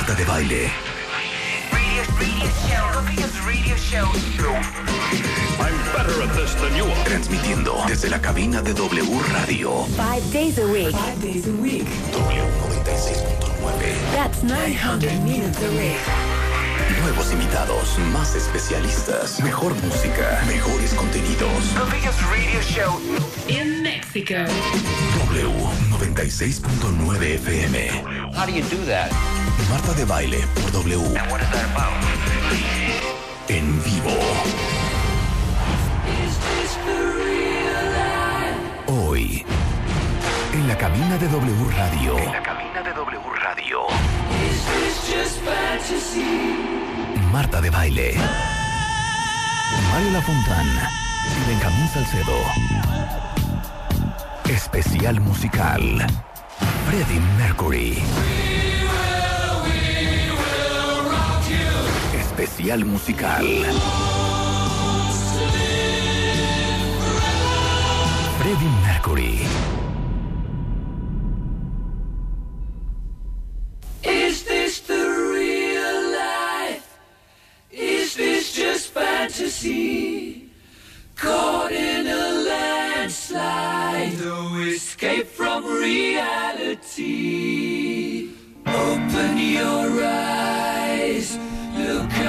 Marta de Baile. Radio, radio show. Radio show. I'm better at this than you are. Transmitiendo desde la cabina de W Radio. Five days a week. Five days a week. W96.9. That's 900 minutes a week. Nuevos invitados, más especialistas, mejor música, mejores contenidos. The biggest radio show. In Mexico. W96.9 FM. How do you do that? Marta de Baile por W. En vivo. Hoy, en la cabina de W Radio. En la cabina de W Radio. Marta de Baile. Mario Lafontán y Benjamín Salcedo. Especial musical. Freddie Mercury. Especial musical. Freddie Mercury. Is this the real life? Is this just fantasy? Caught in a landslide, no escape from reality. Open your eyes,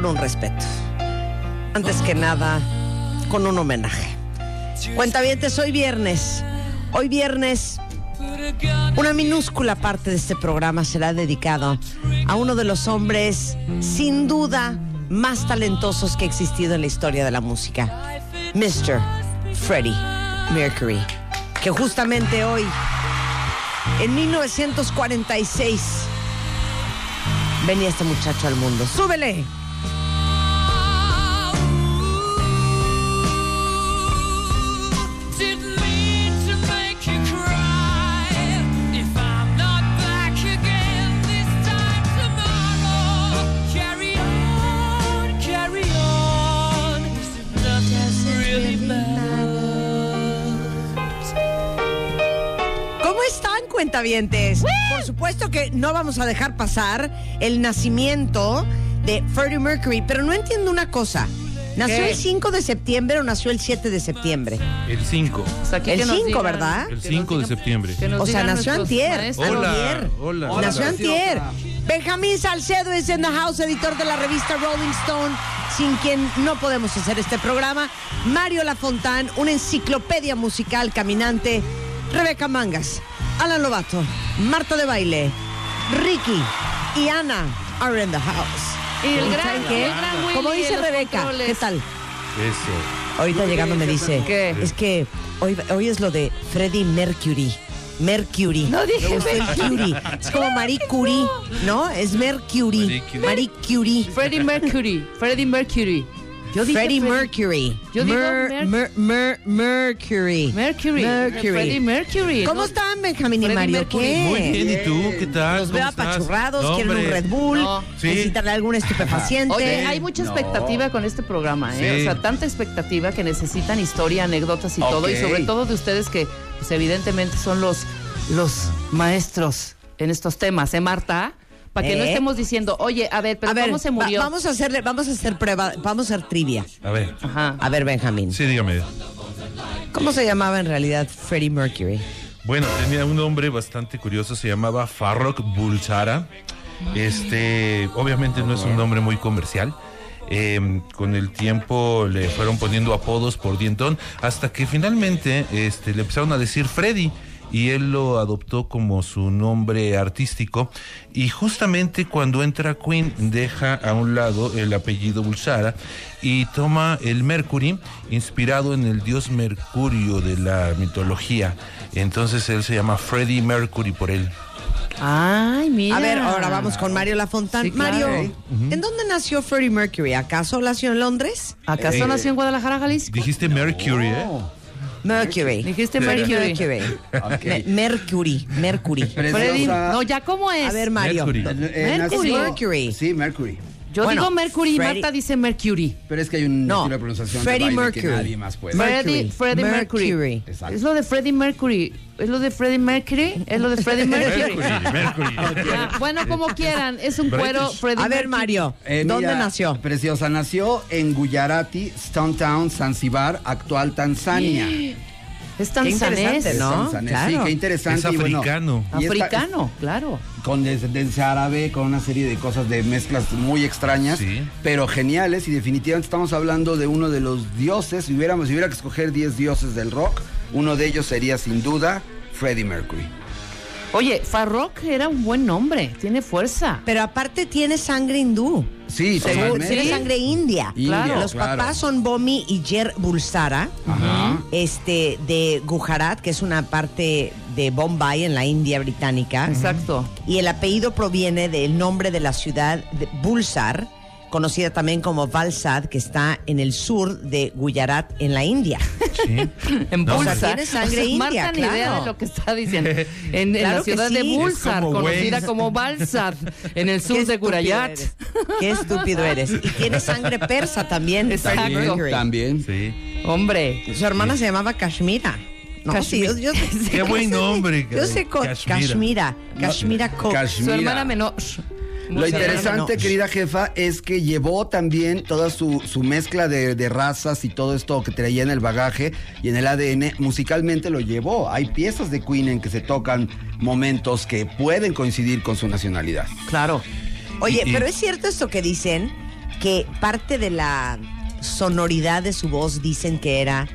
con un respeto. Antes que nada, con un homenaje. Cuentavientes, hoy viernes. Hoy viernes, una minúscula parte de este programa será dedicado a uno de los hombres, sin duda, más talentosos que ha existido en la historia de la música. Mr. Freddie Mercury. Que justamente hoy, en 1946, venía este muchacho al mundo. ¡Súbele! Cuentavientes? Por supuesto que no vamos a dejar pasar el nacimiento de Freddie Mercury, pero no entiendo una cosa. ¿Nació ¿Qué? el 5 de septiembre o nació el 7 de septiembre? El 5. El 5, ¿verdad? El 5 de septiembre. O sea, nació antier. Hola, antier. hola. Nació Hola. antier. Benjamín Salcedo es en the house, editor de la revista Rolling Stone, sin quien no podemos hacer este programa. Mario Lafontán, una enciclopedia musical caminante. Rebeca Mangas, Alan Lobato, Marta de Baile, Ricky y Ana are in the house. Y el ¿Y gran- qué? el gran Willy Como dice Rebeca, controles. ¿qué tal? Eso. Ahorita llegando me dice, ¿Qué? es que hoy, hoy es lo de Freddie Mercury. Mercury. No dije Me gustó el Curie. Es como Marie Curie, ¿no? Es Mercury. Marie Curie. Marie Curie. Freddie Mercury. Freddie Mercury. Yo dije Freddie Fred- Mercury. Yo digo Mer- Mer- Mer- Mer- Mercury. Mercury. Mercury. Freddie Mercury. ¿Cómo No- están, Benjamín y Mario? Mercury. ¿Qué? Muy bien, ¿y tú? ¿Qué tal? Los ¿Cómo veo estás? apachurrados, No, quieren un. Red Bull, No. Sí. necesitan algún estupefaciente. Oye, hay mucha expectativa con este programa, ¿eh? Sí. O sea, tanta expectativa que necesitan historia, anécdotas y todo. Y sobre todo de ustedes que, pues, evidentemente son los, los maestros en estos temas, ¿eh, Marta? Para que no ¿Eh? estemos diciendo, oye, a ver, pero a ver, ¿cómo se murió? va- vamos a hacerle, vamos a hacer prueba, vamos a hacer trivia. A ver. Ajá. A ver, Benjamín. Sí, dígame. ¿Cómo se llamaba en realidad Freddie Mercury? Bueno, tenía un nombre bastante curioso, se llamaba Farrokh Bulsara. Este, obviamente no es un nombre muy comercial. Eh, con el tiempo le fueron poniendo apodos por dientón hasta que finalmente este, le empezaron a decir Freddy y él lo adoptó como su nombre artístico y justamente cuando entra Queen deja a un lado el apellido Bulsara y toma el Mercury inspirado en el dios Mercurio de la mitología. Entonces él se llama Freddie Mercury por él. Ay, mira. A ver, ahora vamos con Mario Lafontán. Sí, claro. Mario, ¿en dónde nació Freddie Mercury? ¿Acaso nació en Londres? ¿Acaso nació en Guadalajara, Jalisco? Dijiste Mercury, ¿eh? Mercury. Dijiste Mercury. Mercury. Me- Mercury. Mercury. Freddy, no, ya cómo es. A ver, Mario. Mercury. Eh, Mercury. nació- Mercury. Sí, Mercury. Yo Bueno, digo Mercury y Marta dice Mercury. Pero es que hay un No, estilo de pronunciación Freddie de baile que Mercury. nadie más puede. Mercury. Freddie, Freddie Mercury. Mercury. Exacto. Es lo de Freddie Mercury. Es lo de Freddie Mercury. Es lo de Freddie Mercury. Mercury, Mercury. Ah, bueno, como quieran. Es un cuero. Freddie A ver, Mercury. Mario, Eh, ¿dónde mira, nació? Preciosa, nació en Gujarati, Stone Town, Zanzibar, actual Tanzania. Es tanzanés. ¿no? Tanzania. Claro. Sí, qué interesante. Es y bueno, africano. y esta- Africano, claro. Con descendencia árabe, con una serie de cosas de mezclas muy extrañas, Sí. pero geniales y definitivamente estamos hablando de uno de los dioses, si hubiéramos si hubiera que escoger 10 dioses del rock, uno de ellos sería sin duda Freddie Mercury. Oye, Farrokh era un buen nombre. Tiene fuerza. Pero aparte tiene sangre hindú. Sí, tiene sangre india. India, Claro. Los claro. papás son Bomi y Jer Bulsara, Ajá. este, de Gujarat, que es una parte de Bombay en la India británica. Exacto. Y el apellido proviene del nombre de la ciudad de Bulsar, conocida también como Valsad, que está en el sur de Gujarat, en la India. Sí. En No, Bulsar. o sea, tiene sangre india, Marta ni idea claro. de lo que está diciendo. En, en Claro la ciudad de. Bulsar, como conocida como Balsad, en el sur de eres. Qué estúpido eres. Y tiene sangre persa también. Exacto. Mercury. También. Sí. Hombre. Su hermana se llamaba Kashmira. No, sí, yo, yo- Qué buen nombre. yo sé. Kashmira. Kashmira Cook. Kashmira. Su hermana menor. Lo interesante, querida jefa, es que llevó también toda su, su mezcla de, de razas y todo esto que traía en el bagaje y en el ADN, musicalmente lo llevó. Hay piezas de Queen en que se tocan momentos que pueden coincidir con su nacionalidad. Claro. Oye, Y- y- pero es cierto esto que dicen, que parte de la sonoridad de su voz dicen que era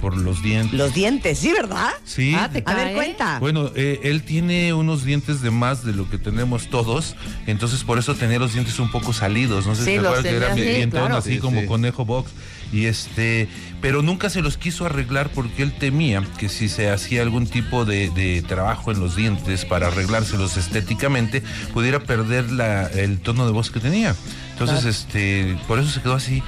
Por los dientes. los dientes, ¿sí, verdad? Sí. Ah, te A ver, cuenta. Bueno, eh, él tiene unos dientes de más de lo que tenemos todos, entonces por eso tenía los dientes un poco salidos. No sé Sí, si te los acuerdas que era dientón claro. así Sí, como sí. conejo box. Y este, pero nunca se los quiso arreglar porque él temía que si se hacía algún tipo de, de trabajo en los dientes para arreglárselos estéticamente, pudiera perder la, el tono de voz que tenía. Entonces, este, por eso se quedó así.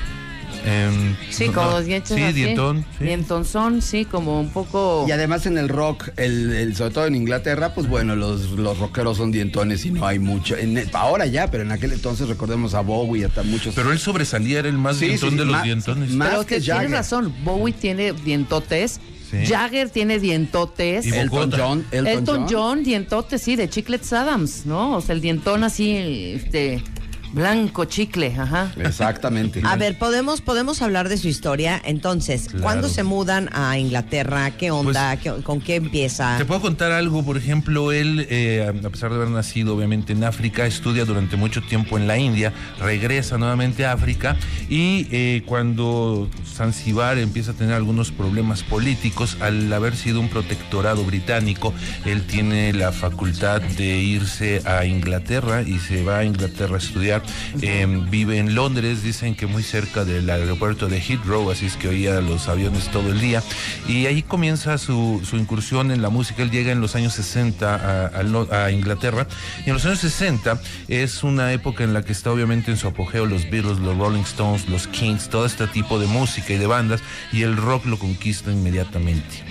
Em, Sí, no- como dientes Sí, así. dientón. sí. Dientonzón, sí, como un poco... Y además en el rock, el, el- sobre todo en Inglaterra, pues bueno, los, los rockeros son dientones y no hay mucho. En- ahora ya, pero en aquel entonces recordemos a Bowie y hasta muchos. Pero él sobresalía, era el más Sí, dientón sí, de los más- dientones. más- Pero que que tienes razón, Bowie tiene dientotes, Sí. Jagger tiene dientotes, Y Elton. John, Elton, Elton, John. John, dientotes, sí, de Chiclets Adams, ¿no? O sea, el dientón así, este, blanco, chicle, ajá. Exactamente. A ver, podemos, podemos hablar de su historia. Entonces, Claro. ¿cuándo se mudan a Inglaterra? ¿Qué onda? ¿Qué- ¿Con qué empieza? Te puedo contar algo, por ejemplo, él, eh, a pesar de haber nacido obviamente en África, estudia durante mucho tiempo en la India, regresa nuevamente a África y eh, cuando Zanzibar empieza a tener algunos problemas políticos, al haber sido un protectorado británico, él tiene la facultad de irse a Inglaterra y se va a Inglaterra a estudiar. Eh, vive en Londres, dicen que muy cerca del aeropuerto de Heathrow, así es que oía los aviones todo el día. Y ahí comienza su, incursión en la música. Él llega en los años 60 a, a Lo- a Inglaterra. Y en los años 60 es una época en la que está obviamente en su apogeo los Beatles, los Rolling Stones, los Kings, todo este tipo de música y de bandas. Y el rock lo conquista inmediatamente.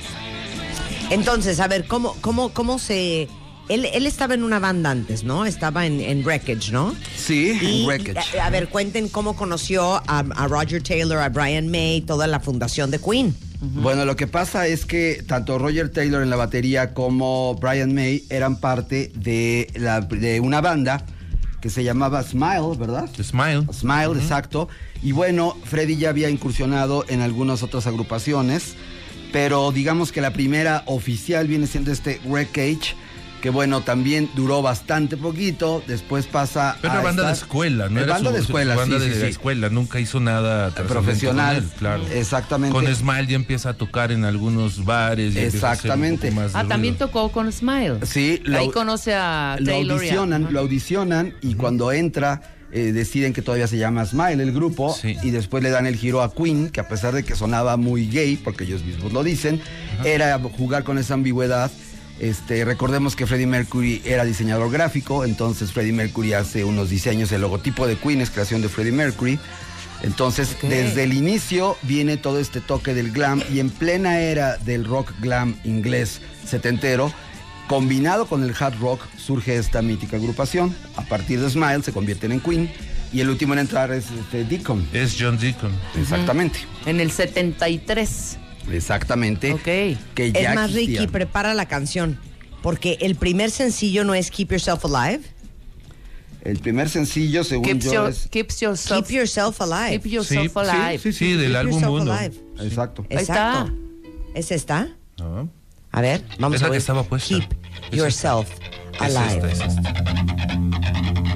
Entonces, a ver, ¿cómo, cómo, cómo se...? Él, él estaba en una banda antes, ¿no? Estaba en, en Wreckage, ¿no? Sí, Y, Wreckage. a, a ver, cuenten cómo conoció a, a Roger Taylor, a Brian May, toda la fundación de Queen. Bueno, lo que pasa es que tanto Roger Taylor en la batería como Brian May eran parte de, la, de una banda que se llamaba Smile, ¿verdad? Smile. Smile, exacto. Y bueno, Freddy ya había incursionado en algunas otras agrupaciones, pero digamos que la primera oficial viene siendo este Wreckage, que bueno, también duró bastante poquito, después pasa Pero era banda de escuela, ¿no? Eh, Era banda su- de su escuela, banda sí, de sí, la sí. escuela, nunca hizo nada Profesional, con él, claro. exactamente. Con Smile ya empieza a tocar en algunos bares. y Exactamente. más Ah, también ruido. tocó con Smile. Sí, lo- Ahí conoce a lo Taylor. a- audicionan, Ajá. lo audicionan y cuando entra eh, deciden que todavía se llama Smile el grupo Sí. y después le dan el giro a Queen, que a pesar de que sonaba muy gay, porque ellos mismos lo dicen, era jugar con esa ambigüedad. Este, recordemos que Freddie Mercury era diseñador gráfico, entonces Freddie Mercury hace unos diseños, el logotipo de Queen es creación de Freddie Mercury. Entonces, desde el inicio viene todo este toque del glam y en plena era del rock glam inglés setentero, combinado con el hard rock, surge esta mítica agrupación. A partir de Smile se convierten en Queen y el último en entrar es este, Deacon. Es John Deacon. Exactamente, En el 73. Exactamente. Ok. Que Es ya más, Ricky, prepara la canción. Porque el primer sencillo no es Keep Yourself Alive. El primer sencillo, según Keeps, yo, your- es... keeps yourself, Keep Yourself Alive. keep yourself Sí, alive. Sí, sí, del Keep álbum Yourself 1. Alive. Exacto. Ahí Exacto. está. ¿Es esta? No. A ver, vamos Es a la que ver. estaba puesta. Keep Es Yourself Es Alive. esta, es esta.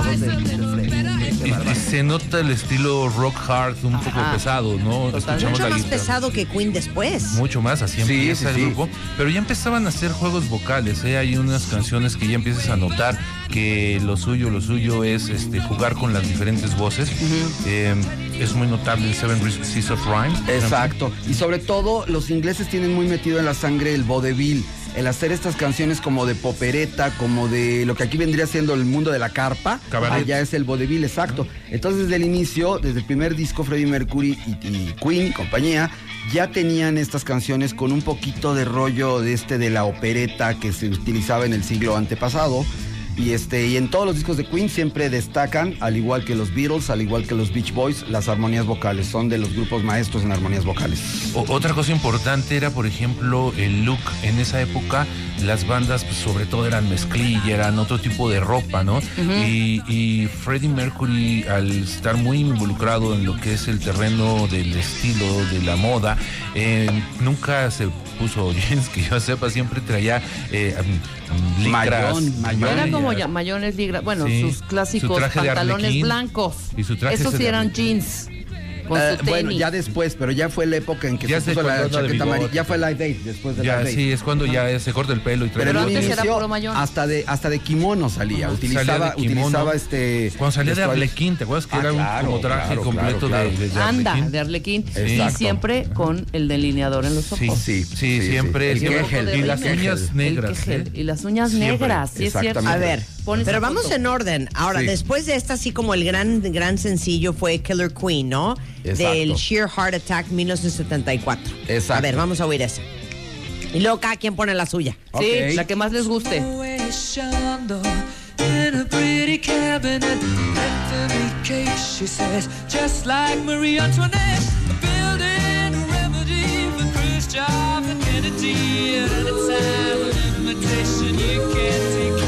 La voz de. Y se nota el estilo rock hard, un poco pesado, ¿no? Escuchamos Mucho más guitarra. pesado que Queen después. Mucho más, así Sí, empieza sí, el sí. grupo. Pero ya empezaban a hacer juegos vocales, ¿eh? Hay unas canciones que ya empiezas a notar que lo suyo, lo suyo es este, jugar con las diferentes voces. Eh, es muy notable el Seven Seas of Rhyme. Exacto. Y sobre todo, los ingleses tienen muy metido en la sangre el vodevil. El hacer estas canciones como de popereta, como de lo que aquí vendría siendo el mundo de la carpa, Cabaret. allá es el vodevil, exacto. Entonces, desde el inicio, desde el primer disco, Freddie Mercury y, y Queen y compañía, ya tenían estas canciones con un poquito de rollo de este de la opereta que se utilizaba en el siglo antepasado. Y, este, y en todos los discos de Queen siempre destacan, al igual que los Beatles, al igual que los Beach Boys, las armonías vocales. Son de los grupos maestros en armonías vocales. O- otra cosa importante era, por ejemplo, el look. En esa época, las bandas, pues, sobre todo, eran mezclilla, eran otro tipo de ropa, ¿no? y, y Freddie Mercury, al estar muy involucrado en lo que es el terreno del estilo, de la moda, eh, nunca se puso jeans, que yo sepa, siempre traía eh, mm, licras. Mayón, mayón. Era como ya- mayones ligra, bueno, Sí. sus Su clásicos pantalones arlequín. blancos. Y su traje Esos sí eran jeans. Con Eh, su bueno, ya después, pero ya fue la época en que Ya se puso la chaqueta amarilla. Ya fue Live Aid, después de Ya, Live Aid. sí, es cuando ya se corta el pelo y trae Pero, Pero antes era puro mayón. hasta de hasta de kimono salía, utilizaba kimono. utilizaba este Cuando salía de. Arlequín, ¿te acuerdas que Ah, era un claro, como traje claro, completo claro, de- claro. de, de Anda, de Arlequín. Y Exacto. siempre con el delineador en los ojos. Sí, Sí, sí, sí, sí. siempre. El y las uñas negras. ¿eh? Y las uñas negras, sí es cierto. A ver, pero vamos en orden. Ahora, Sí. después de esta, así como el gran, gran sencillo fue Killer Queen, ¿no? Exacto. Del Sheer Heart Attack 1974. Exacto. A ver, vamos a oír ese. Y luego cada quien pone la suya. Sí, la que más les guste. In a pretty cabinet, Anthony Case, she says, just like Marie Antoinette, building a remedy for Khrushchev and Kennedy. At any time, an invitation you can't decline.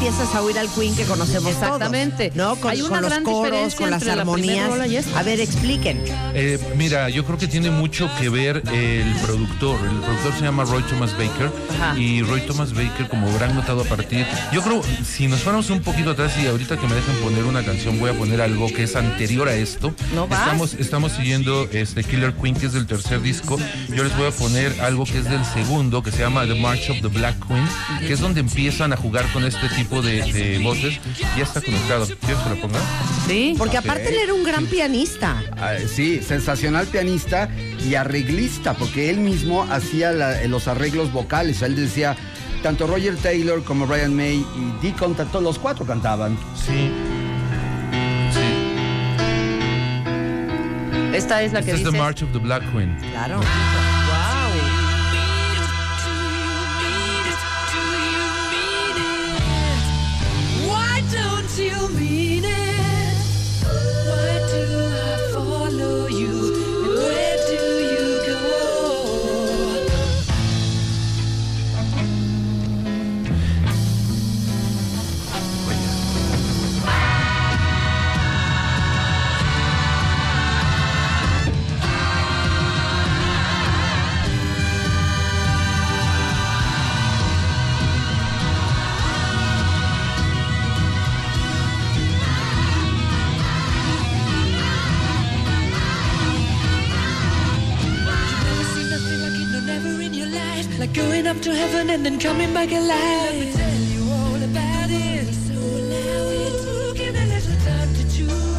Empiezas a oír al Queen que conocemos Exactamente. todos, ¿no? Con, Hay una con los gran coros, diferencia con las la armonías. rola y esta. A ver, expliquen. Eh, mira, yo creo que tiene mucho que ver el productor. El productor se llama Roy Thomas Baker Ajá. y Roy Thomas Baker, como habrán notado a partir, yo creo, si nos fuéramos un poquito atrás y ahorita que me dejen poner una canción, voy a poner algo que es anterior a esto. ¿No vas? Estamos, estamos siguiendo este Killer Queen, que es del tercer disco. Yo les voy a poner algo que es del segundo, que se llama The March of the Black Queen, que es donde empiezan a jugar con este tipo de, de voces. Ya está conectado. ¿Quieres que lo ponga? Sí. Porque aparte él era un gran pianista. Ah, sí, sensacional pianista y arreglista, porque él mismo hacía la- los arreglos vocales. Él decía, tanto Roger Taylor como Brian May y Deacon, todos los cuatro cantaban. Sí. Sí. Esta es la que es dice. The March of the Black Queen. Claro. Don't you mean it? Why do I follow you? Coming back alive. Let me tell you all about it. So a little time to choose.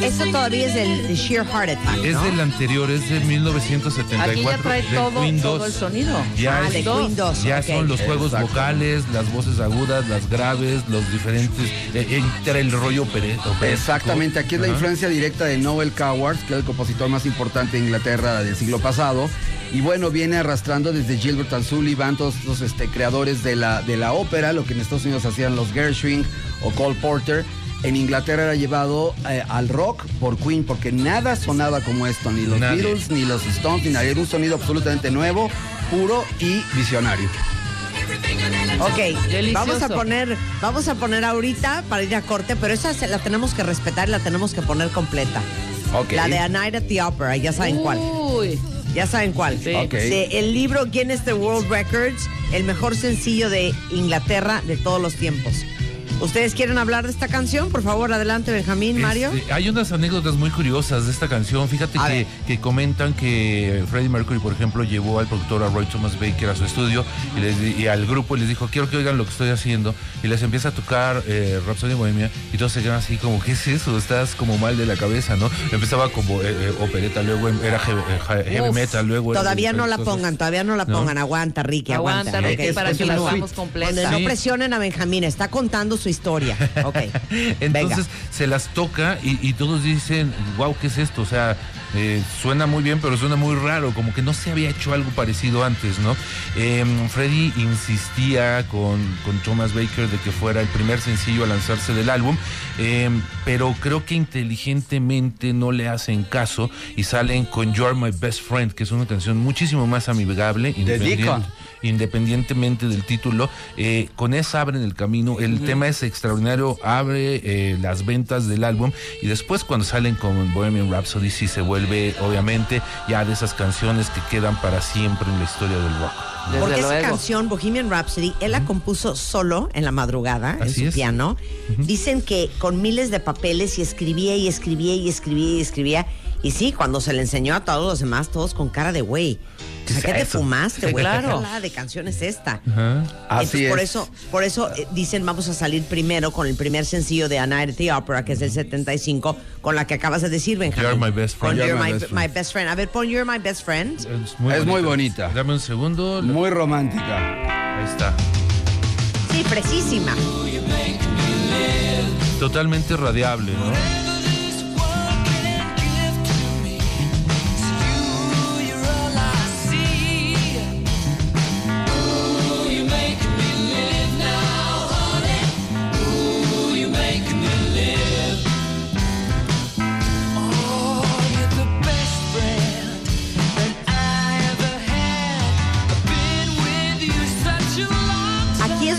Esto todavía es del The Sheer Heart Attack, Es ¿no? del anterior, es de 1974. Aquí ya trae todo, todo 2. el sonido. Ya, Ah, es- de Queen 2, ya son los juegos Exacto. vocales, las voces agudas, las graves, los diferentes. Eh, entra el rollo operístico. Exactamente, aquí es la influencia directa de Noel Coward, que es el compositor más importante de Inglaterra del siglo pasado. Y bueno, viene arrastrando desde Gilbert and Sullivan, todos los este, creadores de la, de la ópera, lo que en Estados Unidos hacían los Gershwin o Cole Porter. En Inglaterra era llevado eh, al rock por Queen, porque nada sonaba como esto, ni los Nadie. Beatles, ni los Stones, ni nadie. Era un sonido absolutamente nuevo, puro y visionario. Ok, Delicioso. vamos a poner, vamos a poner ahorita para ir a corte, pero esa se la tenemos que respetar y la tenemos que poner completa. Ok. La de A Night at the Opera, ya saben cuál. Ya saben cuál. Sí. Ok. De el libro Guinness the World Records, el mejor sencillo de Inglaterra de todos los tiempos. ¿Ustedes quieren hablar de esta canción? Por favor, adelante, Benjamín, Mario. Este, hay unas anécdotas muy curiosas de esta canción. Fíjate que, comentan que Freddie Mercury, por ejemplo, llevó al productor a Roy Thomas Baker a su estudio y, les y al grupo y les dijo, quiero que oigan lo que estoy haciendo. Y les empieza a tocar eh, Rhapsody Bohemia y todos se quedan así como, ¿qué es eso? Estás como mal de la cabeza, ¿no? Empezaba como eh, eh, opereta, luego era heavy, eh, heavy Uf, metal, luego... era Todavía no la pongan, todavía no la ¿No? pongan. Aguanta, Ricky, aguanta. Aguanta, Ricky, Ok, para que la hagamos completa. No Sí. presionen a Benjamín, está contando su historia. Ok. Entonces Venga. se las toca y, y todos dicen, wow, ¿qué es esto? O sea, eh, suena muy bien, pero suena muy raro, como que no se había hecho algo parecido antes, ¿no? Eh, Freddy insistía con, con Thomas Baker de que fuera el primer sencillo a lanzarse del álbum, eh, pero creo que inteligentemente no le hacen caso y salen con You're My Best Friend, que es una canción muchísimo más amigable. independiente- Deacon. Independientemente del título, eh, con esa abren el camino. El tema es extraordinario, abre eh, las ventas del álbum y después cuando salen con Bohemian Rhapsody sí se vuelve, obviamente, ya de esas canciones que quedan para siempre en la historia del rock. Desde Porque esa canción, Bohemian Rhapsody, él la compuso solo en la madrugada, en su es. piano. Dicen que con miles de papeles y escribía y escribía y escribía y escribía. Y sí, cuando se le enseñó a todos los demás, todos con cara de güey. Sea, ¿Qué ¿qué es te fumaste, güey? Claro. ¿Qué de canción es esta? Ajá. Así Entonces, por es. eso, por eso eh, dicen vamos a salir primero con el primer sencillo de A Night at the Opera, que es del 75, con la que acabas de decir, Benjamín. You're my best Con friend. You're, You're my, my best my friend. best friend. A ver, pon You're my best friend. Es muy bonita. Dame un segundo. Muy romántica. Ahí está. Sí, precisísima. Totalmente radiable, ¿no?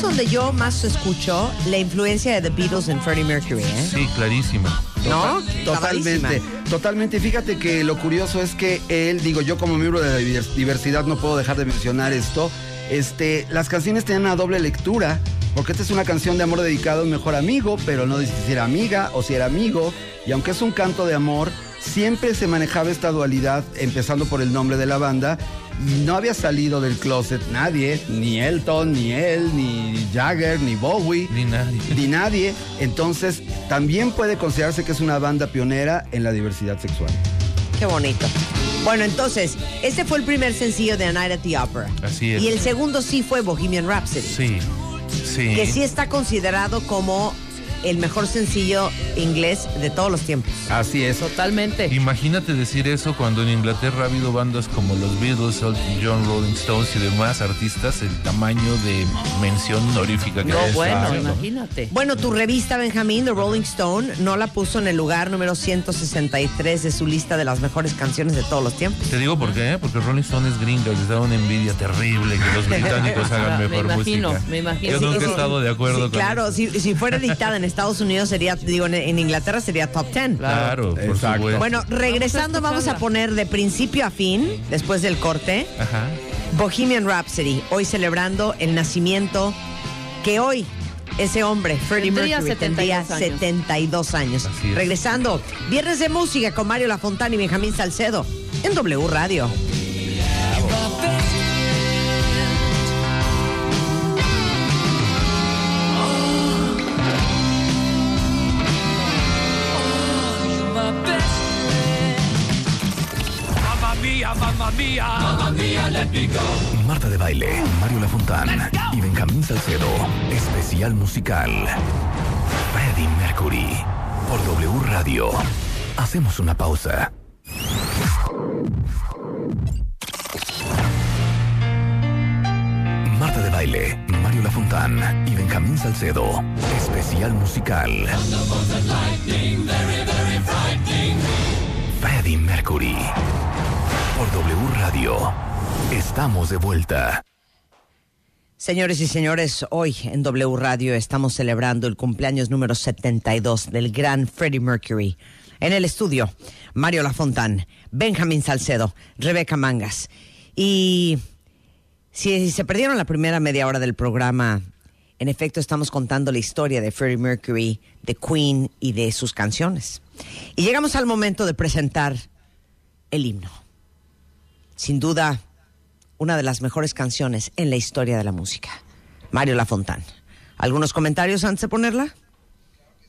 Donde yo más escucho la influencia de The Beatles en Freddie Mercury, ¿eh? Sí, clarísima. ¿No? Totalmente, totalmente. Fíjate que lo curioso es que él, digo, yo como miembro de la divers- diversidad no puedo dejar de mencionar esto. Este, las canciones tenían una doble lectura, porque esta es una canción de amor dedicado a un mejor amigo, pero no dice si era amiga o si era amigo. Y aunque es un canto de amor, siempre se manejaba esta dualidad, empezando por el nombre de la banda. No había salido del closet nadie, ni Elton, ni él, ni Jagger, ni Bowie Ni nadie. ni nadie. Entonces, también puede considerarse que es una banda pionera en la diversidad sexual. Qué bonito. Bueno, entonces, este fue el primer sencillo de A Night at the Opera. Así es. Y el segundo sí fue Bohemian Rhapsody. Sí, sí. Que sí está considerado como el mejor sencillo inglés de todos los tiempos. Así es. Totalmente. Imagínate decir eso cuando en Inglaterra ha habido bandas como los Beatles, John, Rolling Stones y demás artistas, el tamaño de mención honorífica que No, es. bueno, Exacto. imagínate. Bueno, tu revista, Benjamín, The Rolling Stone, no la puso en el lugar número 163 de su lista de las mejores canciones de todos los tiempos. Te digo por qué, porque Rolling Stone es gringa, les da una envidia terrible que los británicos hagan Me mejor imagino, música. me imagino. Yo Sí, nunca sí. he estado de acuerdo Sí, con claro, eso. si, si fuera editada en Estados Unidos sería, digo, en, en Inglaterra sería top 10. Claro, por Exacto. supuesto. Bueno, regresando vamos a poner de principio a fin, después del corte, Ajá. Bohemian Rhapsody, hoy celebrando el nacimiento que hoy ese hombre, Freddie Tendría Mercury, tendría 72 años. 72 años. Así es. Regresando, Viernes de Música con Mario Lafontana y Benjamín Salcedo en W Radio. Marta de Baile, Mario Lafontán y Benjamín Salcedo. Especial musical. Freddie Mercury. Por W Radio. Hacemos una pausa. Marta de Baile, Mario Lafontán y Benjamín Salcedo. Especial musical. Freddie Mercury. Por W Radio. Estamos de vuelta. Señores y señores, hoy en W Radio estamos celebrando el cumpleaños número 72 del gran Freddie Mercury. En el estudio, Mario Lafontán, Benjamín Salcedo, Rebeca Mangas. Y si se perdieron la primera media hora del programa, en efecto estamos contando la historia de Freddie Mercury, de Queen y de sus canciones. Y llegamos al momento de presentar el himno. Sin duda, una de las mejores canciones en la historia de la música. Mario Lafontán. ¿Algunos comentarios antes de ponerla?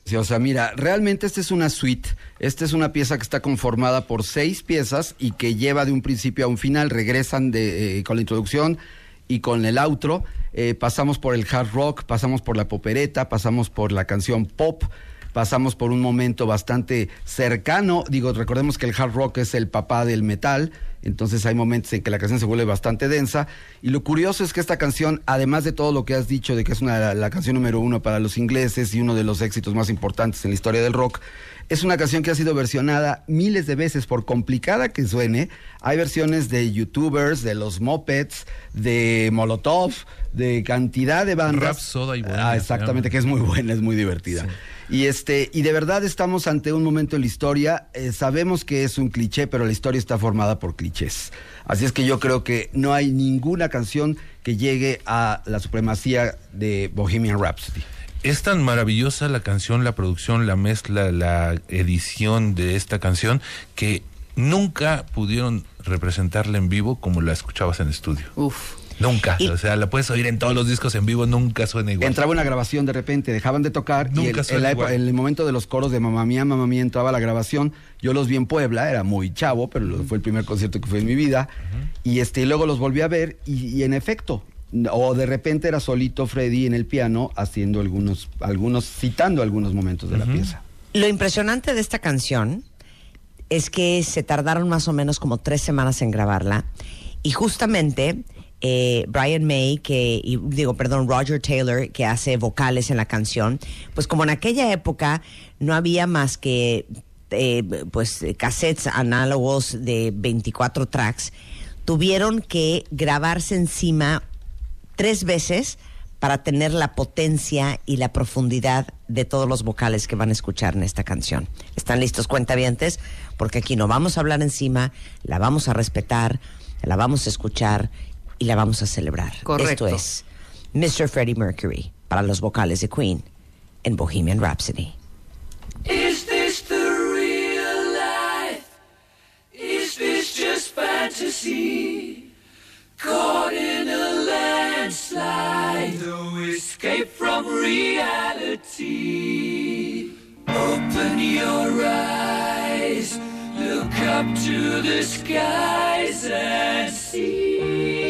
Sí, o sea, mira, realmente esta es una suite. Esta es una pieza que está conformada por seis piezas y que lleva de un principio a un final. Regresan de, eh, con la introducción y con el outro. Eh, pasamos por el hard rock, pasamos por la popereta, pasamos por la canción pop. Pasamos por un momento bastante cercano. Digo, recordemos que el hard rock es el papá del metal. Entonces hay momentos en que la canción se vuelve bastante densa. Y lo curioso es que esta canción, además de todo lo que has dicho de que es una, la canción número uno para los ingleses y uno de los éxitos más importantes en la historia del rock, es una canción que ha sido versionada miles de veces, por complicada que suene. Hay versiones de youtubers, de los Mopeds, de Molotov, de cantidad de bandas. Rhapsody y Bohemia Ah, exactamente, que es muy buena, es muy divertida. Y este, y de verdad estamos ante un momento en la historia. eh, sabemos que es un cliché, pero la historia está formada por clichés. Así es que yo creo que no hay ninguna canción que llegue a la supremacía de Bohemian Rhapsody. Es tan maravillosa la canción, la producción, la mezcla, la edición de esta canción que nunca pudieron representarla en vivo como la escuchabas en estudio. Uf. Nunca. Y- o sea, la puedes oír en todos los discos en vivo, nunca suena igual. Entraba una grabación de repente, dejaban de tocar y Nunca el- en, suena la igual. en el momento de los coros de Mamá Mía, Mamá Mía entraba la grabación. Yo los vi en Puebla, era muy chavo, pero fue el primer concierto que fue en mi vida. Y este, y luego los volví a ver y, y en efecto, o de repente era solito Freddy en el piano haciendo algunos, algunos, citando algunos momentos de la pieza. Lo impresionante de esta canción es que se tardaron más o menos como tres semanas en grabarla y justamente eh, Brian May, que, y digo, perdón, Roger Taylor, que hace vocales en la canción, pues como en aquella época no había más que eh, pues cassettes análogos de 24 tracks, tuvieron que grabarse encima tres veces para tener la potencia y la profundidad de todos los vocales que van a escuchar en esta canción. ¿Están listos, cuentavientes? Porque aquí no vamos a hablar encima, la vamos a respetar, la vamos a escuchar y la vamos a celebrar. Correcto. Esto es Mr. Freddie Mercury para los vocales de Queen en Bohemian Rhapsody. Is this the real life? Is this just fantasy? Caught in a landslide, no escape from reality. Open your eyes, look up to the skies and see.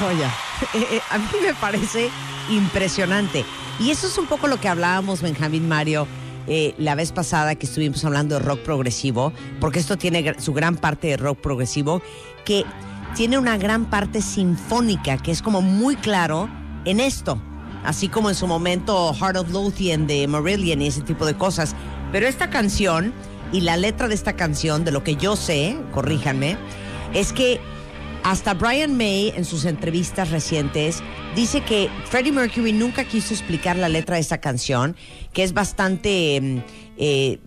Eh, eh, a mí me parece impresionante. Y eso es un poco lo que hablábamos, Benjamín Mario, eh, la vez pasada que estuvimos hablando de rock progresivo, porque esto tiene su gran parte de rock progresivo, que tiene una gran parte sinfónica, que es como muy claro en esto. Así como en su momento Heart of Lothian de Marillion y ese tipo de cosas. Pero esta canción y la letra de esta canción, de lo que yo sé, corríjanme, es que hasta Brian May, en sus entrevistas recientes, dice que Freddie Mercury nunca quiso explicar la letra de esta canción, que es bastante. eh, eh,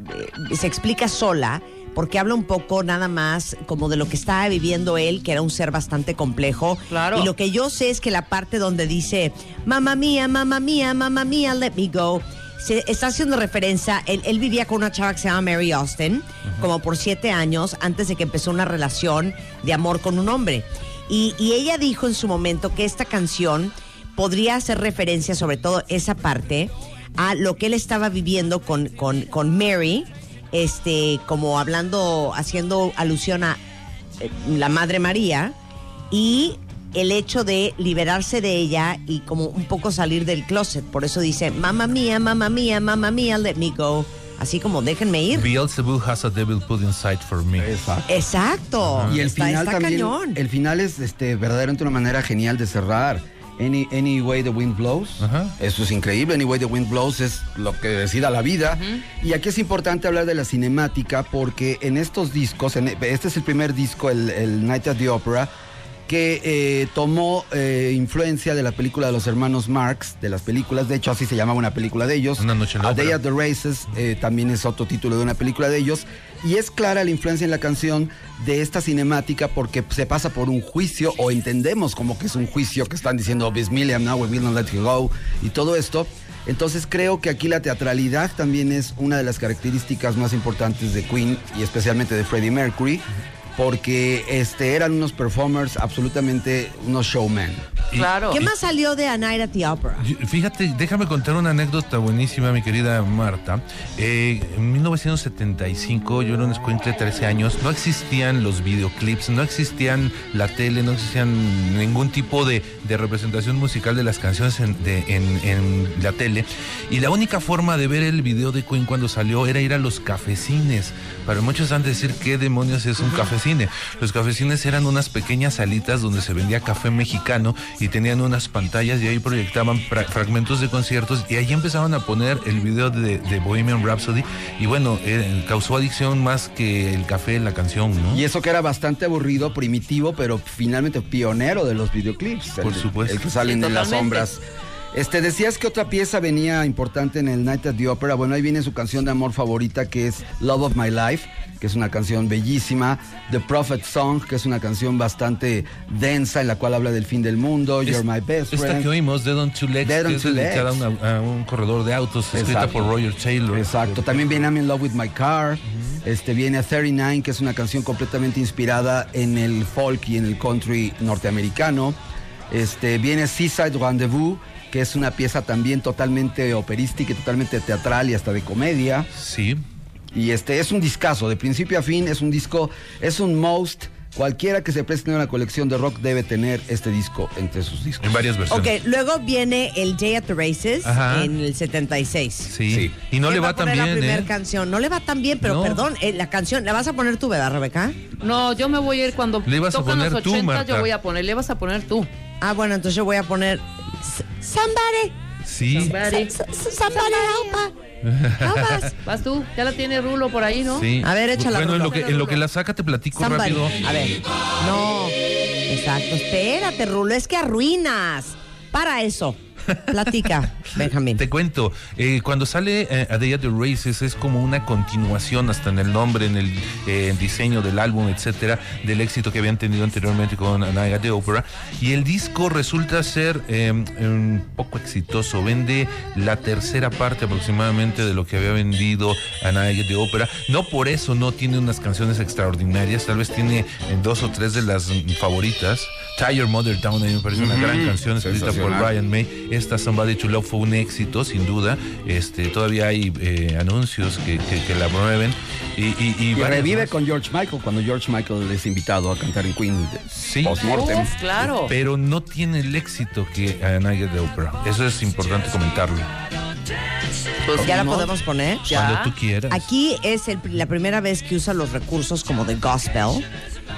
se explica sola, porque habla un poco nada más como de lo que estaba viviendo él, que era un ser bastante complejo. Claro. Y lo que yo sé es que la parte donde dice, mamá mía, mamá mía, mamá mía, let me go. Se está haciendo referencia, él, él vivía con una chava que se llama Mary Austin, como por siete años, antes de que empezó una relación de amor con un hombre. Y, y ella dijo en su momento que esta canción podría hacer referencia, sobre todo esa parte, a lo que él estaba viviendo con, con, con Mary, este, como hablando, haciendo alusión a eh, la Madre María, y el hecho de liberarse de ella y como un poco salir del closet. Por eso dice, mamá mía, mamá mía, mamá mía, let me go. Así como déjenme ir. Beelzebub has a devil put inside for me. Exacto. Exacto. Y el Está- final está también. cañón. El final es este, verdaderamente una manera genial de cerrar. Any, any way the wind blows. Ajá. Eso es increíble. Any way the wind blows es lo que decida la vida. Y aquí es importante hablar de la cinemática porque en estos discos, en- este es el primer disco, el, el Night at the Opera, que eh, tomó eh, influencia de la película de los hermanos Marx, de las películas, de hecho así se llamaba una película de ellos. Una noche en la A Day at the Races eh, también es otro título de una película de ellos. Y es clara la influencia en la canción de esta cinemática porque se pasa por un juicio o entendemos como que es un juicio que están diciendo Bismillion, now we will not let you go y todo esto. Entonces creo que aquí la teatralidad también es una de las características más importantes de Queen y especialmente de Freddie Mercury porque este, eran unos performers absolutamente unos showmen. Claro. ¿Qué más salió de A Night at the Opera? Fíjate, déjame contar una anécdota buenísima, mi querida Marta. Eh, en 1975, yo era un escuincle de 13 años, no existían los videoclips, no existían la tele, no existían ningún tipo de, de representación musical de las canciones en, de- en- en la tele. Y la única forma de ver el video de Queen cuando salió era ir a los cafecines. Para muchos han de decir qué demonios es un cafecine. Los cafecines eran unas pequeñas salitas donde se vendía café mexicano y tenían unas pantallas y ahí proyectaban fra- fragmentos de conciertos y ahí empezaban a poner el video de, de Bohemian Rhapsody y bueno, eh, causó adicción más que el café, la canción, ¿no? Y eso que era bastante aburrido, primitivo, pero finalmente pionero de los videoclips. Por el, supuesto. El que salen Sí, en las sombras. Este, decías que otra pieza venía importante en el Night at the Opera. Bueno, ahí viene su canción de amor favorita, que es Love of My Life, que es una canción bellísima. The Prophet Song, que es una canción bastante densa, en la cual habla del fin del mundo. Es- You're My Best Esta Friend. que oímos, Dead on Two Legs, Dead on que es dedicada a, una- a un corredor de autos, escrita Exacto. por Roger Taylor. Exacto. También viene I'm in Love with My Car. Este viene 39, que es una canción completamente inspirada en el folk y en el country norteamericano. Este viene Seaside Rendezvous, que es una pieza también totalmente operística y totalmente teatral y hasta de comedia. Sí. Y este es un discazo, de principio a fin, es un disco, es un most. Cualquiera que se preste en una colección de rock debe tener este disco entre sus discos. En varias versiones. Ok, luego viene el Day at the Races Ajá. en el 76. Sí. Sí. Y no ¿Quién le va va tan la bien, primera ¿eh? canción? No le va tan bien, pero No. perdón, eh, la canción, ¿la vas a poner tú, verdad, Rebeca? No, yo me voy a ir cuando Le ibas a poner los tú, 80, Marta. yo voy a poner, le vas a poner tú. Ah, bueno, entonces yo voy a poner Somebody, Sí. Somebody. somebody help us. Vas tú, ya la tiene Rulo por ahí, ¿no? Sí. A ver, échala, Bueno, en lo, que, en lo que la saca te platico Somebody. rápido. A ver, no. Exacto, espérate, Rulo, es que arruinas. Para eso. Platica, Benjamín. Te cuento, eh, cuando sale eh, A Day at the Races es como una continuación hasta en el nombre, en el eh, diseño del álbum, etcétera, del éxito que habían tenido anteriormente con A Night at the Opera. Y el disco resulta ser eh, un poco exitoso. Vende la tercera parte aproximadamente de lo que había vendido A Night at the Opera. No por eso no tiene unas canciones extraordinarias, tal vez tiene eh, dos o tres de las mm, favoritas. Tie Your Mother Down, a mí me parece una gran canción escrita por. Brian May. Esta Somebody to Love fue un éxito, sin duda. Este, todavía hay eh, anuncios que, que- que la promueven. Y, y- y Y revive más. con George Michael cuando George Michael es invitado a cantar en Queen Sí. post-mortem. Uf, claro. Pero no tiene el éxito que a Night de Opera. Eso es importante comentarlo. Pues, ¿Ya la podemos poner? Ya. Cuando tú quieras. Aquí es el- la primera vez que usa los recursos como de gospel,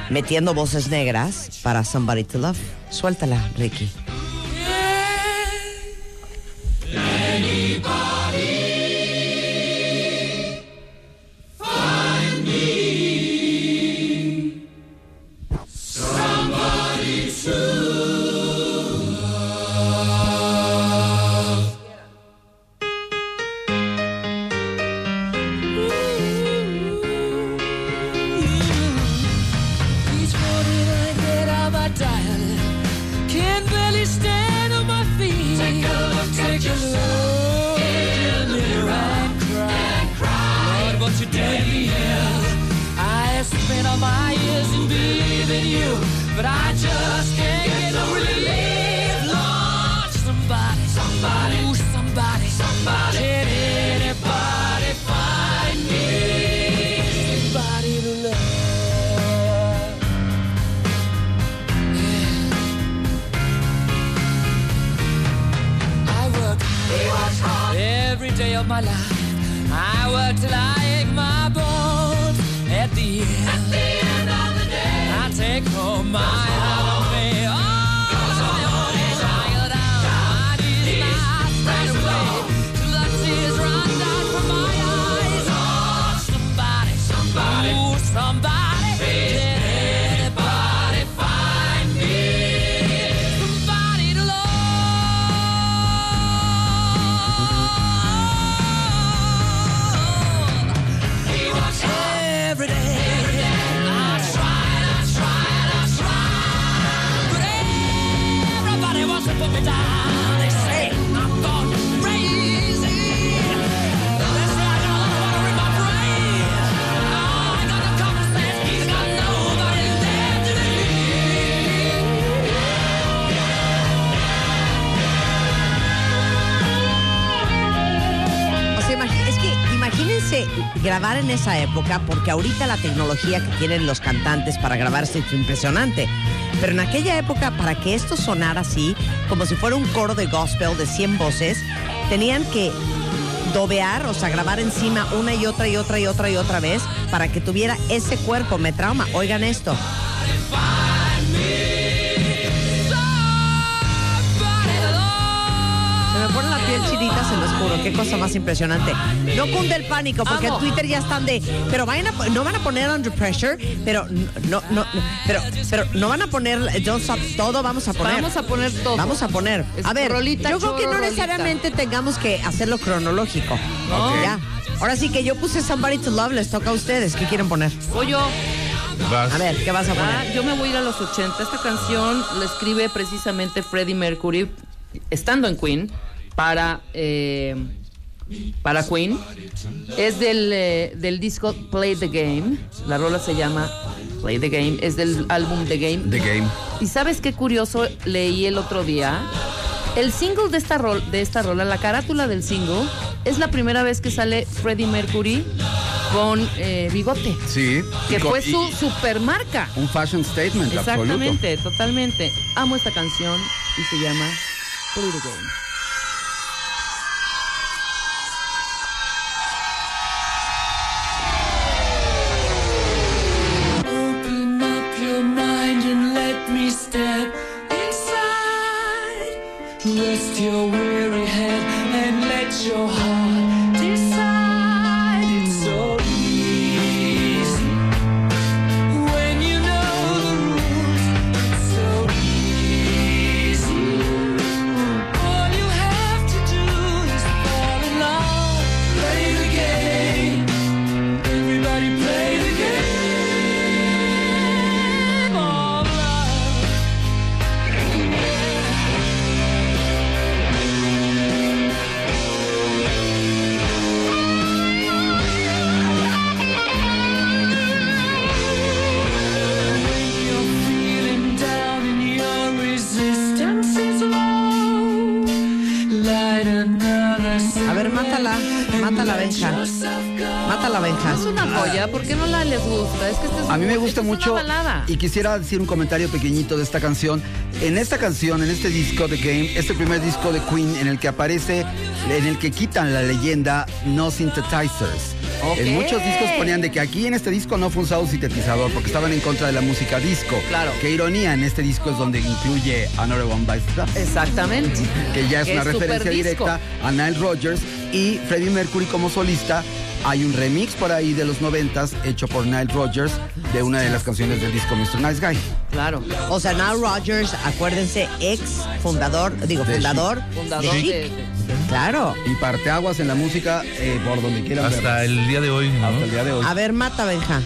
metiendo voces negras para Somebody to Love. Suéltala, Ricky. Viva! Till I grabar en esa época, porque ahorita la tecnología que tienen los cantantes para grabarse es impresionante. Pero en aquella época, para que esto sonara así, como si fuera un coro de gospel de 100 voces, tenían que dobear, o sea, grabar encima una y otra y otra y otra y otra vez para que tuviera ese cuerpo. Me trauma. Oigan esto. Se los juro. Qué cosa más impresionante. No cunde el pánico, porque Amo. en Twitter ya están de. Pero vayan a, no van a poner Under Pressure, pero no, no, no, pero, pero no van a poner Don't Stop. Todo vamos a poner. Vamos a poner todo. Vamos a poner. A ver, rolita, yo creo que no rolita. necesariamente tengamos que hacerlo cronológico. No. Ya. Ahora sí que yo puse Somebody to Love, les toca a ustedes. ¿Qué quieren poner? Voy yo. Vas. A ver, ¿qué vas a Ah, poner? yo me voy a ir a los 80. Esta canción la escribe precisamente Freddie Mercury, estando en Queen, para, eh, para Queen. Es del, eh, del disco Play the Game. La rola se llama Play the Game. Es del álbum The Game. The Game. ¿Y sabes qué curioso leí el otro día? El single de esta, rol, de esta rola, la carátula del single, es la primera vez que sale Freddie Mercury con eh, bigote. Sí. Que fue su supermarca. Un fashion statement, absoluto. Exactamente, totalmente. Amo esta canción y se llama Play the Game. Y quisiera decir un comentario pequeñito de esta canción. En esta canción, en este disco de Game, este primer disco de Queen en el que aparece, en el que quitan la leyenda no synthesizers. Ok. En muchos discos ponían de que aquí en este disco no fue usado sintetizador porque estaban en contra de la música disco. Claro. Qué ironía, en este disco es donde incluye Another One Bites the. Exactamente. que ya es Que una es referencia directa a Nile Rodgers y Freddie Mercury como solista. Hay un remix por ahí de los noventas hecho por Nile Rodgers de una de las canciones del disco Mr. Nice Guy. Claro. O sea, Nile Rogers, acuérdense, ex fundador, digo, De fundador Fundador de Chic. de- de- Claro. Y parteaguas en la música eh, por donde quieran Hasta el día de hoy, ¿no? Hasta el día de hoy. A ver, mata, Benja.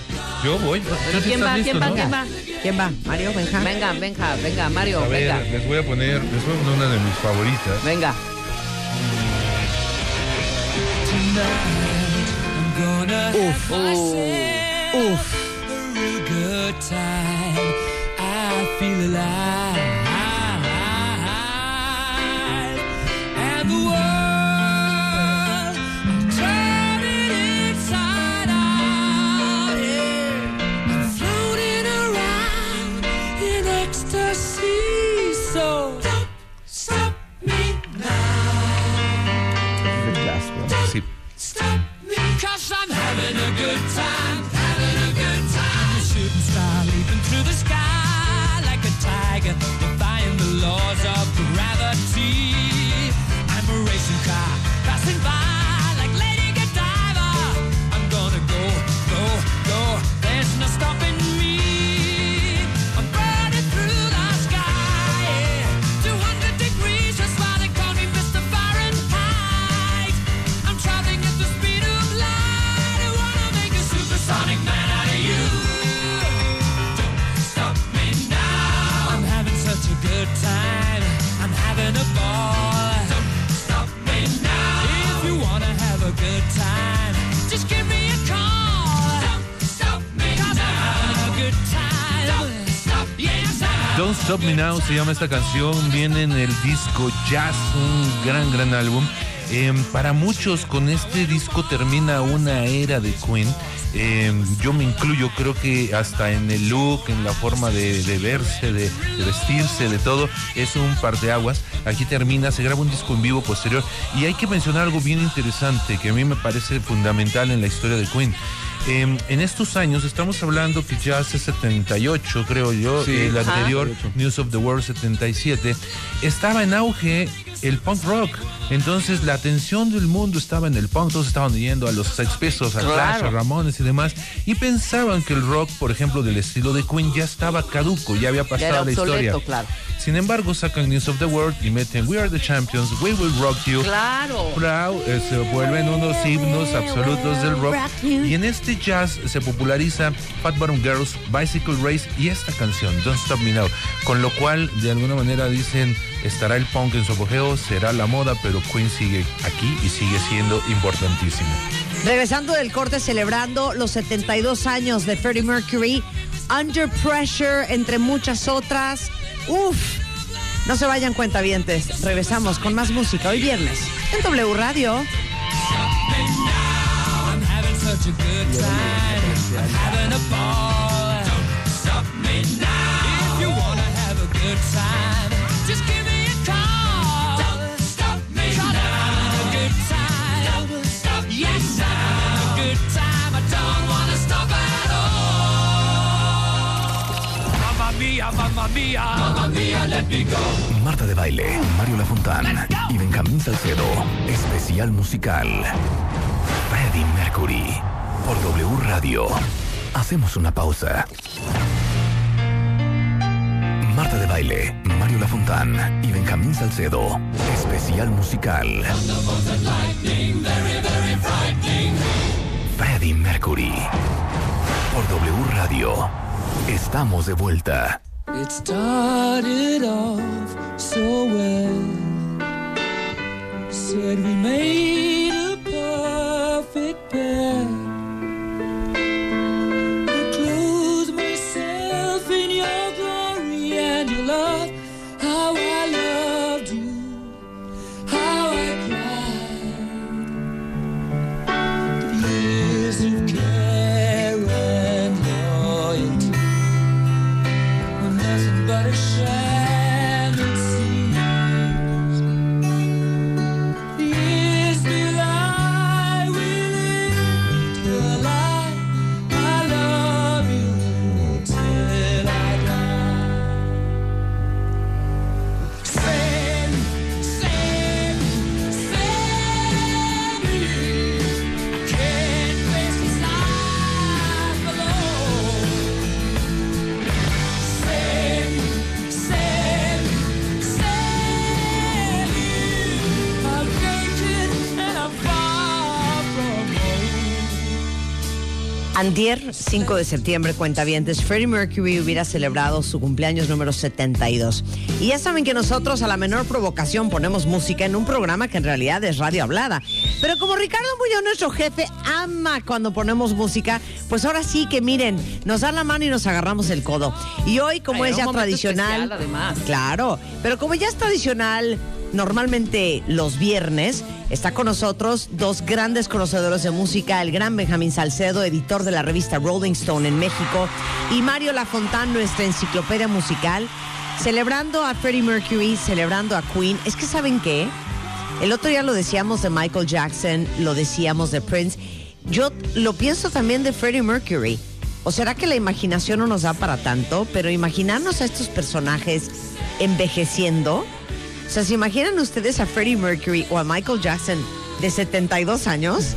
Yo voy. ¿Tú sí ¿Quién va? listo, ¿Quién va? no? ¿Quién va? ¿Quién va? Mario, Benja. Venga, venga, venga, Mario, A ver, venga. les voy a poner, les voy a poner una de mis favoritas. Venga. Uf. Uf. a real good time. I feel alive. Stop Me Now se llama esta canción, viene en el disco Jazz, un gran, gran álbum. Eh, para muchos con este disco termina una era de Queen. Eh, yo me incluyo, creo que hasta en el look, en la forma de, de verse, de, de vestirse, de todo, es un parteaguas. Aquí termina, se graba un disco en vivo posterior. Y hay que mencionar algo bien interesante que a mí me parece fundamental en la historia de Queen. Eh, en estos años, estamos hablando que ya hace 78, creo yo, Sí. el anterior, News of the World 77, estaba en auge el punk rock. Entonces la atención del mundo estaba en el punk, todos estaban yendo a los Sex Pistols, a. Clash, a Ramones y demás, y pensaban que el rock, por ejemplo, del estilo de Queen ya estaba caduco, ya había Ya pasado la historia. claro. Sin embargo, sacan News of the World y meten We Are the Champions, We Will Rock You. Claro. Proud, eh, se vuelven unos himnos absolutos del rock. Y en este jazz se populariza Fat Bottom Girls, Bicycle Race y esta canción, Don't Stop Me Now. Con lo cual, de alguna manera dicen, estará el punk en su apogeo, será la moda, pero Queen sigue aquí y sigue siendo importantísimo. Regresando del corte, celebrando los 72 años de Freddie Mercury, Under Pressure, entre muchas otras. Uf, no se vayan cuentavientes. Regresamos con más música hoy viernes en W Radio. I'm Mia, mamma mia. Mamma mia, let me go. Marta de Baile, Mario Lafontán y Benjamín Salcedo. Especial musical. Freddie Mercury. Por W Radio. Hacemos una pausa. Marta de Baile, Mario Lafontán y Benjamín Salcedo. Especial musical. Freddie Mercury. Por W Radio. Estamos de vuelta. It started off so well. Said we made a perfect pair. Andier, 5 de septiembre, cuentavientes, Freddie Mercury hubiera celebrado su cumpleaños número 72. Y ya saben que nosotros a la menor provocación ponemos música en un programa que en realidad es radio hablada. Pero como Ricardo Muñoz, nuestro jefe, ama cuando ponemos música, pues ahora sí que miren, nos da la mano y nos agarramos el codo. Y hoy, como Ay, es ya tradicional, especial, además. claro, pero como ya es tradicional, normalmente los viernes, está con nosotros dos grandes conocedores de música, el gran Benjamín Salcedo, editor de la revista Rolling Stone en México, y Mario Lafontán, nuestra enciclopedia musical, celebrando a Freddie Mercury, celebrando a Queen. Es que ¿saben qué? El otro día lo decíamos de Michael Jackson, lo decíamos de Prince. Yo lo pienso también de Freddie Mercury. ¿O será que la imaginación no nos da para tanto? Pero imaginarnos a estos personajes envejeciendo. O sea, ¿se imaginan ustedes a Freddie Mercury o a Michael Jackson de 72 años?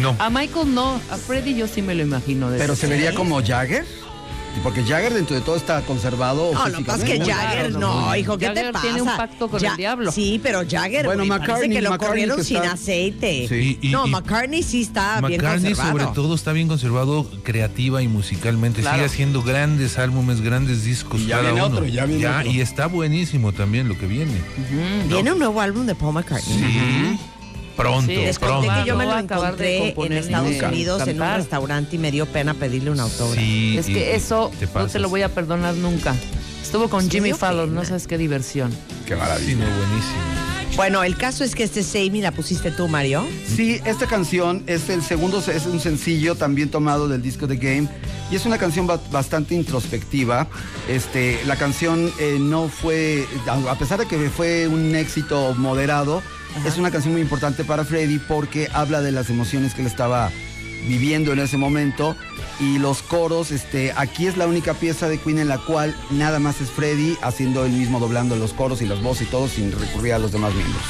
No. A Michael no, a Freddie yo sí me lo imagino. de Pero ese. se vería como Jagger. Porque Jagger dentro de todo está conservado. No, lo que pasa es que. Jagger, no, hijo, ¿qué te Jagger pasa? tiene un pacto con el diablo. Sí, pero Jagger, Bueno, parece McCartney- que lo McCartney corrieron que sin aceite. Sí, y- no, y- McCartney sí está bien McCartney conservado. sobre todo está bien conservado creativa y musicalmente. Claro. Sigue haciendo grandes álbumes, grandes discos Y ya cada viene uno. otro, ya viene otro. Y está buenísimo también lo que viene. Viene un nuevo álbum de Paul McCartney. Sí. Pronto, Sí, Les conté pronto. que yo me No lo de encontré en Estados de Unidos en un cantar. restaurante y me dio pena pedirle un autógrafo. Sí, Es que eso te no te lo voy a perdonar nunca. Estuvo con Sí, Jimmy Fallon, no pena. sabes qué diversión. Qué Sí, maravilla. no, buenísimo. Bueno, el caso es que este Save Me la pusiste tú, Mario. Sí, esta canción es el segundo, es un sencillo también tomado del disco The Game y es una canción ba- bastante introspectiva. Este, la canción eh, no fue, a a pesar de que fue un éxito moderado, es una canción muy importante para Freddy porque habla de las emociones que él estaba viviendo en ese momento y los coros, este, aquí es la única pieza de Queen en la cual nada más es Freddy haciendo él mismo doblando los coros y las voces y todo sin recurrir a los demás miembros.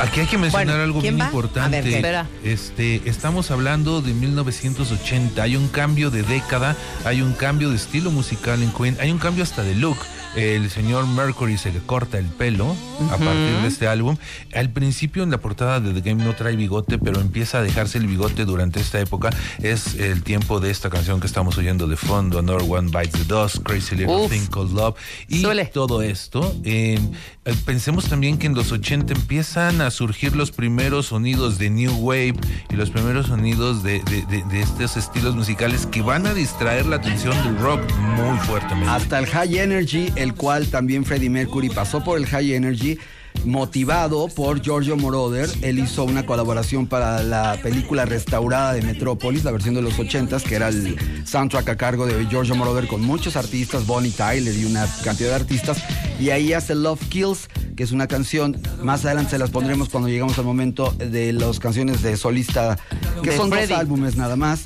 Aquí hay que mencionar Bueno, algo ¿quién bien va? importante. Este, estamos hablando de 1980. Hay un cambio de década, hay un cambio de estilo musical en Queen, hay un cambio hasta de look. El señor Mercury se le corta el pelo a partir de este álbum. Al principio en la portada de The Game no trae bigote, pero empieza a dejarse el bigote durante esta época. Es el tiempo de esta canción que estamos oyendo de fondo, Another One Bites the Dust, Crazy Little Uf. Thing Called Love. Y Suele. todo esto. eh, eh, pensemos también que en los 80 empiezan a surgir los primeros sonidos de New Wave y los primeros sonidos de, de- de- de estos estilos musicales que van a distraer la atención del rock muy fuertemente. Hasta el High Energy, el cual también Freddie Mercury pasó por el High Energy, motivado por Giorgio Moroder. Él hizo una colaboración para la película restaurada de Metrópolis, la versión de los 80s, que era el soundtrack a cargo de Giorgio Moroder con muchos artistas, Bonnie Tyler y una cantidad de artistas. Y ahí hace Love Kills, que es una canción, más adelante se las pondremos cuando llegamos al momento de las canciones de solista, que De son Freddie. dos álbumes nada más.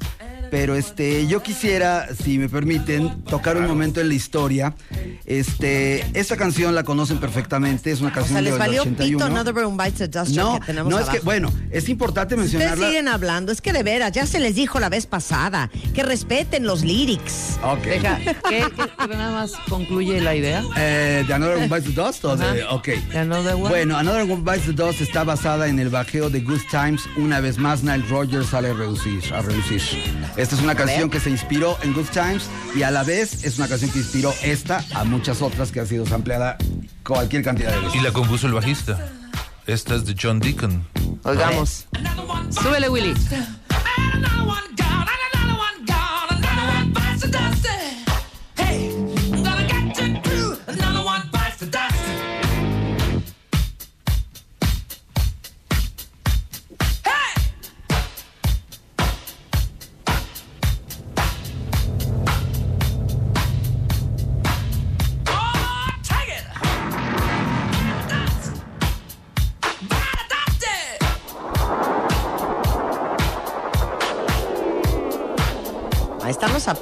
Pero este, yo quisiera, si me permiten, tocar un momento en la historia. Este, esta canción la conocen perfectamente, es una O canción sea, les del valió 81. pito Another One Bites the Dust no, que tenemos no es que, bueno, es importante Ustedes mencionarla. siguen hablando, es que de veras, ya se les dijo la vez pasada, que respeten los lyrics. Ok. Deja, ¿qué, nada más concluye la idea? Eh, ¿De Another One Bites the Dust? o de- ok. ¿De Another One? Bueno, Another One Bites the Dust está basada en el bajeo de Good Times. Una vez más, Nile Rodgers sale a reducir, a reducir. Esta es una canción que se inspiró en Good Times y a la vez es una canción que inspiró esta a muchas otras que ha sido sampleada cualquier cantidad de veces. Y la compuso el bajista. Esta es de John Deacon. Oigamos. Súbele, Willy.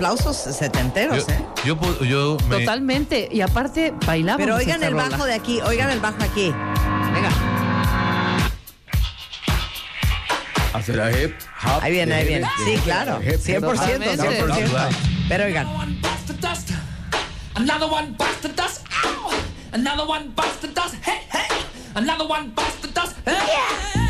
Aplausos setenteros, Yo, ¿eh? yo, yo me- Totalmente. Y aparte, bailamos. Pero oigan el rola. bajo de aquí, oigan el bajo aquí. Venga, Hacer la hip, hop, ahí viene, ahí viene. Sí, claro, de- 100%, Totalmente. 100%. Pero oigan, Another one bites the dust. Another one bites the dust. Ow! Another one bites the dust. Hey, hey! Another one bites the dust. Hey!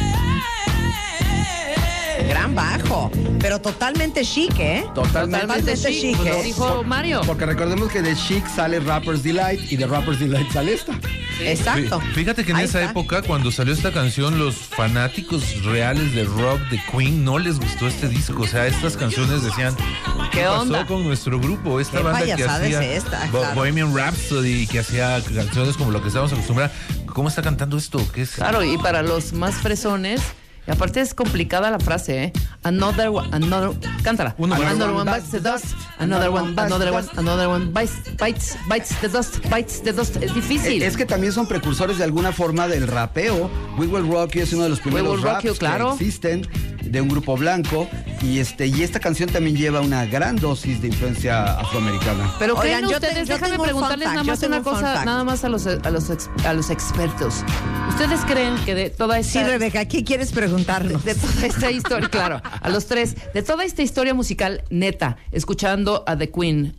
Pero totalmente chic, ¿eh? Totalmente chic, chic, lo ¿eh? dijo Mario. Porque recordemos que de Chic sale Rapper's Delight y de Rapper's Delight sale esta. Exacto. Fí- Fíjate que en Ahí esa está. época, cuando salió esta canción, los fanáticos reales de rock de Queen no les gustó este disco. O sea, estas canciones decían, ¿qué, ¿Qué pasó onda? con nuestro grupo? Esta ¿Qué banda que payasada hacía es esta? Bo- Claro. Bohemian Rhapsody, que hacía canciones como lo que estábamos acostumbrados. ¿Cómo está cantando esto? ¿Qué es? Claro, y para los más fresones, y aparte es complicada la frase, ¿eh? Another one, another, cántala. Más. another one bites the dust, another one, another one, another one bites, bites, bites the dust, bites the dust. Es difícil. Es que también son precursores de alguna forma del rapeo. We Will Rock You es uno de los primeros Will Rock raps You, claro. que existen de un grupo blanco y este y esta canción también lleva una gran dosis de influencia afroamericana. Pero Oigan, te- ustedes, yo déjame preguntarles nada más una un cosa, nada más a los, a los, ex- a los expertos. ¿Ustedes creen que de toda esta... Sí, Rebeca, ¿qué quieres preguntarnos? de toda esta historia, claro, a los tres, de toda esta historia musical neta, escuchando a The Queen,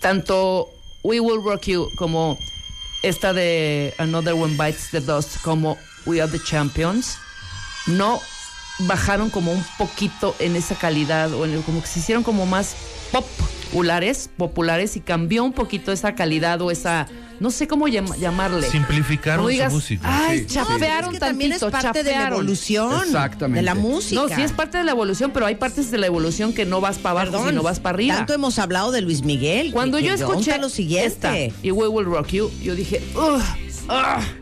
tanto We Will Rock You como esta de Another One Bites the Dust como We Are the Champions, no bajaron como un poquito en esa calidad o en el- como que se hicieron como más populares, populares y cambió un poquito esa calidad o esa no sé cómo llam- llamarle. Simplificaron su música. Ay, Sí, sí. chapearon es que también es parte de la chapearon". evolución. Exactamente. De la música. No, sí es parte de la evolución, pero hay partes de la evolución que no vas para abajo, Perdón, sino vas para arriba. Tanto hemos hablado de Luis Miguel. Cuando yo escuché lo siguiente. esta y We Will Rock You, yo dije, "Ugh, ugh".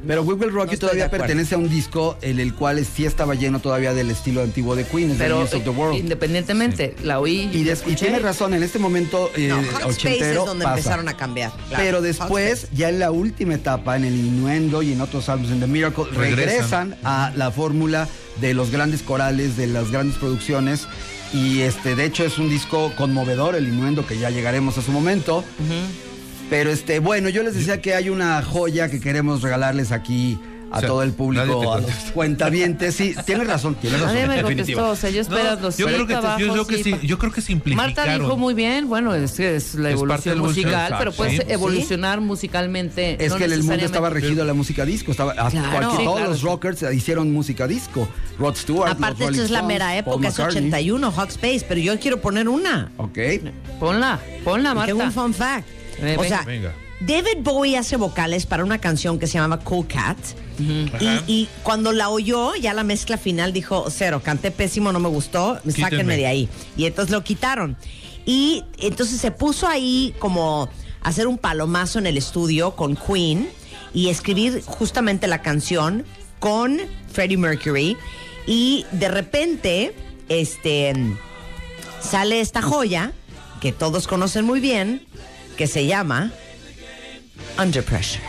Pero We Will Rock No todavía pertenece a un disco en el cual sí estaba lleno todavía del estilo antiguo de Queen, es pero The News of the World. independientemente, la oí Y, des- tienes razón, en este momento eh, No, Hot Space ochentero es donde pasa. empezaron a cambiar. claro. Pero después, ya en la última etapa, en el Innuendo y en otros álbumes, en The Miracle, Regresan. regresan, a la fórmula de los grandes corales, de las grandes producciones. Y este, de hecho, es un disco conmovedor, el Innuendo, que ya llegaremos a su momento. Pero este, bueno, yo les decía que hay una joya que queremos regalarles aquí a O sea, todo el público, a los cuentavientes. Sí, tienes razón, tienes razón. Nadie me contestó, o sea, yo espero No, los yo, creo que, te- yo, creo que sí- pa- yo creo que simplificaron. Marta dijo muy bien, bueno, es, es la evolución la evolución, musical, pero puedes sí. evolucionar musicalmente. Es no que el mundo estaba regido a la música disco. Estaba, hasta Claro. cualquier- Sí, todos claro. los rockers hicieron música disco. Rod Stewart. Aparte, esto es la mera época, es McCartney. 81, Hot Space, pero yo quiero poner una. Ok. Ponla, ponla, Marta. Tengo un fun fact. O sea, Venga. David Bowie hace vocales para una canción que se llamaba Cool Cat. y, y cuando la oyó, ya la mezcla final dijo, cero, canté pésimo, no me gustó, sáquenme Quítenme. de ahí. Y entonces lo quitaron. Y entonces se puso ahí como a hacer un palomazo en el estudio con Queen y escribir justamente la canción con Freddie Mercury. Y de repente, este sale esta joya que todos conocen muy bien, que se llama Under Pressure.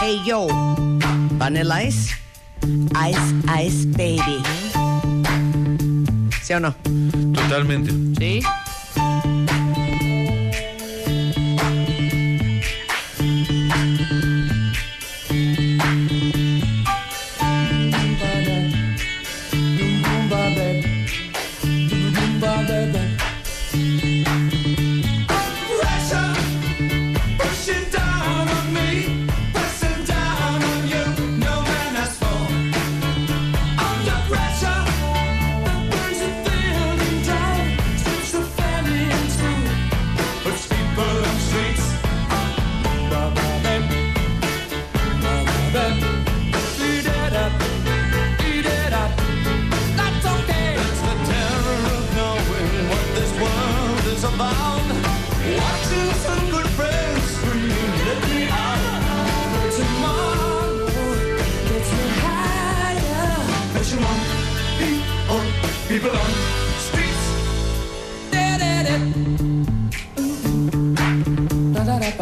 Hey yo, Vanilla Ice, Ice Ice Baby. ¿Sí o no? Totalmente. Sí.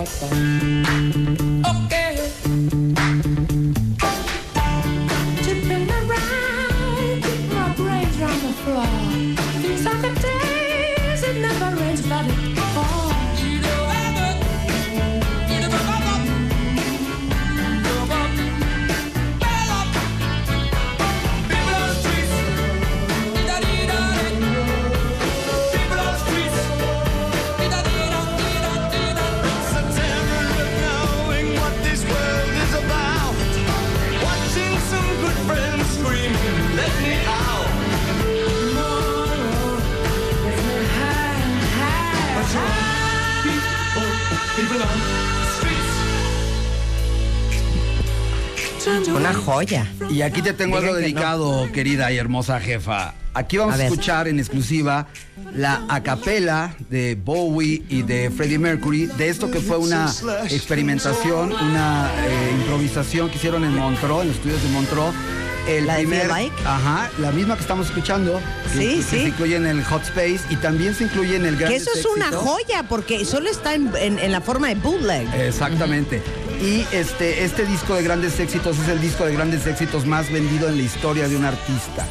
Da-da-da-ba-ba. Okay. Joya. Y aquí te tengo algo Digan que no. dedicado, querida y hermosa jefa. Aquí vamos A a, escuchar en exclusiva la acapela de Bowie y de Freddie Mercury, de esto que fue una experimentación, una eh, improvisación que hicieron en Montreux, en los estudios de Montreux. El ¿La de Feel Like? Ajá, la misma que estamos escuchando. que- Sí, que sí. se incluye en el Hot Space y también se incluye en el Gran Que eso es una joya, porque solo está en, en- en la forma de bootleg. Exactamente. Y este, este disco de grandes éxitos es el disco de grandes éxitos más vendido en la historia de un artista.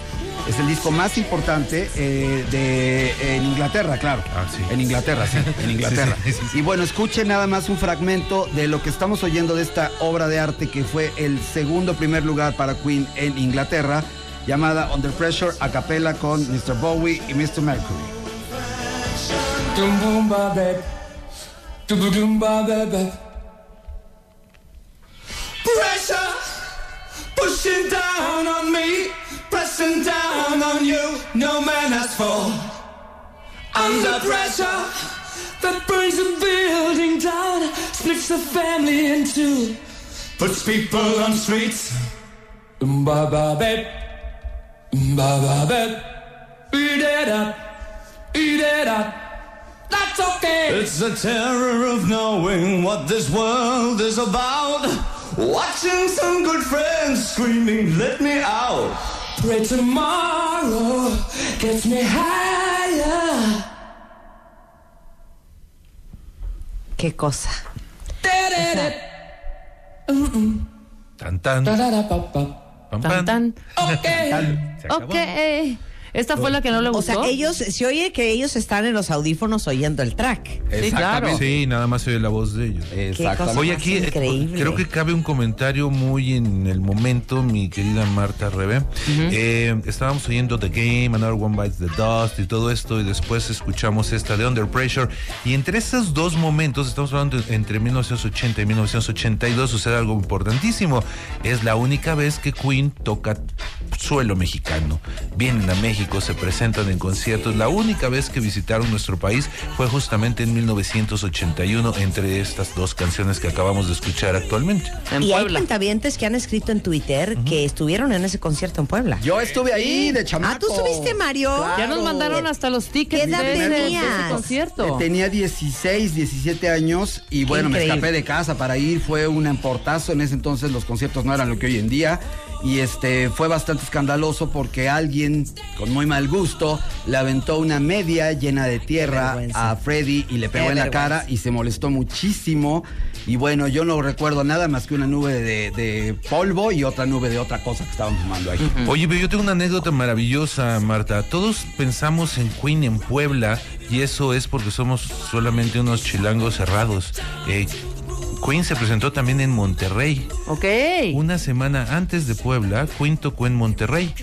Es el disco más importante eh, de, en Inglaterra, claro. Ah, sí. En Inglaterra, sí, en Inglaterra. Sí, sí, sí, sí. Y bueno, escuchen nada más un fragmento de lo que estamos oyendo de esta obra de arte que fue el segundo primer lugar para Queen en Inglaterra, llamada Under Pressure a capella con Mr. Bowie y Mr. Mercury. Pushing down on me, pressing down on you. No man has fall. Under pressure that brings a building down, splits the family in two, puts people on streets. Ba ba bep. Ba ba bep. Eat it up. Eat it up. That's okay. It's the terror of knowing what this world is about. Watching some good friends screaming, let me out. Pray tomorrow gets me higher. Qué cosa. Tan tan. Pam, Tan, pam. tan. Okay. Se acabó. Ok. Esta fue la que no le O gustó. sea, ellos, se oye que ellos están en los audífonos oyendo el track. Sí, claro. Sí, nada más se oye la voz de ellos. Exactamente. Oye, aquí eh, increíble. creo que cabe un comentario muy en el momento, mi querida Marta Rebe. Eh, estábamos oyendo The Game, Another One Bites the Dust y todo esto, y después escuchamos esta de Under Pressure. Y entre esos dos momentos, estamos hablando de- entre 1980 y 1982, sucede algo importantísimo. Es la única vez que Queen toca suelo mexicano. Vienen a México, se presentan en conciertos. La única vez que visitaron nuestro país fue justamente en 1981 entre estas dos canciones que acabamos de escuchar actualmente. En y hay Puebla. cuentavientes que han escrito en Twitter que estuvieron en ese concierto en Puebla. Yo estuve ahí de chamaco. Ah, ¿tú estuviste, Mario? Ya nos mandaron hasta los tickets ¿Qué edad de ese, de ese tenías? concierto. Tenía 16, 17 años y bueno, me escapé de casa para ir. Fue un emportazo. En ese entonces los conciertos no eran lo que hoy en día. Y este fue bastante escandaloso porque alguien con muy mal gusto le aventó una media llena de tierra a Freddy y le pegó Qué en la vergüenza. cara y se molestó muchísimo. Y bueno, yo no recuerdo nada más que una nube de, de polvo y otra nube de otra cosa que estaban fumando ahí. Oye, pero yo tengo una anécdota maravillosa, Marta. Todos pensamos en Queen en Puebla y eso es porque somos solamente unos chilangos cerrados. Eh, Queen se presentó también en Monterrey. Ok. Una semana antes de Puebla, Queen tocó en Monterrey.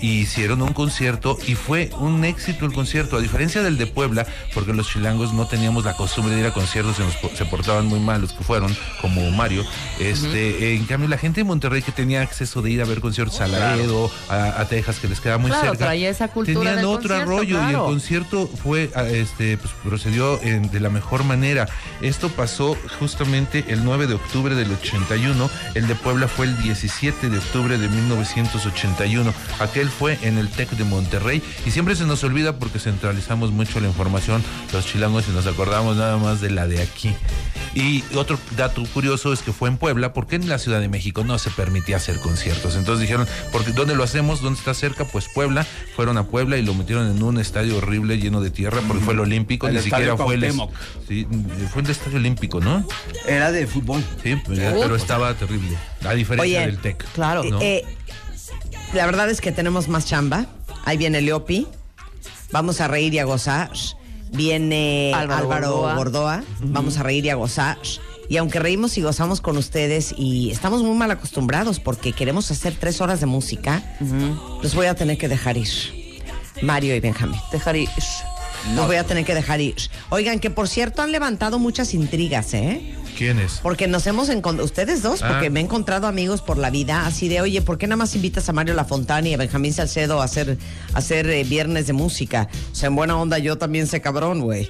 Y hicieron un concierto y fue un éxito el concierto, a diferencia del de Puebla, porque los chilangos no teníamos la costumbre de ir a conciertos, se, nos se portaban muy mal los que fueron, como Mario. Este, En cambio, la gente de Monterrey que tenía acceso de ir a ver conciertos a Laredo, a, a Texas, que les queda muy Claro, cerca, traía esa cultura tenían del otro rollo y el claro. concierto fue, ah, este, pues, procedió en- de la mejor manera. Esto pasó justamente el 9 de octubre del 81, el de Puebla fue el 17 de octubre de 1981. Aquel fue en el TEC de Monterrey y siempre se nos olvida porque centralizamos mucho la información los chilangos y nos acordamos nada más de la de aquí. Y otro dato curioso es que fue en Puebla, porque en la Ciudad de México no se permitía hacer conciertos. Entonces dijeron, porque ¿dónde lo hacemos? ¿Dónde está cerca? Pues Puebla. Fueron a Puebla y lo metieron en un estadio horrible lleno de tierra, porque fue el Olímpico, El ni siquiera fue el, sí, fue el Estadio Olímpico, ¿no? Era de fútbol. Sí, pues, pero estaba terrible. A diferencia Oye, del TEC. Claro. ¿no? Eh, la verdad es que tenemos más chamba. Ahí viene Leopi. Vamos a reír y a gozar. Viene Álvaro Álvaro, Gordoa. Gordoa. Vamos a reír y a gozar. Y aunque reímos y gozamos con ustedes y estamos muy mal acostumbrados porque queremos hacer tres horas de música, los voy a tener que dejar ir. Mario y Benjamín. Dejar ir. Los voy a tener que dejar ir. Oigan, que por cierto han levantado muchas intrigas, ¿eh? ¿Quién es? Porque nos hemos encontrado, ustedes dos, porque Ah. me he encontrado amigos por la vida, así de, oye, ¿por qué nada más invitas a Mario Lafontana y a Benjamín Salcedo a hacer, a hacer eh, viernes de música? O sea, en buena onda, yo también sé cabrón, güey.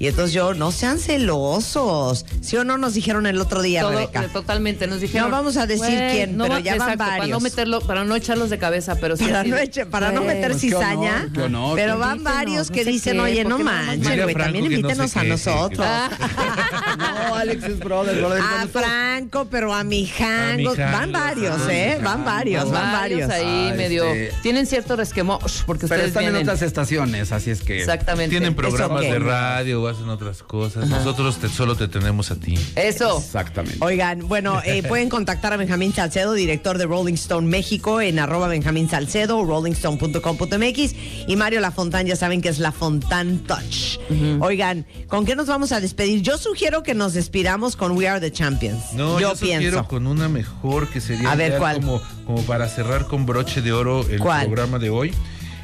Y entonces yo, no sean celosos. ¿Sí o no nos dijeron el otro día, Todo- Rebeca? totalmente, nos dijeron. No vamos a decir "Güey, quién, no pero va- ya van exacto, Para no varios. meterlo, para no echarlos de cabeza, pero sí Para así no, de, eche- para no "Güey, meter pues, qué honor, cizaña. qué honor. Pero van varios no que dicen, qué, oye, ¿por no manchen, güey, también invítenos sé a qué, nosotros. No, Alex es brother, brother. A Franco, pero a mi A mi Van varios, ¿eh? Van varios, van varios. ahí Ah, medio. este- Tienen cierto resquemor porque Pero ustedes están en otras estaciones, así es que. Exactamente. Tienen programas de radio, hacen otras cosas. Nosotros te- solo te tenemos a ti. Eso. Exactamente. Oigan, bueno, eh, pueden contactar a Benjamín Salcedo, director de Rolling Stone México, en arroba Benjamín Salcedo, rollingstone.com.mx. Y Mario Lafontán, ya saben que es Lafontán Touch. Oigan, ¿con qué nos vamos a despedir? Yo sugiero que nos despidamos con We Are the Champions. No, yo, yo pienso. sugiero con una mejor que sería A ver, ¿cuál? Como, como para cerrar con broche de oro el ¿Cuál? programa de hoy.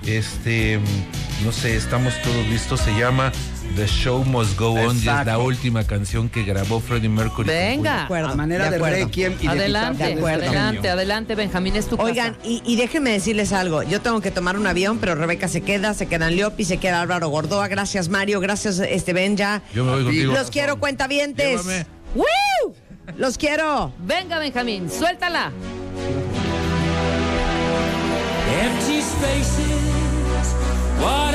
Este, mm, no sé, estamos todos listos. Se llama The Show Must Go On y es la última canción que grabó Freddie Mercury. Venga. De acuerdo, a manera de, acuerdo. requiem y de Adelante, de este adelante, genio. adelante, Benjamín, es tu Oigan, casa. y, y déjenme decirles algo. Yo tengo que tomar un avión, pero Rebeca se queda, se quedan Leopi, se queda Álvaro Gordoa. Gracias, Mario. Gracias, este Benja. Yo me voy contigo. Los quiero, cuentavientes. ¡Woo! Los quiero. Venga, Benjamín, suéltala. Empty spaces, what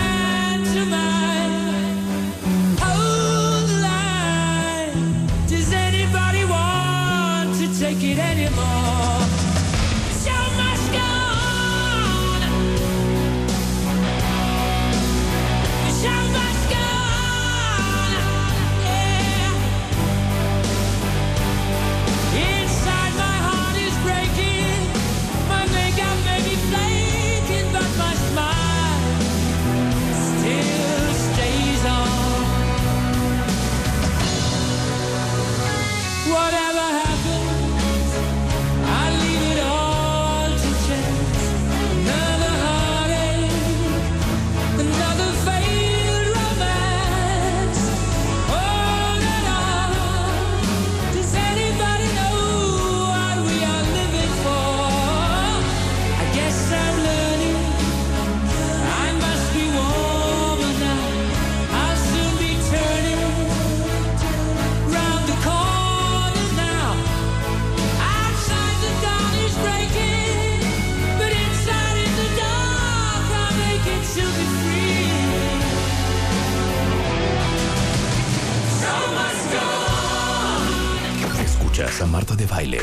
Marta de Baile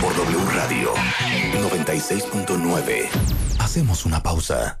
por W Radio 96.9. Hacemos una pausa.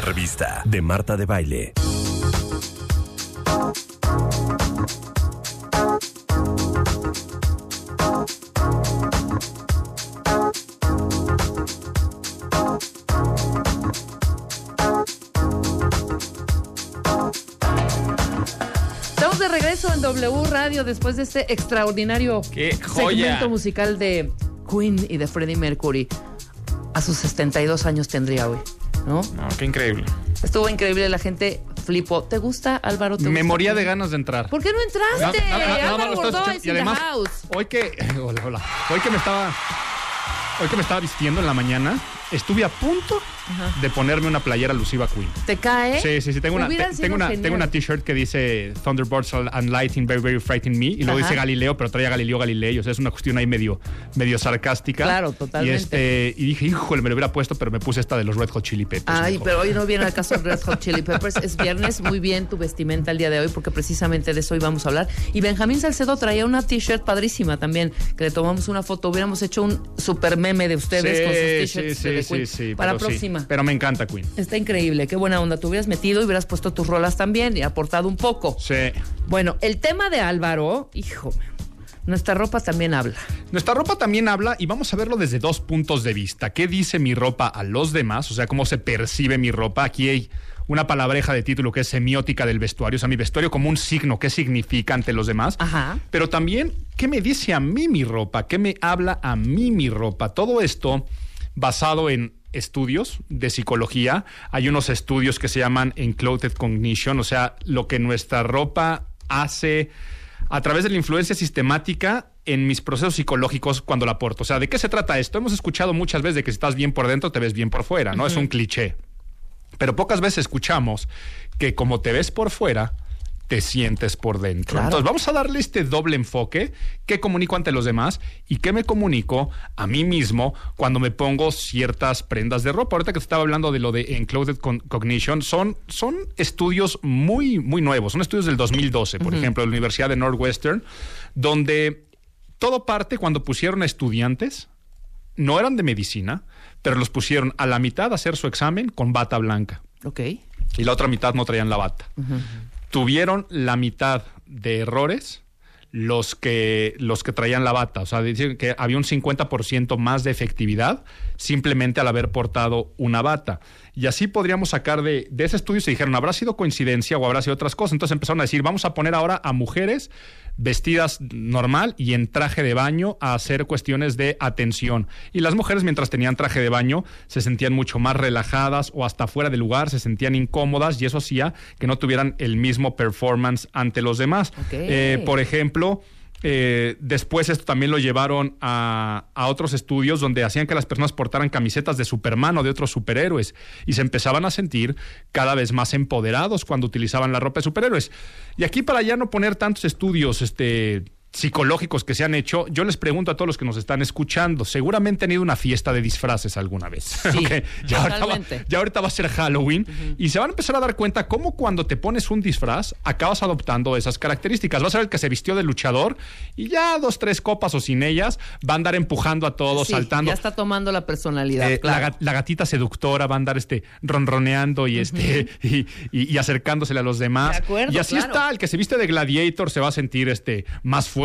Revista de Marta de Baile. Estamos de regreso en W Radio después de este extraordinario segmento musical de Queen y de Freddie Mercury. A sus 72 años tendría hoy, ¿no? No, qué increíble. Estuvo increíble, la gente flipó. ¿Te gusta, Álvaro? ¿Te Me gusta moría de ganas de entrar. ¿Por qué no entraste? Nada- nada más Álvaro escuchando. is Y in the además, house. hoy que. Hola, hola. Hoy que me estaba. Hoy que me estaba vistiendo en la mañana, estuve a punto Ajá. de ponerme una playera alusiva a Queen. ¿Te cae? Sí, sí, sí. Tengo una, te- tengo una, genial. tengo una t-shirt que dice Thunderbirds and Lightning Very, Very Frightening Me. Y luego Ajá. dice Galileo, pero trae a Galileo Galilei. O sea, es una cuestión ahí medio, medio sarcástica. Claro, totalmente. Y, este, y dije, híjole, me lo hubiera puesto, pero me puse esta de los Red Hot Chili Peppers. Ay, mejor. pero hoy no viene al caso de Red Hot Chili Peppers. Es viernes, muy bien tu vestimenta el día de hoy, porque precisamente de eso hoy vamos a hablar. Y Benjamín Salcedo traía una t-shirt padrísima también, que le tomamos una foto. Hubiéramos hecho un super meme de ustedes Sí, con sus sí, t-shirts sí, de sí, Para pero próxima. Pero me encanta Queen. Está increíble, qué buena onda. Te hubieras metido y hubieras puesto tus rolas también y aportado un poco. Sí. Bueno, el tema de Álvaro, hijo, nuestra ropa también habla. Nuestra ropa también habla y vamos a verlo desde dos puntos de vista. ¿Qué dice mi ropa a los demás? O sea, cómo se percibe mi ropa. Aquí hay una palabreja de título que es semiótica del vestuario. O sea, mi vestuario como un signo. ¿Qué significa ante los demás? Ajá. Pero también, ¿qué me dice a mí mi ropa? ¿Qué me habla a mí mi ropa? Todo esto basado en estudios de psicología. Hay unos estudios que se llaman Enclothed Cognition, o sea, lo que nuestra ropa hace a través de la influencia sistemática en mis procesos psicológicos cuando la porto. O sea, ¿de qué se trata esto? Hemos escuchado muchas veces de que si estás bien por dentro, te ves bien por fuera, ¿no? Es un cliché. Pero pocas veces escuchamos que como te ves por fuera, te sientes por dentro. Claro. Entonces vamos a darle este doble enfoque, qué comunico ante los demás y qué me comunico a mí mismo cuando me pongo ciertas prendas de ropa. Ahorita que te estaba hablando de lo de Enclosed Cognition, son, son estudios muy, muy nuevos, son estudios del 2012, por ejemplo, de la Universidad de Northwestern, donde todo parte cuando pusieron a estudiantes no eran de medicina, pero los pusieron a la mitad a hacer su examen con bata blanca Ok. y la otra mitad no traían la bata. Tuvieron la mitad de errores los que, los que traían la bata. O sea, dicen que había un 50% más de efectividad simplemente al haber portado una bata. Y así podríamos sacar de, de ese estudio, se dijeron, ¿habrá sido coincidencia o habrá sido otras cosas? Entonces empezaron a decir, vamos a poner ahora a mujeres vestidas normal y en traje de baño a hacer cuestiones de atención. Y las mujeres mientras tenían traje de baño se sentían mucho más relajadas o hasta fuera de lugar, se sentían incómodas y eso hacía que no tuvieran el mismo performance ante los demás. Eh, por ejemplo, eh, después esto también lo llevaron a, a otros estudios donde hacían que las personas portaran camisetas de Superman o de otros superhéroes y se empezaban a sentir cada vez más empoderados cuando utilizaban la ropa de superhéroes. Y aquí para ya no poner tantos estudios, este psicológicos que se han hecho, yo les pregunto a todos los que nos están escuchando, seguramente han ido a una fiesta de disfraces alguna vez. Sí, Ok, ya, ahorita va, totalmente. ya ahorita va a ser Halloween y se van a empezar a dar cuenta cómo cuando te pones un disfraz acabas adoptando esas características. Vas a ver el que se vistió de luchador y ya dos, tres copas o sin ellas va a andar empujando a todos, Sí, saltando. Ya está tomando la personalidad. Eh, claro. la, gat- la gatita seductora va a andar este ronroneando y este y, y- y acercándosele a los demás. De acuerdo, y así claro. está, el que se viste de gladiator se va a sentir este más fuerte,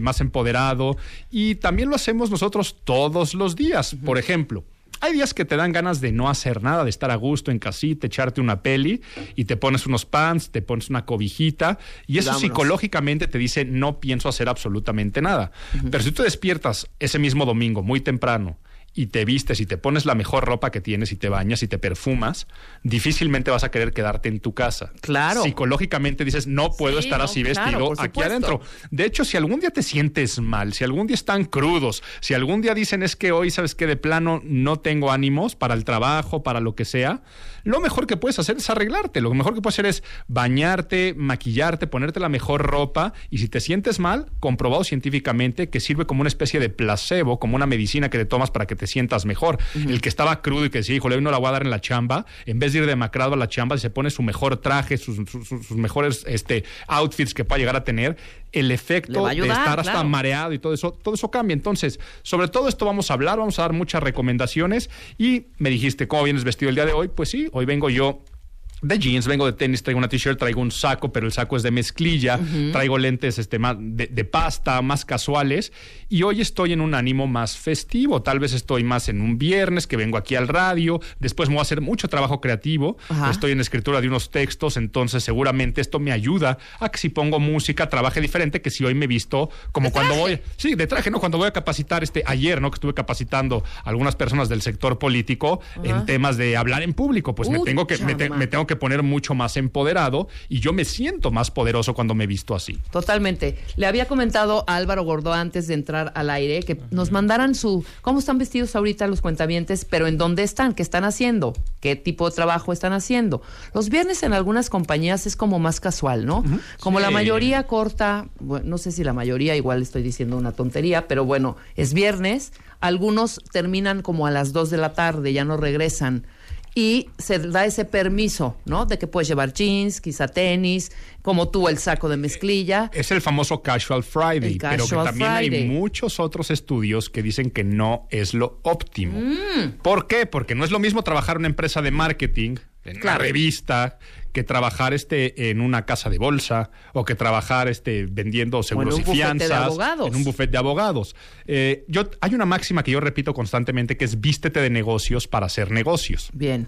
más empoderado. Y también lo hacemos nosotros todos los días. Por ejemplo. Hay días que te dan ganas de no hacer nada, de estar a gusto en casita, echarte una peli y te pones unos pants, te pones una cobijita y eso Vámonos. psicológicamente te dice no pienso hacer absolutamente nada. Pero si tú te despiertas ese mismo domingo muy temprano y te vistes y te pones la mejor ropa que tienes y te bañas y te perfumas, difícilmente vas a querer quedarte en tu casa. Claro. Psicológicamente dices, no puedo Sí, estar no, así claro, vestido aquí adentro. De hecho, si algún día te sientes mal, si algún día están crudos, si algún día dicen es que hoy, sabes que de plano no tengo ánimos para el trabajo, para lo que sea, lo mejor que puedes hacer es arreglarte. Lo mejor que puedes hacer es bañarte, maquillarte, ponerte la mejor ropa y si te sientes mal, comprobado científicamente que sirve como una especie de placebo, como una medicina que te tomas para que te sientas mejor. El que estaba crudo y que decía, híjole, hoy no la voy a dar en la chamba, en vez de ir demacrado a la chamba, se pone su mejor traje, sus, sus- sus mejores este, outfits que pueda llegar a tener, el efecto de estar hasta claro. mareado y todo eso, todo eso cambia. Entonces, sobre todo esto vamos a hablar, vamos a dar muchas recomendaciones y me dijiste, ¿cómo vienes vestido el día de hoy? Pues sí, hoy vengo yo de jeans, vengo de tenis, traigo una t-shirt, traigo un saco, pero el saco es de mezclilla, traigo lentes este, más de, de pasta, más casuales, y hoy estoy en un ánimo más festivo, tal vez estoy más en un viernes que vengo aquí al radio, después me voy a hacer mucho trabajo creativo, estoy en escritura de unos textos, entonces seguramente esto me ayuda a que si pongo música trabaje diferente que si hoy me visto como cuando voy, sí, de traje, ¿no? Cuando voy a capacitar, este, ayer, ¿no? Que estuve capacitando a algunas personas del sector político en temas de hablar en público, pues me tengo que, me, te- me tengo que que poner mucho más empoderado y yo me siento más poderoso cuando me he visto así. Totalmente. Le había comentado a Álvaro Gordó antes de entrar al aire que nos mandaran su cómo están vestidos ahorita los cuentavientes, pero en dónde están, qué están haciendo, qué tipo de trabajo están haciendo. Los viernes en algunas compañías es como más casual, ¿no? Como la mayoría corta, bueno, no sé si la mayoría, igual estoy diciendo una tontería, pero bueno, es viernes. Algunos terminan como a las 2 de la tarde, ya no regresan. Y se da ese permiso, ¿no? De que puedes llevar jeans, quizá tenis, como tú el saco de mezclilla. Es el famoso Casual Friday, El pero que Casual también Friday. hay muchos otros estudios que dicen que no es lo óptimo. Mm. ¿Por qué? Porque no es lo mismo trabajar en una empresa de marketing, en Claro. una revista, que trabajar este en una casa de bolsa o que trabajar este vendiendo seguros y bufete fianzas en un buffet de abogados. Eh, yo hay una máxima que yo repito constantemente que es vístete de negocios para hacer negocios. Bien.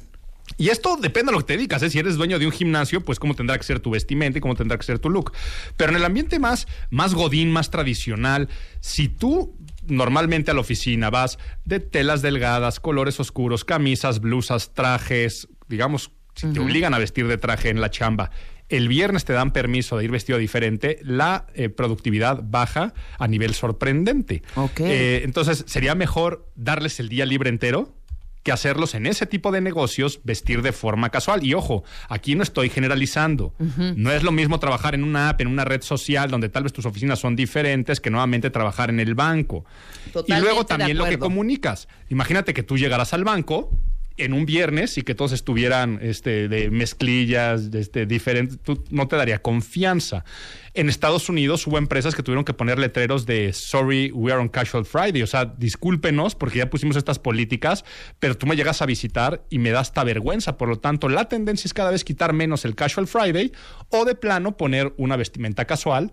Y esto depende de lo que te dedicas. ¿eh? Si eres dueño de un gimnasio, pues cómo tendrá que ser tu vestimenta y cómo tendrá que ser tu look. Pero en el ambiente más, más godín, más tradicional, si tú normalmente a la oficina vas de telas delgadas, colores oscuros, camisas, blusas, trajes, digamos, si te obligan a vestir de traje en la chamba, el viernes te dan permiso de ir vestido diferente, la eh, productividad baja a nivel sorprendente. Eh, entonces, sería mejor darles el día libre entero que hacerlos en ese tipo de negocios vestir de forma casual. Y ojo, aquí no estoy generalizando. No es lo mismo trabajar en una app, en una red social, donde tal vez tus oficinas son diferentes, que nuevamente trabajar en el banco. Totalmente y luego también lo que comunicas. Imagínate que tú llegaras al banco en un viernes y que todos estuvieran este, de mezclillas, de este, diferentes, no te daría confianza. En Estados Unidos hubo empresas que tuvieron que poner letreros de sorry, we are on casual Friday, o sea, discúlpenos porque ya pusimos estas políticas, pero tú me llegas a visitar y me da hasta vergüenza. Por lo tanto, la tendencia es cada vez quitar menos el casual Friday o de plano poner una vestimenta casual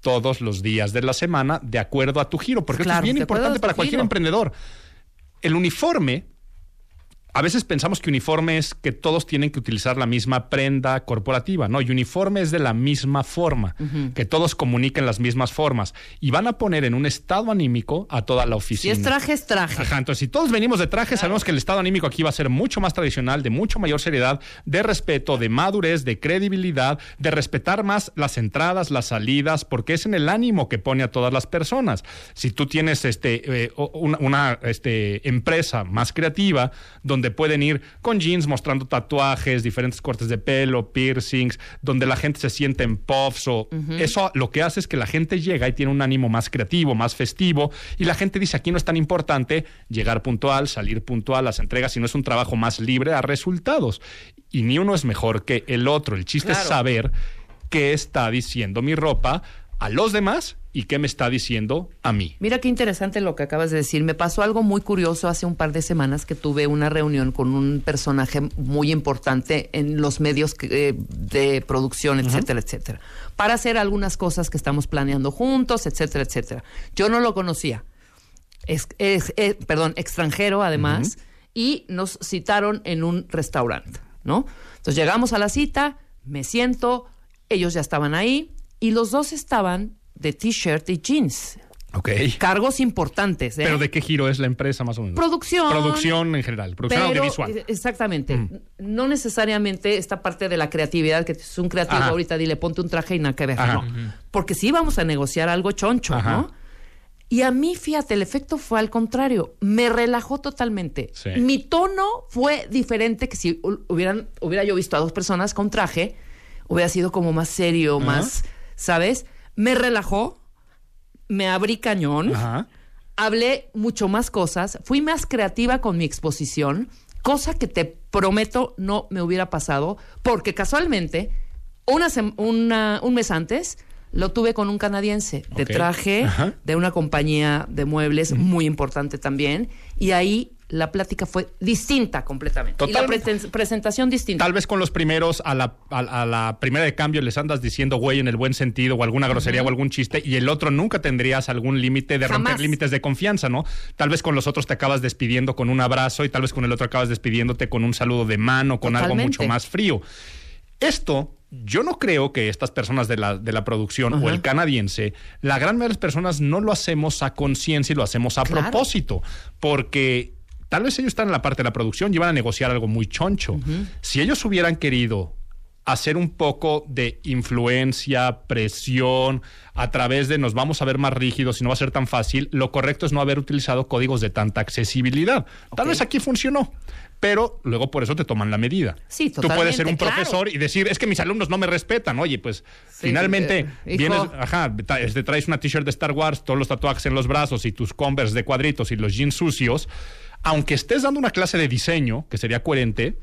todos los días de la semana de acuerdo a tu giro, porque esto Claro, es bien importante para cualquier giro. emprendedor. El uniforme, a veces pensamos que uniforme es que todos tienen que utilizar la misma prenda corporativa, ¿no? Y uniforme es de la misma forma, que todos comuniquen las mismas formas y van a poner en un estado anímico a toda la Si oficina. es traje, es traje. Ajá, entonces si todos venimos de traje, sabemos que el estado anímico aquí va a ser mucho más tradicional, de mucho mayor seriedad, de respeto, de madurez, de credibilidad, de respetar más las entradas, las salidas, porque es en el ánimo que pone a todas las personas. Si tú tienes este, eh, una, este, empresa más creativa, donde pueden ir con jeans mostrando tatuajes, diferentes cortes de pelo, piercings, donde la gente se siente en puffs o eso lo que hace es que la gente llega y tiene un ánimo más creativo, más festivo, y la gente dice aquí no es tan importante llegar puntual, salir puntual, las entregas, sino es un trabajo más libre a resultados. Y ni uno es mejor que el otro. El chiste es saber qué está diciendo mi ropa a los demás y qué me está diciendo a mí. Mira qué interesante lo que acabas de decir. Me pasó algo muy curioso hace un par de semanas que tuve una reunión con un personaje muy importante en los medios que- eh, de producción, etcétera, etcétera, para hacer algunas cosas que estamos planeando juntos, etcétera, etcétera. Yo no lo conocía. Es, es- eh, perdón, extranjero además, y nos citaron en un restaurante, ¿no? Entonces llegamos a la cita, me siento, ellos ya estaban ahí y los dos estaban de t-shirt y jeans. Ok. Cargos importantes, ¿eh? Pero ¿de qué giro es la empresa más o menos? Producción. Producción en general, producción Pero, audiovisual. eh, Exactamente. No necesariamente esta parte de la creatividad, que es un creativo Ajá. ahorita, dile, ponte un traje y nada que ver. No. Porque sí vamos a negociar algo choncho, Ajá. ¿no? Y a mí, fíjate, el efecto fue al contrario. Me relajó totalmente. Sí. Mi tono fue diferente que si hu- hubieran, hubiera yo visto a dos personas con traje, hubiera sido como más serio, más, ¿sabes? Me relajó, me abrí cañón Ajá. hablé mucho más cosas, fui más creativa con mi exposición, cosa que te prometo no me hubiera pasado, porque casualmente, una sem- una- un mes antes, lo tuve con un canadiense de traje Ajá. de una compañía de muebles muy importante también, y ahí la plática fue distinta completamente. Y la presentación distinta. Tal vez con los primeros, a la, a, a la primera de cambio les andas diciendo güey en el buen sentido o alguna grosería o algún chiste y el otro nunca tendrías algún límite de romper límites de confianza, ¿no? Tal vez con los otros te acabas despidiendo con un abrazo y tal vez con el otro acabas despidiéndote con un saludo de mano, con algo mucho más frío. Esto, yo no creo que estas personas de la, de la producción o el canadiense, la gran mayoría de las personas no lo hacemos a conciencia y lo hacemos a Claro. propósito, porque Tal vez ellos están en la parte de la producción y iban a negociar algo muy choncho. Si ellos hubieran querido hacer un poco de influencia, presión, a través de nos vamos a ver más rígidos y no va a ser tan fácil, lo correcto es no haber utilizado códigos de tanta accesibilidad. Tal vez aquí funcionó, pero luego por eso te toman la medida. Sí, Tú puedes ser un totalmente, profesor y decir, es que mis alumnos no me respetan. Oye, pues finalmente eh, vienes, ajá, te traes una t-shirt de Star Wars, todos los tatuajes en los brazos y tus Converse de cuadritos y los jeans sucios. Aunque estés dando una clase de diseño, que sería coherente,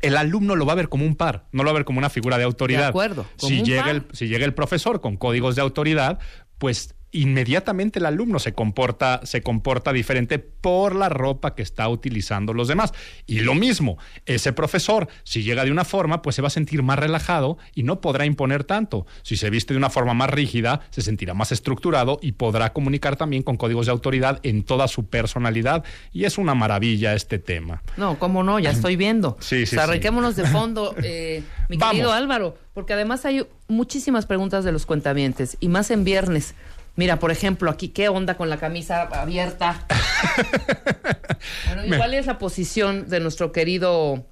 el alumno lo va a ver como un par, no lo va a ver como una figura de autoridad. De acuerdo, Si llega, el, si llega el profesor con códigos de autoridad, pues inmediatamente el alumno se comporta, se comporta diferente por la ropa que está utilizando los demás. Y lo mismo, ese profesor, si llega de una forma, pues se va a sentir más relajado y no podrá imponer tanto. Si se viste de una forma más rígida, se sentirá más estructurado y podrá comunicar también con códigos de autoridad en toda su personalidad. Y es una maravilla este tema. No, cómo no, ya estoy viendo. Sí, sí, O sea, sí. arranquémonos de fondo, eh, mi Vamos. querido Álvaro, porque además hay muchísimas preguntas de los cuentavientes, y más en viernes. Mira, por ejemplo, aquí, ¿qué onda con la camisa abierta? bueno, ¿y Me- ¿cuál es la posición de nuestro querido,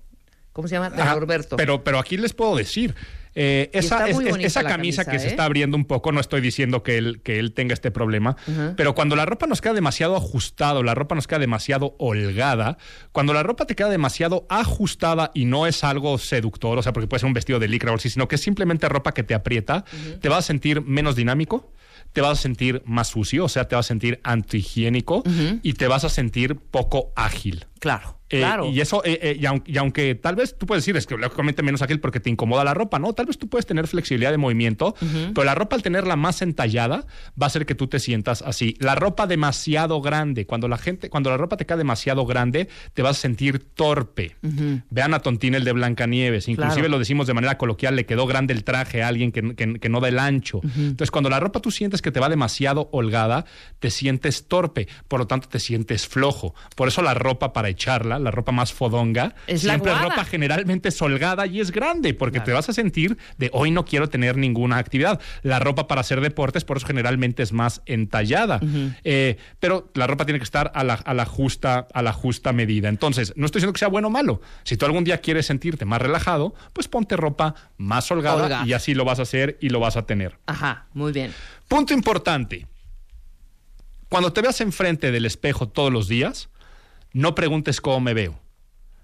¿cómo se llama? De Norberto. Pero, pero aquí les puedo decir. eh, esa es- esa camisa, camisa, que se ¿eh? está abriendo un poco, no estoy diciendo que él, que él tenga este problema, pero cuando la ropa nos queda demasiado ajustado, la ropa nos queda demasiado holgada, cuando la ropa te queda demasiado ajustada y no es algo seductor, o sea, porque puede ser un vestido de licra o así, sino que es simplemente ropa que te aprieta, te vas a sentir menos dinámico, te vas a sentir más sucio, o sea, te vas a sentir antihigiénico y te vas a sentir poco ágil. Claro, claro. Y eso, eh, eh, y, aun- y aunque tal vez tú puedes decir, es que lógicamente menos ágil porque te incomoda la ropa, ¿no? Tal vez tú puedes tener flexibilidad de movimiento, pero la ropa al tenerla más entallada va a hacer que tú te sientas así. La ropa demasiado grande, cuando la gente, cuando la ropa te queda demasiado grande, te vas a sentir torpe. Vean a Tontín el de Blancanieves, inclusive Claro. lo decimos de manera coloquial, le quedó grande el traje a alguien que, que- que no da el ancho. Entonces, cuando la ropa tú sientes que te va demasiado holgada, te sientes torpe, por lo tanto te sientes flojo. Por eso la ropa para echarla, la ropa más fodonga, Es la siempre guada. ropa generalmente es holgada y es grande, porque te vas a sentir de hoy no quiero tener ninguna actividad. La ropa para hacer deportes, por eso generalmente es más entallada. Eh, pero la ropa tiene que estar a la, a la justa, a la justa medida. Entonces, no estoy diciendo que sea bueno o malo. Si tú algún día quieres sentirte más relajado, pues ponte ropa más holgada, Holgada. y así lo vas a hacer y lo vas a tener. Ajá, muy bien. Punto importante. Cuando te veas enfrente del espejo todos los días, no preguntes cómo me veo,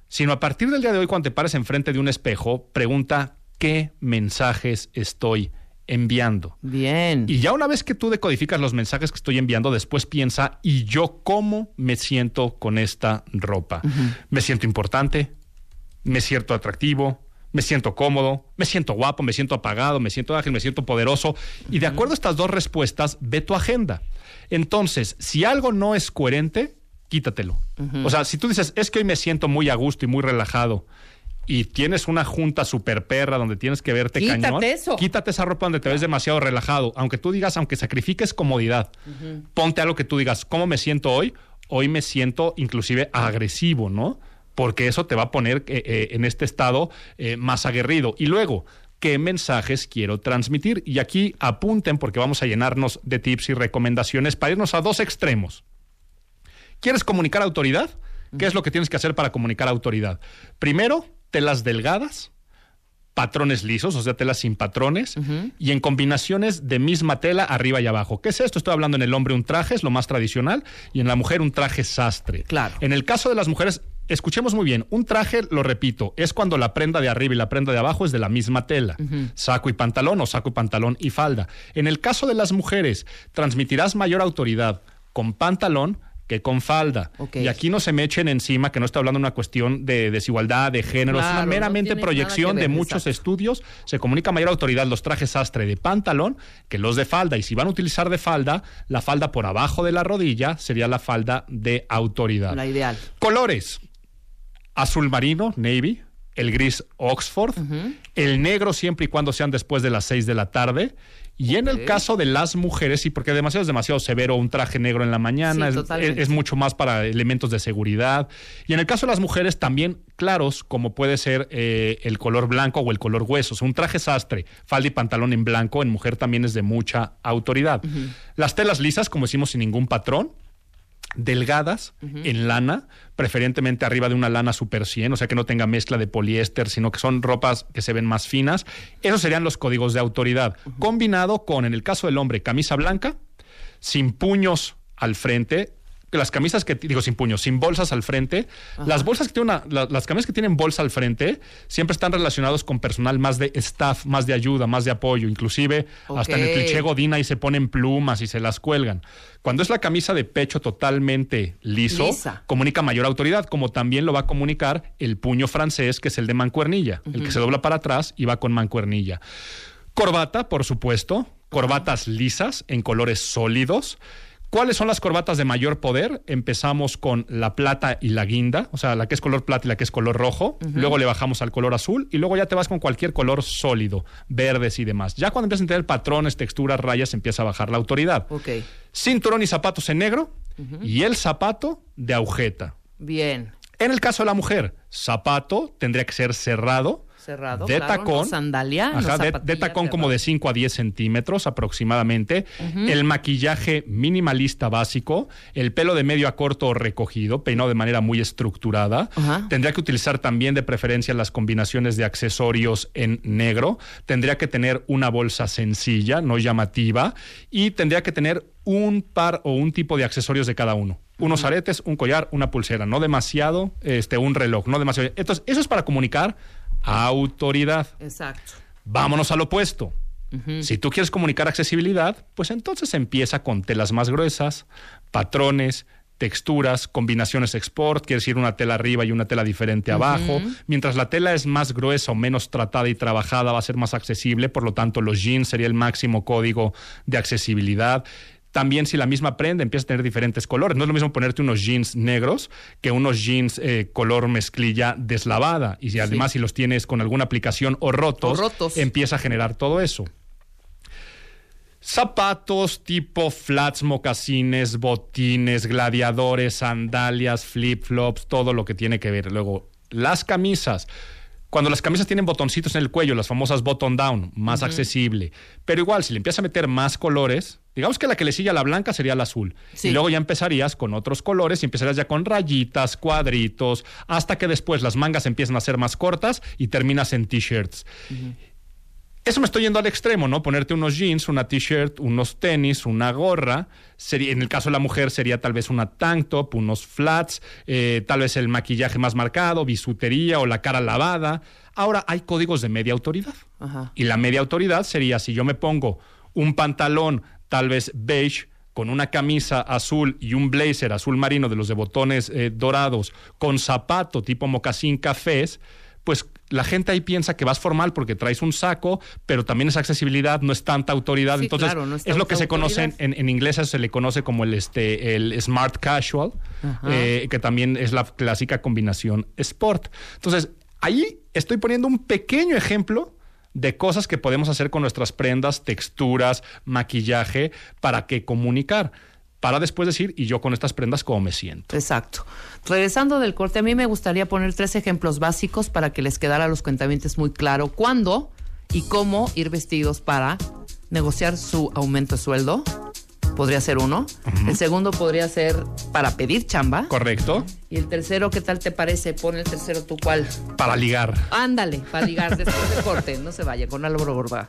sino a partir del día de hoy, cuando te pares enfrente de un espejo, pregunta qué mensajes estoy enviando. Bien. Y ya una vez que tú decodificas los mensajes que estoy enviando, después piensa, ¿y yo cómo me siento con esta ropa? ¿Me siento importante? ¿Me siento atractivo? ¿Me siento cómodo? ¿Me siento guapo? ¿Me siento apagado? ¿Me siento ágil? ¿Me siento poderoso? Y de acuerdo a estas dos respuestas, ve tu agenda. Entonces, si algo no es coherente, quítatelo. O sea, si tú dices, es que hoy me siento muy a gusto y muy relajado, y tienes una junta super perra donde tienes que verte Quítate cañón, eso. quítate esa ropa donde te ves demasiado relajado. Aunque tú digas, aunque sacrifiques comodidad, ponte algo que tú digas, ¿cómo me siento hoy? Hoy me siento inclusive agresivo, ¿no? Porque eso te va a poner eh, eh, en este estado eh, más aguerrido. Y luego, ¿qué mensajes quiero transmitir? Y aquí apunten porque vamos a llenarnos de tips y recomendaciones para irnos a dos extremos. ¿Quieres comunicar autoridad? ¿Qué es lo que tienes que hacer para comunicar autoridad? Primero, telas delgadas, patrones lisos, o sea, telas sin patrones, y en combinaciones de misma tela arriba y abajo. ¿Qué es esto? Estoy hablando en el hombre un traje, es lo más tradicional, y en la mujer un traje sastre. Claro. En el caso de las mujeres, escuchemos muy bien, un traje, lo repito, es cuando la prenda de arriba y la prenda de abajo es de la misma tela. Saco y pantalón o saco y pantalón y falda. En el caso de las mujeres, transmitirás mayor autoridad con pantalón que con falda. Y aquí no se me echen encima que no estoy hablando de una cuestión de desigualdad, de género, es una meramente proyección de muchos exacto. estudios. Se comunica mayor autoridad los trajes sastre de pantalón que los de falda. Y si van a utilizar de falda, la falda por abajo de la rodilla sería la falda de autoridad. La ideal. Colores. Azul marino, navy. El gris Oxford. El negro siempre y cuando sean después de las 6 de la tarde. Y en el caso de las mujeres, sí, porque demasiado es demasiado severo un traje negro en la mañana, Sí, es- totalmente. es, es mucho más para elementos de seguridad. Y en el caso de las mujeres, también claros, como puede ser eh, el color blanco o el color hueso. O sea, un traje sastre, falda y pantalón en blanco, en mujer también es de mucha autoridad. Las telas lisas, como decimos, sin ningún patrón. Delgadas en lana, preferentemente arriba de una lana super 100, o sea que no tenga mezcla de poliéster, sino que son ropas que se ven más finas. Esos serían los códigos de autoridad, combinado con, en el caso del hombre, camisa blanca, sin puños al frente, las camisas que digo sin puños, sin bolsas al frente, las bolsas que tienen una- la- las camisas que tienen bolsa al frente siempre están relacionados con personal más de staff, más de ayuda, más de apoyo, inclusive hasta en el cliché godín ahí se ponen plumas y se las cuelgan. Cuando es la camisa de pecho totalmente liso, Lisa. comunica mayor autoridad, como también lo va a comunicar el puño francés, que es el de mancuernilla, el que se dobla para atrás y va con mancuernilla. Corbata, por supuesto, corbatas lisas en colores sólidos. ¿Cuáles son las corbatas de mayor poder? Empezamos con la plata y la guinda, o sea, la que es color plata y la que es color rojo. Luego le bajamos al color azul y luego ya te vas con cualquier color sólido, verdes y demás. Ya cuando empiezas a tener patrones, texturas, rayas, empieza a bajar la autoridad. Ok. Cinturón y zapatos en negro y el zapato de agujeta. Bien. En el caso de la mujer, zapato tendría que ser cerrado. Cerrado, De claro, tacón. sandalia, Ajá, de- tacón como de 5 a 10 centímetros aproximadamente. El maquillaje minimalista básico. El pelo de medio a corto o recogido, peinado de manera muy estructurada. Tendría que utilizar también de preferencia las combinaciones de accesorios en negro. Tendría que tener una bolsa sencilla, no llamativa. Y tendría que tener un par o un tipo de accesorios de cada uno. Unos aretes, un collar, una pulsera. No demasiado, este, un reloj, no demasiado. Entonces, eso es para comunicar autoridad. Exacto. Vámonos al opuesto. Si tú quieres comunicar accesibilidad, pues entonces empieza con telas más gruesas, patrones, texturas, combinaciones export, quiere decir una tela arriba y una tela diferente abajo. Mientras la tela es más gruesa o menos tratada y trabajada, va a ser más accesible, por lo tanto los jeans sería el máximo código de accesibilidad. También si la misma prenda empieza a tener diferentes colores, no es lo mismo ponerte unos jeans negros que unos jeans eh, color mezclilla deslavada. Y si además si los tienes con alguna aplicación o rotos, O rotos. empieza a generar todo eso. Zapatos tipo flats, mocasines, botines, gladiadores, sandalias, flip-flops, todo lo que tiene que ver. Luego, las camisas. Cuando las camisas tienen botoncitos en el cuello, las famosas button down, más Ujú. accesible. Pero igual, si le empiezas a meter más colores, digamos que la que le sigue a la blanca sería la azul. Sí. Y luego ya empezarías con otros colores y empezarías ya con rayitas, cuadritos, hasta que después las mangas empiezan a ser más cortas y terminas en t-shirts. Eso me estoy yendo al extremo, ¿no? Ponerte unos jeans, una t-shirt, unos tenis, una gorra. Sería, en el caso de la mujer sería tal vez una tank top, unos flats, eh, tal vez el maquillaje más marcado, bisutería o la cara lavada. Ahora hay códigos de media autoridad. Ajá. Y la media autoridad sería si yo me pongo un pantalón tal vez beige con una camisa azul y un blazer azul marino de los de botones eh, dorados con zapato tipo mocasín cafés, pues la gente ahí piensa que vas formal porque traes un saco, pero también es accesibilidad, no es tanta autoridad. Sí, Entonces, claro, no es es lo que se conoce en, en- inglés, se le conoce como el, este, el smart casual, eh, que también es la clásica combinación sport. Entonces, ahí estoy poniendo un pequeño ejemplo de cosas que podemos hacer con nuestras prendas, texturas, maquillaje, para que comunicar. Para después decir, y yo con estas prendas, ¿cómo me siento? Exacto. Regresando del corte, a mí me gustaría poner tres ejemplos básicos para que les quedara a los cuentavientes muy claro cuándo y cómo ir vestidos para negociar su aumento de sueldo. Podría ser uno. El segundo podría ser para pedir chamba. ¿Correcto? Y el tercero, ¿qué tal te parece? Pon el tercero tú cuál. Para ligar. Ándale, para ligar después del corte. No se vaya con Álvaro Borda.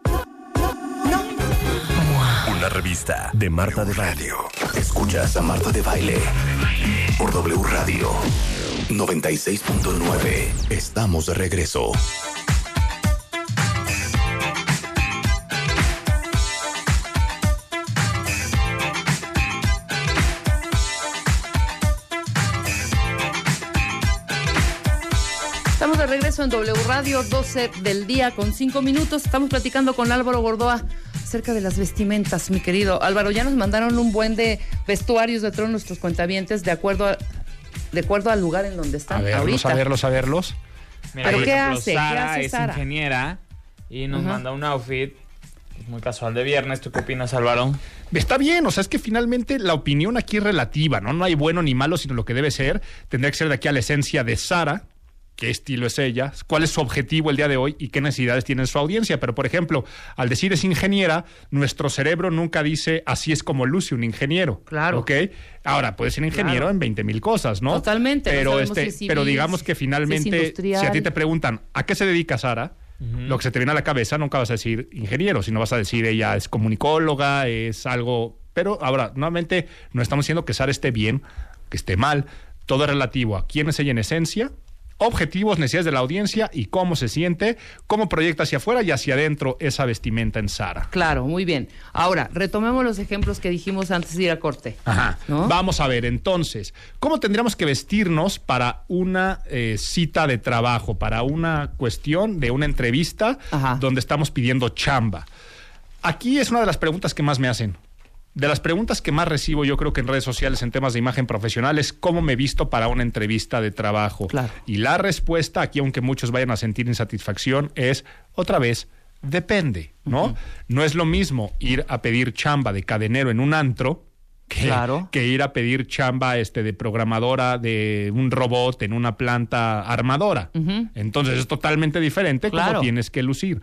Una revista de Marta de Radio. Escuchas a Marta de Baile por W Radio 96.9. Estamos de regreso. Estamos de regreso en W Radio, 12 del día con 5 minutos. Estamos platicando con Álvaro Gordoa. Acerca de las vestimentas, mi querido Álvaro. Ya nos mandaron un buen de vestuarios de todos nuestros cuentavientes de acuerdo a- de acuerdo al lugar en donde A están verlos, ahorita. a verlos, a verlos. ¿Pero qué ejemplo, hace? ¿Qué Sara hace es Sara? ingeniera y nos Ajá. manda un outfit muy casual de viernes. ¿Tú qué opinas, Álvaro? Está bien, o sea, es que finalmente la opinión aquí es relativa, ¿no? No hay bueno ni malo, sino lo que debe ser. Tendría que ser de aquí a la esencia de Sara, qué estilo es ella, cuál es su objetivo el día de hoy y qué necesidades tiene su audiencia. Pero, por ejemplo, al decir es ingeniera, nuestro cerebro nunca dice así es como luce un ingeniero. Claro. ¿Ok? Ahora, puede ser ingeniero Claro. en 20 mil cosas, ¿no? Totalmente, Pero, este, si es civil, pero digamos que finalmente, si a ti te preguntan ¿a qué se dedica Sara? Lo que se te viene a la cabeza, nunca vas a decir ingeniero, sino vas a decir ella es comunicóloga, es algo. Pero ahora, nuevamente, no estamos diciendo que Sara esté bien, que esté mal. Todo es relativo a quién es ella en esencia, objetivos, necesidades de la audiencia y cómo se siente, cómo proyecta hacia afuera y hacia adentro esa vestimenta en Sara. Claro, muy bien. Ahora, retomemos los ejemplos que dijimos antes de ir a corte. Ajá. ¿No? Vamos a ver, entonces, ¿cómo tendríamos que vestirnos para una eh, cita de trabajo, para una cuestión de una entrevista donde estamos pidiendo chamba? Aquí es una de las preguntas que más me hacen. De las preguntas que más recibo yo creo que en redes sociales en temas de imagen profesional es cómo me visto para una entrevista de trabajo. Y la respuesta aquí, aunque muchos vayan a sentir insatisfacción, es otra vez, depende, ¿no? No es lo mismo ir a pedir chamba de cadenero en un antro que, Claro. que ir a pedir chamba este, de programadora de un robot en una planta armadora. Entonces es totalmente diferente Claro. cómo tienes que lucir.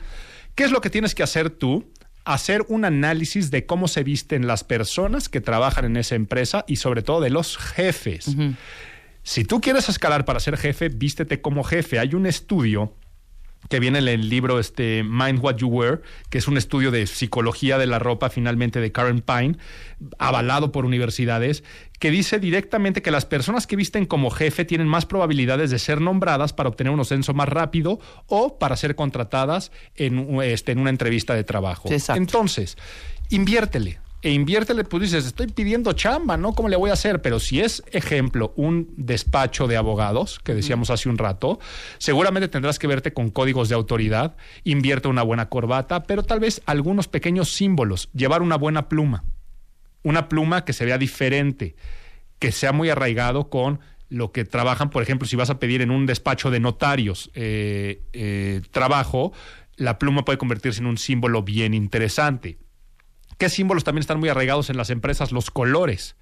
¿Qué es lo que tienes que hacer tú? Hacer un análisis de cómo se visten las personas que trabajan en esa empresa y sobre todo de los jefes. Si tú quieres escalar para ser jefe, vístete como jefe. Hay un estudio que viene en el libro este Mind What You Wear, que es un estudio de psicología de la ropa finalmente de Karen Pine, avalado por universidades, que dice directamente que las personas que visten como jefe tienen más probabilidades de ser nombradas para obtener un ascenso más rápido o para ser contratadas en, este, en una entrevista de trabajo. Exacto. Entonces, inviértele. E inviértele, pues dices, estoy pidiendo chamba, ¿no? ¿Cómo le voy a hacer? Pero si es, ejemplo, un despacho de abogados, que decíamos hace un rato, seguramente tendrás que verte con códigos de autoridad, invierte una buena corbata, pero tal vez algunos pequeños símbolos, llevar una buena pluma, una pluma que se vea diferente, que sea muy arraigado con lo que trabajan, por ejemplo, si vas a pedir en un despacho de notarios eh, eh, trabajo, la pluma puede convertirse en un símbolo bien interesante. ¿Qué símbolos también están muy arraigados en las empresas? Los colores.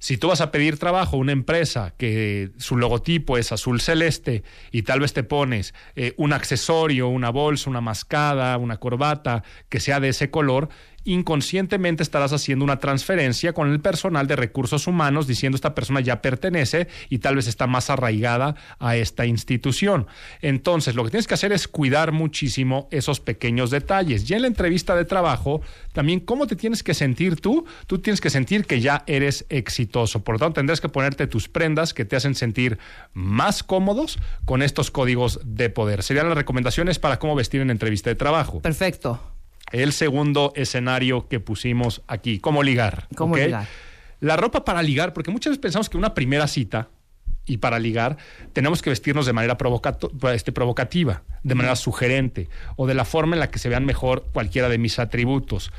Si tú vas a pedir trabajo a una empresa que su logotipo es azul celeste y tal vez te pones eh, un accesorio, una bolsa, una mascada, una corbata que sea de ese color, inconscientemente estarás haciendo una transferencia con el personal de recursos humanos diciendo esta persona ya pertenece y tal vez está más arraigada a esta institución. Entonces, lo que tienes que hacer es cuidar muchísimo esos pequeños detalles. Ya en la entrevista de trabajo, también cómo te tienes que sentir tú. Tú tienes que sentir que ya eres exitoso. Por lo tanto, tendrás que ponerte tus prendas que te hacen sentir más cómodos con estos códigos de poder. Serían las recomendaciones para cómo vestir en entrevista de trabajo. Perfecto. El segundo escenario que pusimos aquí, cómo ligar. ¿Cómo ligar? La ropa para ligar, porque muchas veces pensamos que una primera cita y para ligar tenemos que vestirnos de manera provocato- este, provocativa, de manera sugerente o de la forma en la que se vean mejor cualquiera de mis atributos.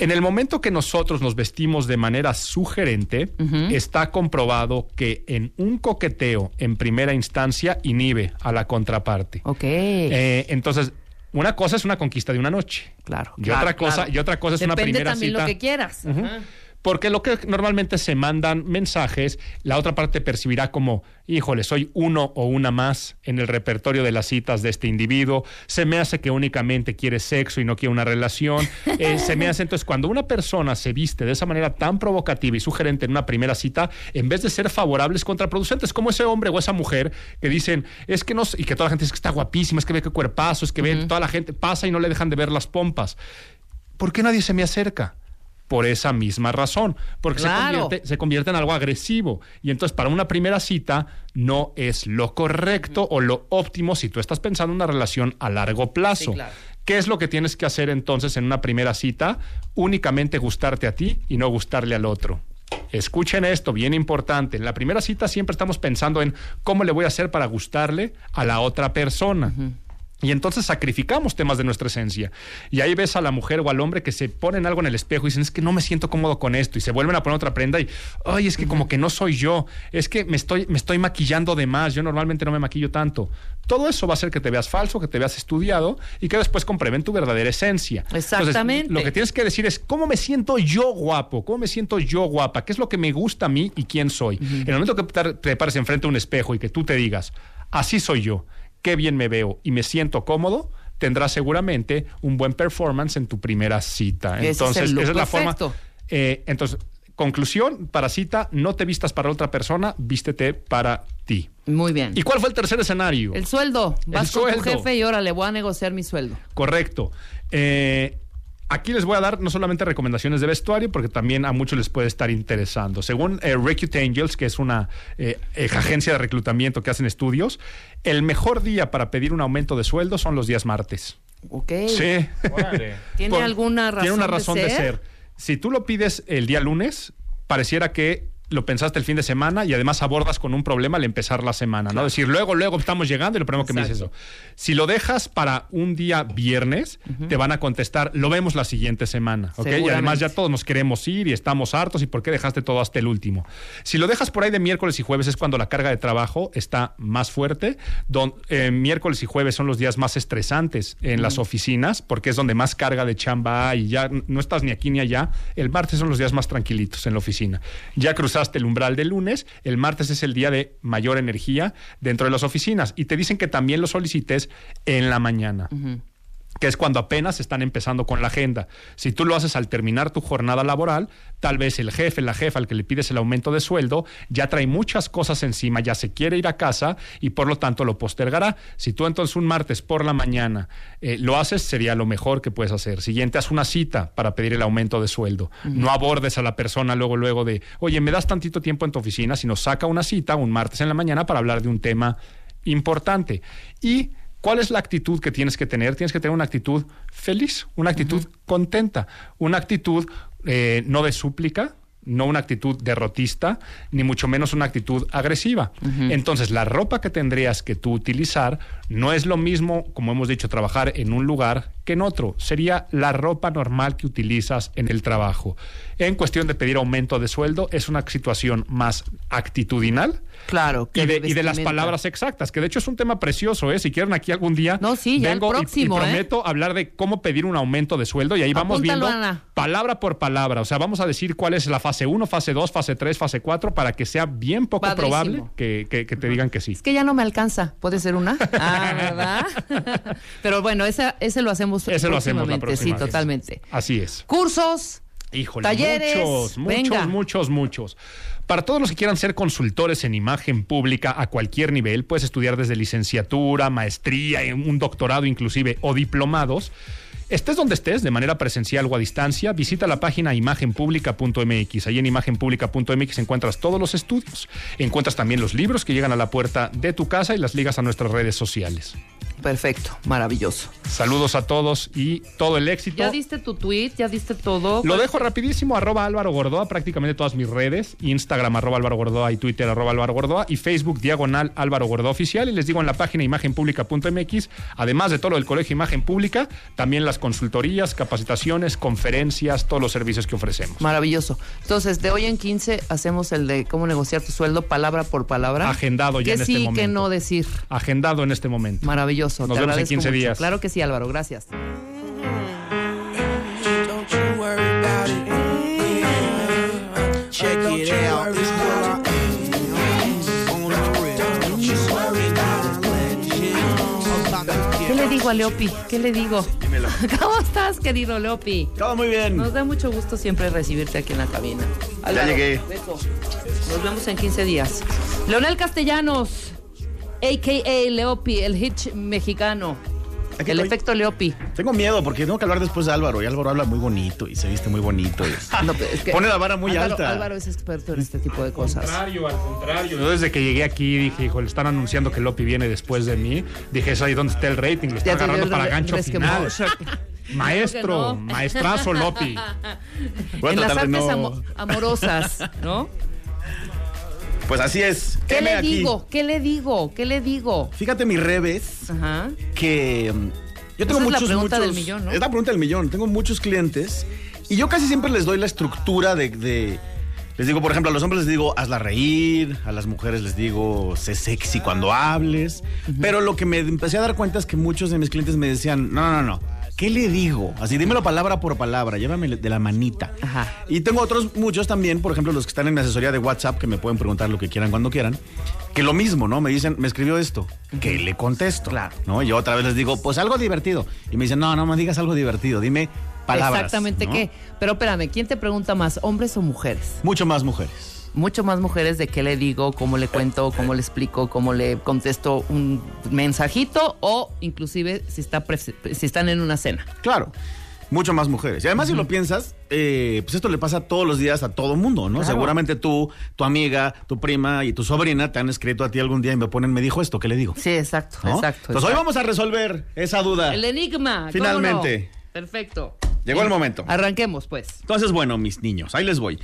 En el momento que nosotros nos vestimos de manera sugerente, está comprobado que en un coqueteo en primera instancia inhibe a la contraparte. Ok. Eh, entonces, una cosa es una conquista de una noche. Claro. Y claro, otra cosa, claro. y otra cosa es una Depende primera también cita. lo que quieras. Ujú. Ajá. Porque lo que normalmente se mandan mensajes, la otra parte percibirá como, híjole, soy uno o una más en el repertorio de las citas de este individuo, se me hace que únicamente quiere sexo y no quiere una relación, Eh, se me hace entonces cuando una persona se viste de esa manera tan provocativa y sugerente en una primera cita, en vez de ser favorables, contraproducentes, como ese hombre o esa mujer que dicen, es que no, y que toda la gente dice que está guapísima, es que ve qué cuerpazo, es que ve, toda la gente pasa y no le dejan de ver las pompas. ¿Por qué nadie se me acerca? Por esa misma razón, porque Claro. se, convierte, se convierte en algo agresivo. Y entonces para una primera cita no es lo correcto o lo óptimo si tú estás pensando en una relación a largo plazo. Sí, claro. ¿Qué es lo que tienes que hacer entonces en una primera cita? Únicamente gustarte a ti y no gustarle al otro. Escuchen esto, bien importante. En la primera cita siempre estamos pensando en cómo le voy a hacer para gustarle a la otra persona. Y entonces sacrificamos temas de nuestra esencia. Y ahí ves a la mujer o al hombre que se ponen algo en el espejo y dicen, es que no me siento cómodo con esto. Y se vuelven a poner otra prenda y, ay, es que como que no soy yo. Es que me estoy, me estoy maquillando de más. Yo normalmente no me maquillo tanto. Todo eso va a hacer que te veas falso, que te veas estudiado y que después comprueben tu verdadera esencia. Entonces, Exactamente. lo que tienes que decir es, ¿cómo me siento yo guapo? ¿Cómo me siento yo guapa? ¿Qué es lo que me gusta a mí y quién soy? En el momento que te pares enfrente a un espejo y que tú te digas, así soy yo, qué bien me veo y me siento cómodo, tendrás seguramente un buen performance en tu primera cita. Es Entonces, look esa es la forma. Eh, entonces, conclusión, para cita, no te vistas para otra persona, vístete para ti. Muy bien. ¿Y cuál fue el tercer escenario? El sueldo. Vas con tu sueldo. jefe y ahora le voy a negociar mi sueldo. Correcto. Eh, aquí les voy a dar no solamente recomendaciones de vestuario, porque también a muchos les puede estar interesando. Según eh, Recruit Angels, que es una eh, agencia de reclutamiento que hacen estudios, el mejor día para pedir un aumento de sueldo son los días martes. Ok. Sí. ¿Tiene Por- alguna razón Tiene una de razón de ser? ser. Si tú lo pides el día lunes, pareciera que lo pensaste el fin de semana y además abordas con un problema al empezar la semana, ¿no? Decir, luego, luego estamos llegando y lo primero que me dices eso. Si lo dejas para un día viernes, te van a contestar, lo vemos la siguiente semana, ¿ok? Y además ya todos nos queremos ir y estamos hartos y por qué dejaste todo hasta el último. Si lo dejas por ahí de miércoles y jueves es cuando la carga de trabajo está más fuerte. Don, eh, miércoles y jueves son los días más estresantes en las oficinas porque es donde más carga de chamba hay y ya no estás ni aquí ni allá. El martes son los días más tranquilitos en la oficina. Ya cruzaste el umbral del lunes, el martes es el día de mayor energía dentro de las oficinas y te dicen que también lo solicites en la mañana que es cuando apenas están empezando con la agenda. Si tú lo haces al terminar tu jornada laboral, tal vez el jefe, la jefa al que le pides el aumento de sueldo, ya trae muchas cosas encima, ya se quiere ir a casa y por lo tanto lo postergará. Si tú entonces un martes por la mañana eh, lo haces, sería lo mejor que puedes hacer. Siguiente, haz una cita para pedir el aumento de sueldo. No abordes a la persona luego, luego de, oye, me das tantito tiempo en tu oficina, sino saca una cita un martes en la mañana para hablar de un tema importante. Y ¿Cuál es la actitud que tienes que tener? Tienes que tener una actitud feliz, una actitud contenta, una actitud eh, no de súplica, no una actitud derrotista, ni mucho menos una actitud agresiva. Entonces, la ropa que tendrías que tú utilizar no es lo mismo, como hemos dicho, trabajar en un lugar que en otro. Sería la ropa normal que utilizas en el trabajo. En cuestión de pedir aumento de sueldo, es una situación más actitudinal. Claro. que Y de, y de las palabras exactas, que de hecho es un tema precioso, ¿eh? Si quieren aquí algún día, No, sí, ya vengo próximo, y, ¿eh? prometo hablar de cómo pedir un aumento de sueldo y ahí vamos Apúntalo, viendo Ana. palabra por palabra. O sea, vamos a decir cuál es la fase 1, fase 2, fase 3, fase 4, para que sea bien poco Padrísimo. probable que, que- que te digan que sí. Es que ya no me alcanza. ¿Puede ser una? Ah, ¿verdad? Pero bueno, ese, ese lo hacemos Ese lo hacemos la próxima Sí, vez. totalmente. Así es. Cursos, Híjole, talleres. muchos, muchos, venga. muchos, muchos. Para todos los que quieran ser consultores en imagen pública a cualquier nivel, puedes estudiar desde licenciatura, maestría, un doctorado inclusive o diplomados. Estés donde estés, de manera presencial o a distancia, visita la página imagenpublica.mx. Ahí en imagenpublica.mx encuentras todos los estudios. Encuentras también los libros que llegan a la puerta de tu casa y las ligas a nuestras redes sociales. Perfecto, maravilloso. Saludos a todos y todo el éxito. ¿Ya diste tu tweet? ¿Ya diste todo? Lo dejo rapidísimo, arroba Álvaro Gordoa, prácticamente todas mis redes, Instagram arroba Álvaro Gordoa y Twitter arroba Álvaro Gordoa y Facebook diagonal Álvaro Gordoa Oficial. Y les digo en la página imagenpublica.mx, además de todo lo del Colegio Imagen Pública, también las consultorías, capacitaciones, conferencias, todos los servicios que ofrecemos. Maravilloso. Entonces, de hoy en 15 hacemos el de cómo negociar tu sueldo palabra por palabra. Agendado ya que en este sí, momento. que no decir. Agendado en este momento. Maravilloso. Nos Te vemos en agradezco 15 mucho. días. Claro que sí, Álvaro. Gracias. ¿Qué le digo a Leopi? ¿Qué le digo? ¿Cómo estás, querido Leopi? Todo muy bien. Nos da mucho gusto siempre recibirte aquí en la cabina. Ya llegué. beso. Nos vemos en 15 días. Leonel Castellanos, a.k.a. Leopi, el hitch mexicano. Aquí el estoy. efecto Leopi. Tengo miedo porque tengo que hablar después de Álvaro y Álvaro habla muy bonito y se viste muy bonito. y- No, pero es que Pone la vara muy Álvaro- alta. Álvaro es experto en este tipo de cosas. contrario, al contrario. Yo desde que llegué aquí dije, hijo, le están anunciando que Lopi viene después de mí. Dije, es ahí donde está el rating, le Ya están te dio agarrando para gancho final. Maestro, no. maestrazo Lopi. A en las artes de no- amo- amorosas, ¿no? Pues así es. ¿Qué le aquí. digo? ¿Qué le digo? ¿Qué le digo? Fíjate mi revés Ajá. que mm, yo tengo Esa es la muchos pregunta muchos- del millón, ¿no? Es la pregunta del millón. Tengo muchos clientes y yo casi siempre les doy la estructura de, de- les digo, por ejemplo, a los hombres les digo, hazla reír, a las mujeres les digo, sé sexy cuando hables. Pero lo que me empecé a dar cuenta es que muchos de mis clientes me decían, no, no, no, ¿qué le digo? Así, dímelo palabra por palabra, llévame de la manita. Y tengo otros muchos también, por ejemplo, los que están en mi asesoría de WhatsApp, que me pueden preguntar lo que quieran cuando quieran, que lo mismo, ¿no? Me dicen, me escribió esto, que le contesto, ¿no? Y yo otra vez les digo, pues algo divertido. Y me dicen, no, no me digas algo divertido, dime palabras. Exactamente ¿no? qué. Pero espérame, ¿quién te pregunta más, hombres o mujeres? Mucho más mujeres. Mucho más mujeres de qué le digo, cómo le cuento, cómo le explico, cómo le contesto un mensajito o inclusive si, está si están en una cena. Claro. Mucho más mujeres. Y además, si lo piensas, eh, pues esto le pasa todos los días a todo mundo, ¿no? Claro. Seguramente tú, tu amiga, tu prima y tu sobrina te han escrito a ti algún día y me ponen, me dijo esto, ¿qué le digo? Sí, exacto, ¿No? exacto. Entonces hoy vamos a resolver esa duda. El enigma. ¿cómo Finalmente. no? Perfecto. Llegó el momento. Arranquemos, pues. Entonces, bueno, mis niños, ahí les voy.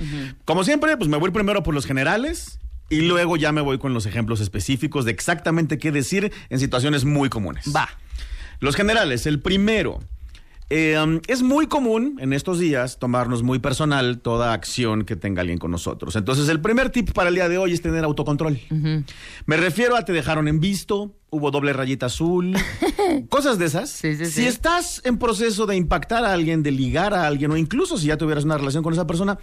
Como siempre, pues me voy primero por los generales y luego ya me voy con los ejemplos específicos de exactamente qué decir en situaciones muy comunes. Va. Los generales, el primero. Eh, um, es muy común en estos días tomarnos muy personal toda acción que tenga alguien con nosotros. Entonces, el primer tip para el día de hoy es tener autocontrol. Me refiero a te dejaron en visto, hubo doble rayita azul, cosas de esas. sí. Si estás en proceso de impactar a alguien, de ligar a alguien, o incluso si ya tuvieras una relación con esa persona,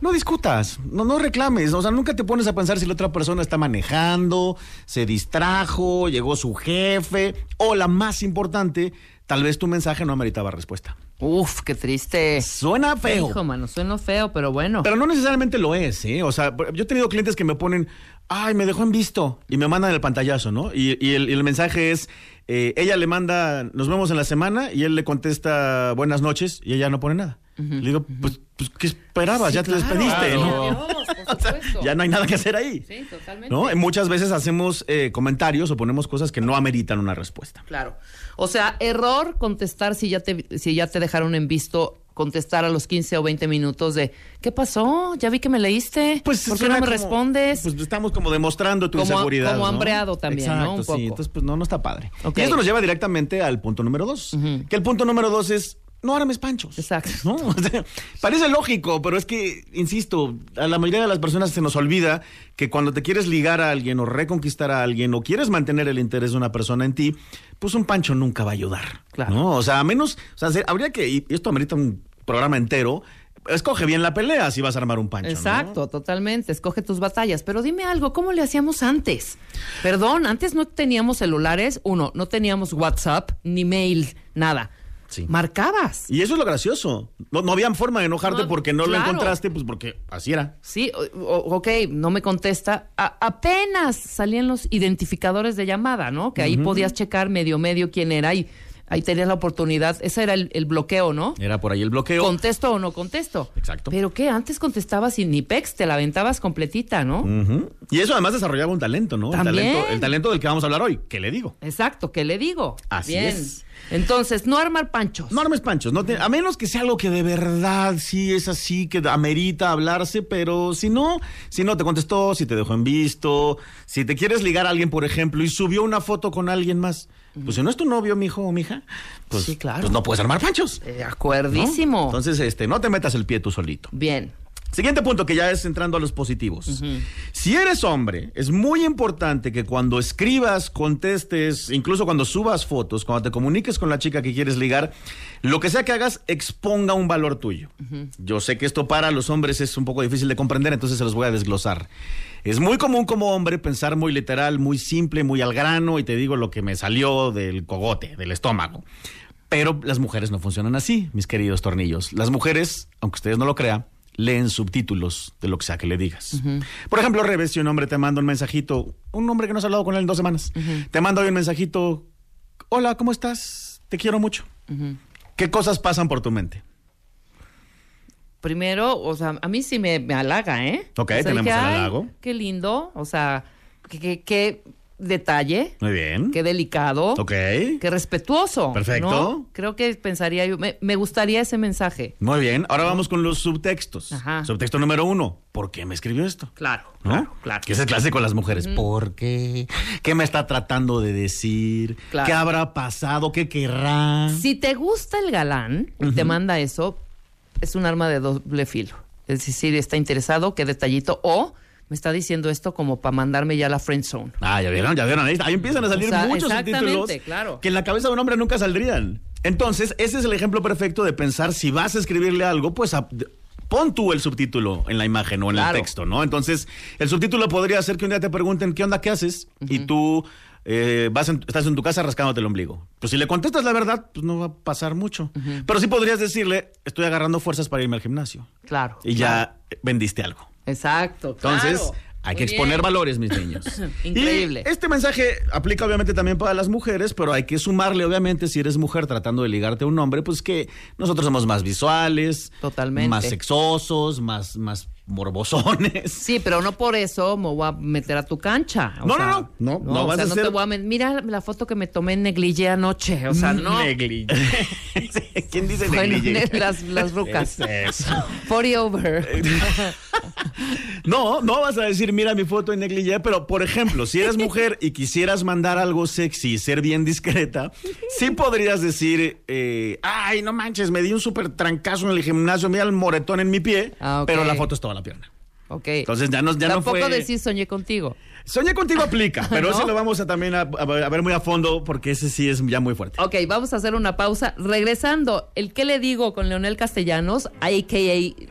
no discutas, no, no reclames. O sea, nunca te pones a pensar si la otra persona está manejando, se distrajo, llegó su jefe, o la más importante, tal vez tu mensaje no ameritaba respuesta. Uf, qué triste. Suena feo. Hijo, mano, suena feo, pero bueno. Pero no necesariamente lo es, ¿eh? O sea, yo he tenido clientes que me ponen, ay, me dejó en visto, y me mandan el pantallazo, ¿no? Y, y el, y el mensaje es, eh, ella le manda, nos vemos en la semana, y él le contesta, buenas noches, y ella no pone nada. Le digo, pues, pues, ¿qué esperabas? Sí, ya te claro. despediste, ¿no? Dios, por supuesto. Ya no hay nada que hacer ahí. Sí, totalmente. ¿No? Y muchas veces hacemos eh, comentarios o ponemos cosas que no ameritan una respuesta. Claro. O sea, error contestar si ya te, si ya te dejaron en visto, contestar a los 15 o 20 minutos de ¿qué pasó? Ya vi que me leíste. ¿Por qué no me como- respondes? Pues estamos como demostrando tu Como- inseguridad. como ¿no? hambreado también, ¿no? Un sí. poco. Entonces, pues no, no está padre. Y esto nos lleva directamente al punto número dos. Que el punto número dos es no armes panchos. Exacto. ¿no? O sea, parece lógico, pero es que, insisto, a la mayoría de las personas se nos olvida que cuando te quieres ligar a alguien o reconquistar a alguien o quieres mantener el interés de una persona en ti, pues un pancho nunca va a ayudar. ¿no? O sea, a menos, o sea, se- habría que, y esto amerita un programa entero, escoge bien la pelea si vas a armar un pancho. ¿no? Exacto, totalmente. Escoge tus batallas. Pero dime algo, ¿cómo le hacíamos antes? Perdón, antes no teníamos celulares. Uno, no teníamos WhatsApp, ni mail, nada. Marcabas. Y eso es lo gracioso. No, no había forma de enojarte No, porque no lo encontraste, pues porque así era. Sí, o- o- ok, no me contesta. A- apenas salían los identificadores de llamada, ¿no? Que ahí podías checar medio medio quién era y ahí tenías la oportunidad. Ese era el, el bloqueo, ¿no? Era por ahí el bloqueo. ¿Contesto o no contesto? Exacto. Pero qué, antes contestabas sin ni pex, te la aventabas completita, ¿no? Y eso además desarrollaba un talento, ¿no? El talento, el talento del que vamos a hablar hoy. ¿Qué le digo? Exacto, ¿qué le digo? Así Bien. es. Entonces, no armar panchos. No armes panchos, no te- a menos que sea algo que de verdad sí es así, que amerita hablarse, pero si no, si no te contestó, si te dejó en visto, si te quieres ligar a alguien, por ejemplo, y subió una foto con alguien más, pues si no es tu novio, mijo o mija, pues, pues no puedes armar panchos. De acuerdísimo. ¿no? Entonces, este, no te metas el pie tú solito. Bien. Siguiente punto que ya es entrando a los positivos. Si eres hombre, es muy importante que cuando escribas, contestes, incluso cuando subas fotos, cuando te comuniques con la chica que quieres ligar, lo que sea que hagas exponga un valor tuyo. Yo sé que esto para los hombres es un poco difícil de comprender, entonces se los voy a desglosar. Es muy común como hombre pensar muy literal, muy simple, muy al grano y te digo lo que me salió del cogote, del estómago. Pero las mujeres no funcionan así, mis queridos tornillos. Las mujeres, aunque ustedes no lo crean, leen subtítulos de lo que sea que le digas. Por ejemplo, Reves, si un hombre te manda un mensajito, un hombre que no has hablado con él en dos semanas, te manda hoy un mensajito, hola, ¿cómo estás? Te quiero mucho. ¿Qué cosas pasan por tu mente? Primero, o sea, a mí sí me, me halaga, ¿eh? Ok, O sea, tenemos dije, el "Ay, halago. Qué lindo, o sea, que, que- que detalle, Muy bien. qué delicado, Ok. qué respetuoso. Perfecto. ¿no? Creo que pensaría yo, me, me gustaría ese mensaje. Muy bien. Ahora vamos con los subtextos. Ajá. Subtexto número uno. ¿Por qué me escribió esto? Claro, ¿No? claro, claro. Que es clásico de las mujeres. ¿Por qué? ¿Qué me está tratando de decir? Claro. ¿Qué habrá pasado? ¿Qué querrá? Si te gusta el galán y te manda eso, es un arma de doble filo. Es decir, está interesado, qué detallito, o me está diciendo esto como para mandarme ya a la friend zone. Ah, ya vieron, ya vieron. Ahí, ahí empiezan a salir O sea, muchos subtítulos claro. que en la cabeza de un hombre nunca saldrían. Entonces, ese es el ejemplo perfecto de pensar si vas a escribirle algo, pues a- pon tú el subtítulo en la imagen o en Claro. el texto, ¿no? Entonces, el subtítulo podría ser que un día te pregunten, ¿qué onda, qué haces? Y tú eh, vas en- estás en tu casa rascándote el ombligo. Pues si le contestas la verdad, pues no va a pasar mucho. Pero sí podrías decirle, estoy agarrando fuerzas para irme al gimnasio. Claro. Y ya vendiste algo. Exacto. Entonces, claro. hay Muy que exponer bien. valores, mis niños. Increíble. Y este mensaje aplica obviamente también para las mujeres, pero hay que sumarle, obviamente, si eres mujer tratando de ligarte a un hombre, pues que nosotros somos más visuales, Totalmente. más sexosos, más, más morbosones. Sí, pero no por eso me voy a meter a tu cancha. o No, sea, no, no, no, no o vas sea, a no ser- te voy a met- Mira la foto que me tomé en negligé anoche. O sea, no. ¿Quién dice negligé? las, las rucas. ¿Qué es eso? 40 over. No, no vas a decir, mira mi foto en negligé, pero por ejemplo, si eres mujer y quisieras mandar algo sexy y ser bien discreta, sí podrías decir, eh, ay, no manches, me di un súper trancazo en el gimnasio, mira el moretón en mi pie, Ah, pero la foto es toda la pierna. Ok. Entonces ya no, ya no Tampoco fue... decir soñé contigo. Soñé contigo aplica, pero ¿No? ese lo vamos a también a, a ver muy a fondo porque ese sí es ya muy fuerte. Ok, vamos a hacer una pausa. Regresando, el qué le digo con Leonel Castellanos, a.k.a.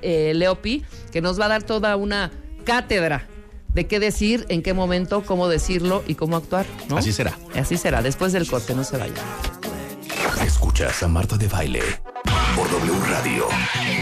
eh, Leopi, que nos va a dar toda una cátedra de qué decir, en qué momento, cómo decirlo y cómo actuar. ¿no? Así será. Así será. Después del corte, no se vaya. Escuchas a Marta de Baile por W Radio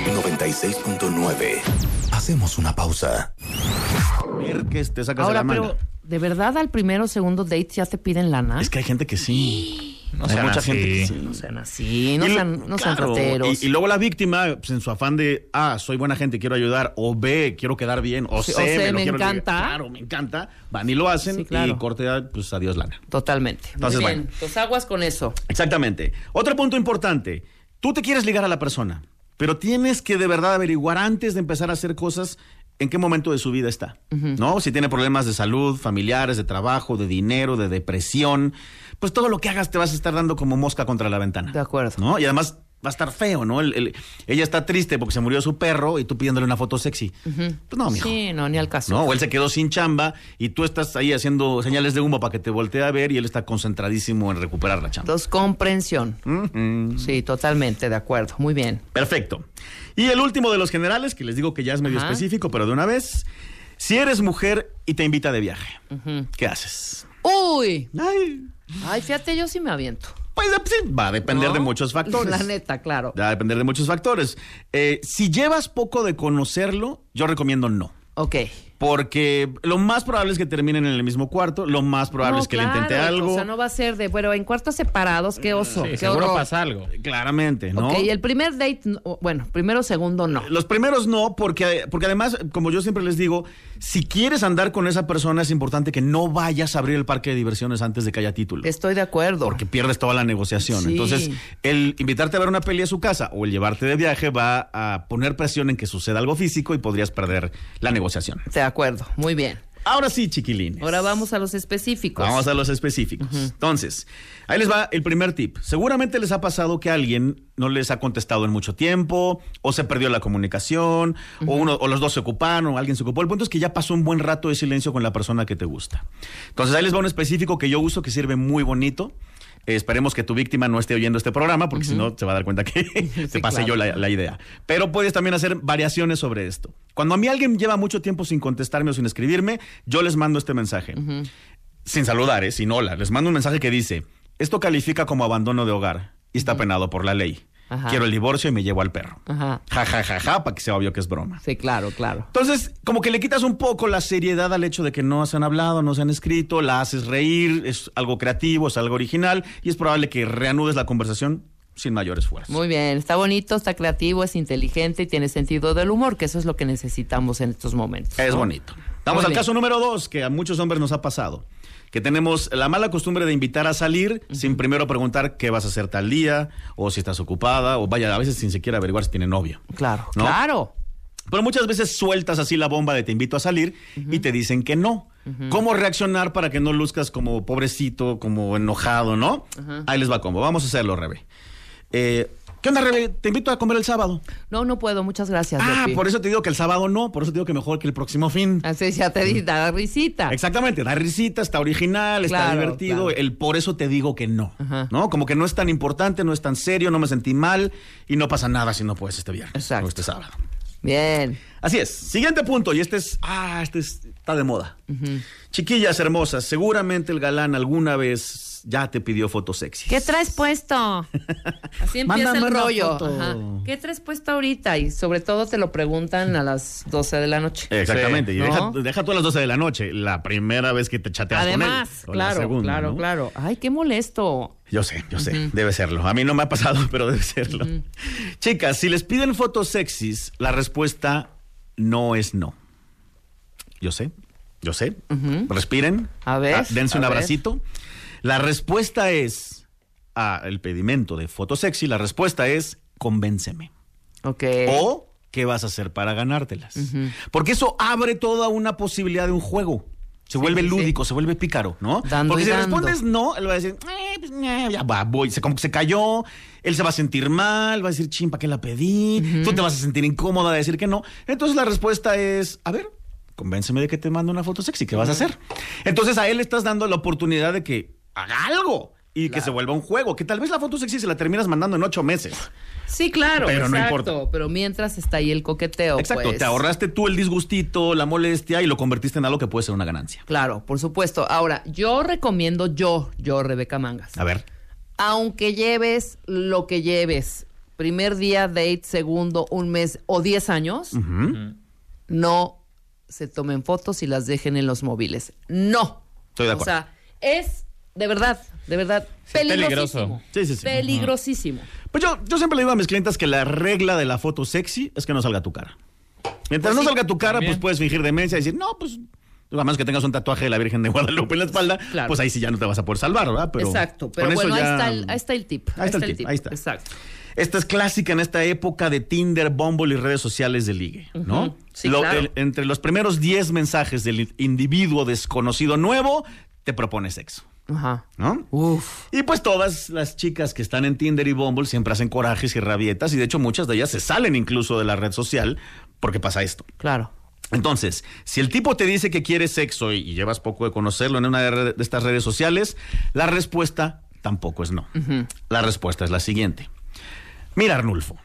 96.9. Hacemos una pausa. A ver que te sacas de Ahora, la manga. pero, ¿de verdad al primero o segundo date ya te piden lana? Es que hay gente que sí. No hay sean mucha así. gente que sí. No sean así, no Y sean, no sean rateros. Y, y luego la víctima, pues, en su afán de, ah, soy buena gente, quiero ayudar, o B, quiero quedar bien, o Sí, C, o C, me, quiero encanta. Claro, me encanta. Van y lo hacen Sí, claro. y corte, pues adiós lana. Totalmente. Entonces, Muy bien. bueno. Pues aguas con eso. Exactamente. Otro punto importante. Tú te quieres ligar a la persona, pero tienes que de verdad averiguar antes de empezar a hacer cosas en qué momento de su vida está. ¿No? Si tiene problemas de salud, familiares, de trabajo, de dinero, de depresión, pues todo lo que hagas te vas a estar dando como mosca contra la ventana. De acuerdo. ¿No? Y además va a estar feo, ¿no? El- el- ella está triste porque se murió su perro y tú pidiéndole una foto sexy. Pues no, mijo. Sí, no, ni al caso. No, o él se quedó sin chamba y tú estás ahí haciendo señales de humo para que te voltee a ver y él está concentradísimo en recuperar la chamba. Entonces, comprensión. Sí, totalmente, de acuerdo. Muy bien. Perfecto. Y el último de los generales, que les digo que ya es medio Ajá. específico, pero de una vez. Si eres mujer y te invita de viaje, ¿qué haces? Uy. Ay, Ay, fíjate, yo sí me aviento. Pues sí, va a depender ¿No? de muchos factores. La neta, claro. Va a depender de muchos factores. Eh, si llevas poco de conocerlo, yo recomiendo no. Ok. Porque lo más probable es que terminen en el mismo cuarto, lo más probable No, es que claro, le intente algo. O sea, no va a ser de, bueno, en cuartos separados, qué oso. Sí, qué seguro pasa algo. Claramente, ¿no? Ok, y el primer date, no- bueno, primero, segundo, no. Los primeros no, porque, porque además, como yo siempre les digo, si quieres andar con esa persona es importante que no vayas a abrir el parque de diversiones antes de que haya título. Estoy de acuerdo. Porque pierdes toda la negociación. Sí. Entonces, el invitarte a ver una peli a su casa o el llevarte de viaje va a poner presión en que suceda algo físico y podrías perder la negociación. De acuerdo, muy bien. Ahora sí, chiquilines. Ahora vamos a los específicos. Vamos a los específicos. Entonces, ahí les va el primer tip. Seguramente les ha pasado que alguien no les ha contestado en mucho tiempo, o se perdió la comunicación, o uno, o los dos se ocuparon, o alguien se ocupó. El punto es que ya pasó un buen rato de silencio con la persona que te gusta. Entonces, ahí les va un específico que yo uso que sirve muy bonito. Esperemos que tu víctima no esté oyendo este programa, porque si no, se va a dar cuenta que te pasé claro. yo la, la idea. Pero puedes también hacer variaciones sobre esto. Cuando a mí alguien lleva mucho tiempo sin contestarme o sin escribirme, yo les mando este mensaje. Sin saludar, ¿eh? sin hola. Les mando un mensaje que dice, esto califica como abandono de hogar y está penado por la ley. Ajá. Quiero el divorcio y me llevo al perro. Ajá. Ja, ja, ja, ja, para que sea obvio que es broma. Sí, claro, claro. Entonces, como que le quitas un poco la seriedad al hecho de que no se han hablado, no se han escrito, la haces reír, es algo creativo, es algo original y es probable que reanudes la conversación sin mayor esfuerzo. Muy bien, está bonito, está creativo, es inteligente y tiene sentido del humor, que eso es lo que necesitamos en estos momentos. Es bonito. Vamos Muy al bien. caso número dos, que a muchos hombres nos ha pasado. Que tenemos la mala costumbre de invitar a salir sin primero preguntar qué vas a hacer tal día, o si estás ocupada, o vaya, a veces sin siquiera averiguar si tiene novio. Claro, ¿no? claro. Pero muchas veces sueltas así la bomba de te invito a salir y te dicen que no. ¿Cómo reaccionar para que no luzcas como pobrecito, como enojado, no? Ahí les va como. Vamos a hacerlo, Rebe. Eh, ¿Qué onda, Rebe? Te invito a comer el sábado. No, no puedo, muchas gracias. Ah, Lepi. por eso te digo que el sábado no, por eso te digo que mejor que el próximo fin. Así ya te di, da risita. Exactamente, da risita, está original, está divertido. claro. El por eso te digo que no. Ajá. ¿No? Como que no es tan importante, no es tan serio, no me sentí mal y no pasa nada si no puedes este viernes o este sábado. Bien. Así es. Siguiente punto, y este es. Ah, este es- está de moda. Chiquillas hermosas, seguramente el galán alguna vez ya te pidió fotos sexy. ¿Qué traes puesto? Así empieza Mándame el rollo. foto. Ajá. ¿Qué traes puesto ahorita? Y sobre todo te lo preguntan a las 12 de la noche. Exactamente. Y ¿No? deja, deja tú a las 12 de la noche, la primera vez que te chateas Además, con él. claro, segunda, claro, ¿no? claro. Ay, qué molesto. Yo sé, yo sé, debe serlo. A mí no me ha pasado, pero debe serlo. Chicas, si les piden fotos sexys, la respuesta no es no. Yo sé, yo sé. Respiren. A ver, dense un ver. abracito. La respuesta es a el pedimento de fotos sexy, la respuesta es convénceme. Ok. O qué vas a hacer para ganártelas. Porque eso abre toda una posibilidad de un juego. Se vuelve sí. lúdico, se vuelve pícaro, ¿no? Dando Porque si dando. respondes no, él va a decir, "Eh, pues, eh, ya va, voy. Se, como que se cayó, él se va a sentir mal, va a decir, chimpa, ¿qué la pedí? Tú te vas a sentir incómoda de decir que no. Entonces la respuesta es, a ver, convénceme de que te mando una foto sexy, ¿qué vas a hacer? Entonces a él le estás dando la oportunidad de que haga algo y que se vuelva un juego, que tal vez la foto sexy se la terminas mandando en ocho meses. Sí, claro. Pero no exacto. importa. Pero mientras está ahí el coqueteo. Exacto, pues. te ahorraste tú el disgustito, la molestia y lo convertiste en algo que puede ser una ganancia. Claro, por supuesto. Ahora, yo recomiendo, yo, yo, Rebeca Mangas. A ver. Aunque lleves lo que lleves, primer día, date, segundo, un mes o diez años, no se tomen fotos y las dejen en los móviles. No. Estoy de O acuerdo. sea, es de verdad, de verdad, peligrosísimo. Sí, sí, sí. Peligrosísimo. Pues yo, yo siempre le digo a mis clientes que la regla de la foto sexy es que no salga tu cara. Mientras Pues no salga tu cara, también. pues puedes fingir demencia y decir, no, pues. A menos que tengas un tatuaje de la Virgen de Guadalupe en la espalda, Claro. pues ahí sí ya no te vas a poder salvar, ¿verdad? Pero Exacto. Pero bueno, ahí, ya- está el, ahí está el tip. Ahí está el tip, ahí está. Exacto. Esta es clásica en esta época de Tinder, Bumble y redes sociales de ligue, ¿no? Sí, Lo- claro. el- entre los primeros 10 mensajes del individuo desconocido nuevo, te propone sexo. Ajá. ¿No? Y pues todas las chicas que están en Tinder y Bumble siempre hacen corajes y rabietas y de hecho muchas de ellas se salen incluso de la red social porque pasa esto. Claro. Entonces, si el tipo te dice que quiere sexo y, y llevas poco de conocerlo en una de estas redes sociales, la respuesta tampoco es no. La respuesta es la siguiente. Mira, Arnulfo,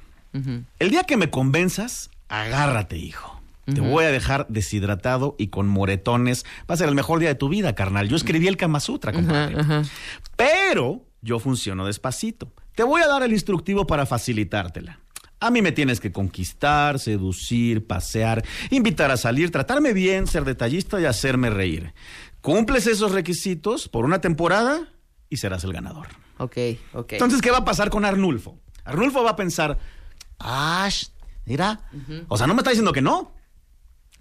el día que me convenzas, agárrate, hijo. Te voy a dejar deshidratado y con moretones. Va a ser el mejor día de tu vida, carnal. Yo escribí el Kama Sutra, compadre. Pero yo funciono despacito. Te voy a dar el instructivo para facilitártela. A mí me tienes que conquistar, seducir, pasear, invitar a salir, tratarme bien, ser detallista y hacerme reír. Cumples esos requisitos por una temporada y serás el ganador. Ok, ok. Entonces, ¿qué va a pasar con Arnulfo? Arnulfo va a pensar, ah, mira, o sea, no me está diciendo que no.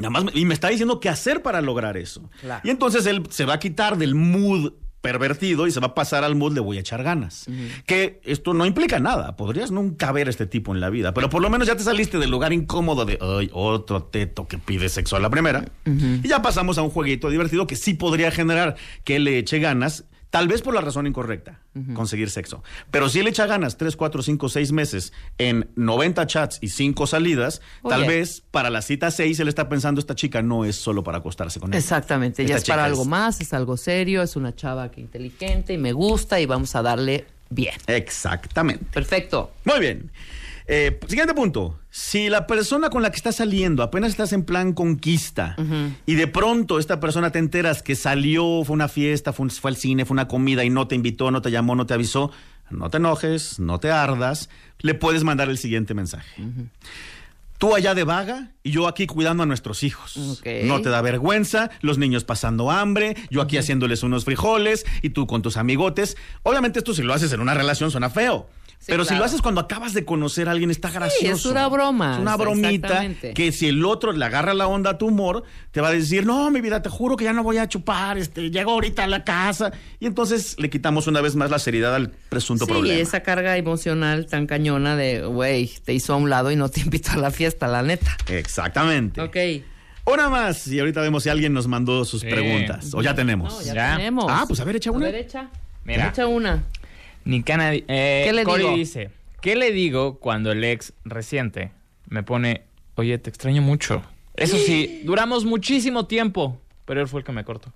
Nada más, me- y me está diciendo qué hacer para lograr eso. Claro. Y entonces él se va a quitar del mood pervertido y se va a pasar al mood le voy a echar ganas. Que esto no implica nada. Podrías nunca ver a este tipo en la vida, pero por lo menos ya te saliste del lugar incómodo de, ay, otro teto que pide sexo a la primera. Y ya pasamos a un jueguito divertido que sí podría generar que él le eche ganas, tal vez por la razón incorrecta, conseguir sexo. Pero si él echa ganas 3, 4, 5, 6 meses en 90 chats y 5 salidas, tal vez para la cita 6 él está pensando, esta chica no es solo para acostarse con él. Exactamente, ya Esta es para algo más, es algo serio, es una chava que inteligente y me gusta y vamos a darle bien. Exactamente. Perfecto. Muy bien. Eh, siguiente punto. Si la persona con la que estás saliendo apenas estás en plan conquista y de pronto esta persona te enteras que salió, fue una fiesta, fue, un- fue al cine, fue una comida y no te invitó, no te llamó, no te avisó, no te enojes, no te ardas, le puedes mandar el siguiente mensaje. Tú allá de vaga y yo aquí cuidando a nuestros hijos. No te da vergüenza, los niños pasando hambre, yo aquí haciéndoles unos frijoles y tú con tus amigotes. Obviamente esto si lo haces en una relación suena feo. Pero si lo haces cuando acabas de conocer a alguien, está gracioso. es una broma, Es una bromita que si el otro le agarra la onda a tu humor, te va a decir, no, mi vida, te juro que ya no voy a chupar, este, llego ahorita a la casa. Y entonces le quitamos una vez más la seriedad al presunto Sí, problema. esa carga emocional tan cañona de, güey, te hizo a un lado y no te invitó a la fiesta, la neta. Exactamente. Ok. Una más, y ahorita vemos si alguien nos mandó sus preguntas. O ya tenemos. No, ya, tenemos. Ah, pues a ver, echa una. A ver, echa. Mira. Echa una. Nicana, eh, ¿Qué le digo? dice, ¿qué le digo cuando el ex reciente me pone, oye, te extraño mucho? Eso sí, duramos muchísimo tiempo, pero él fue el que me cortó.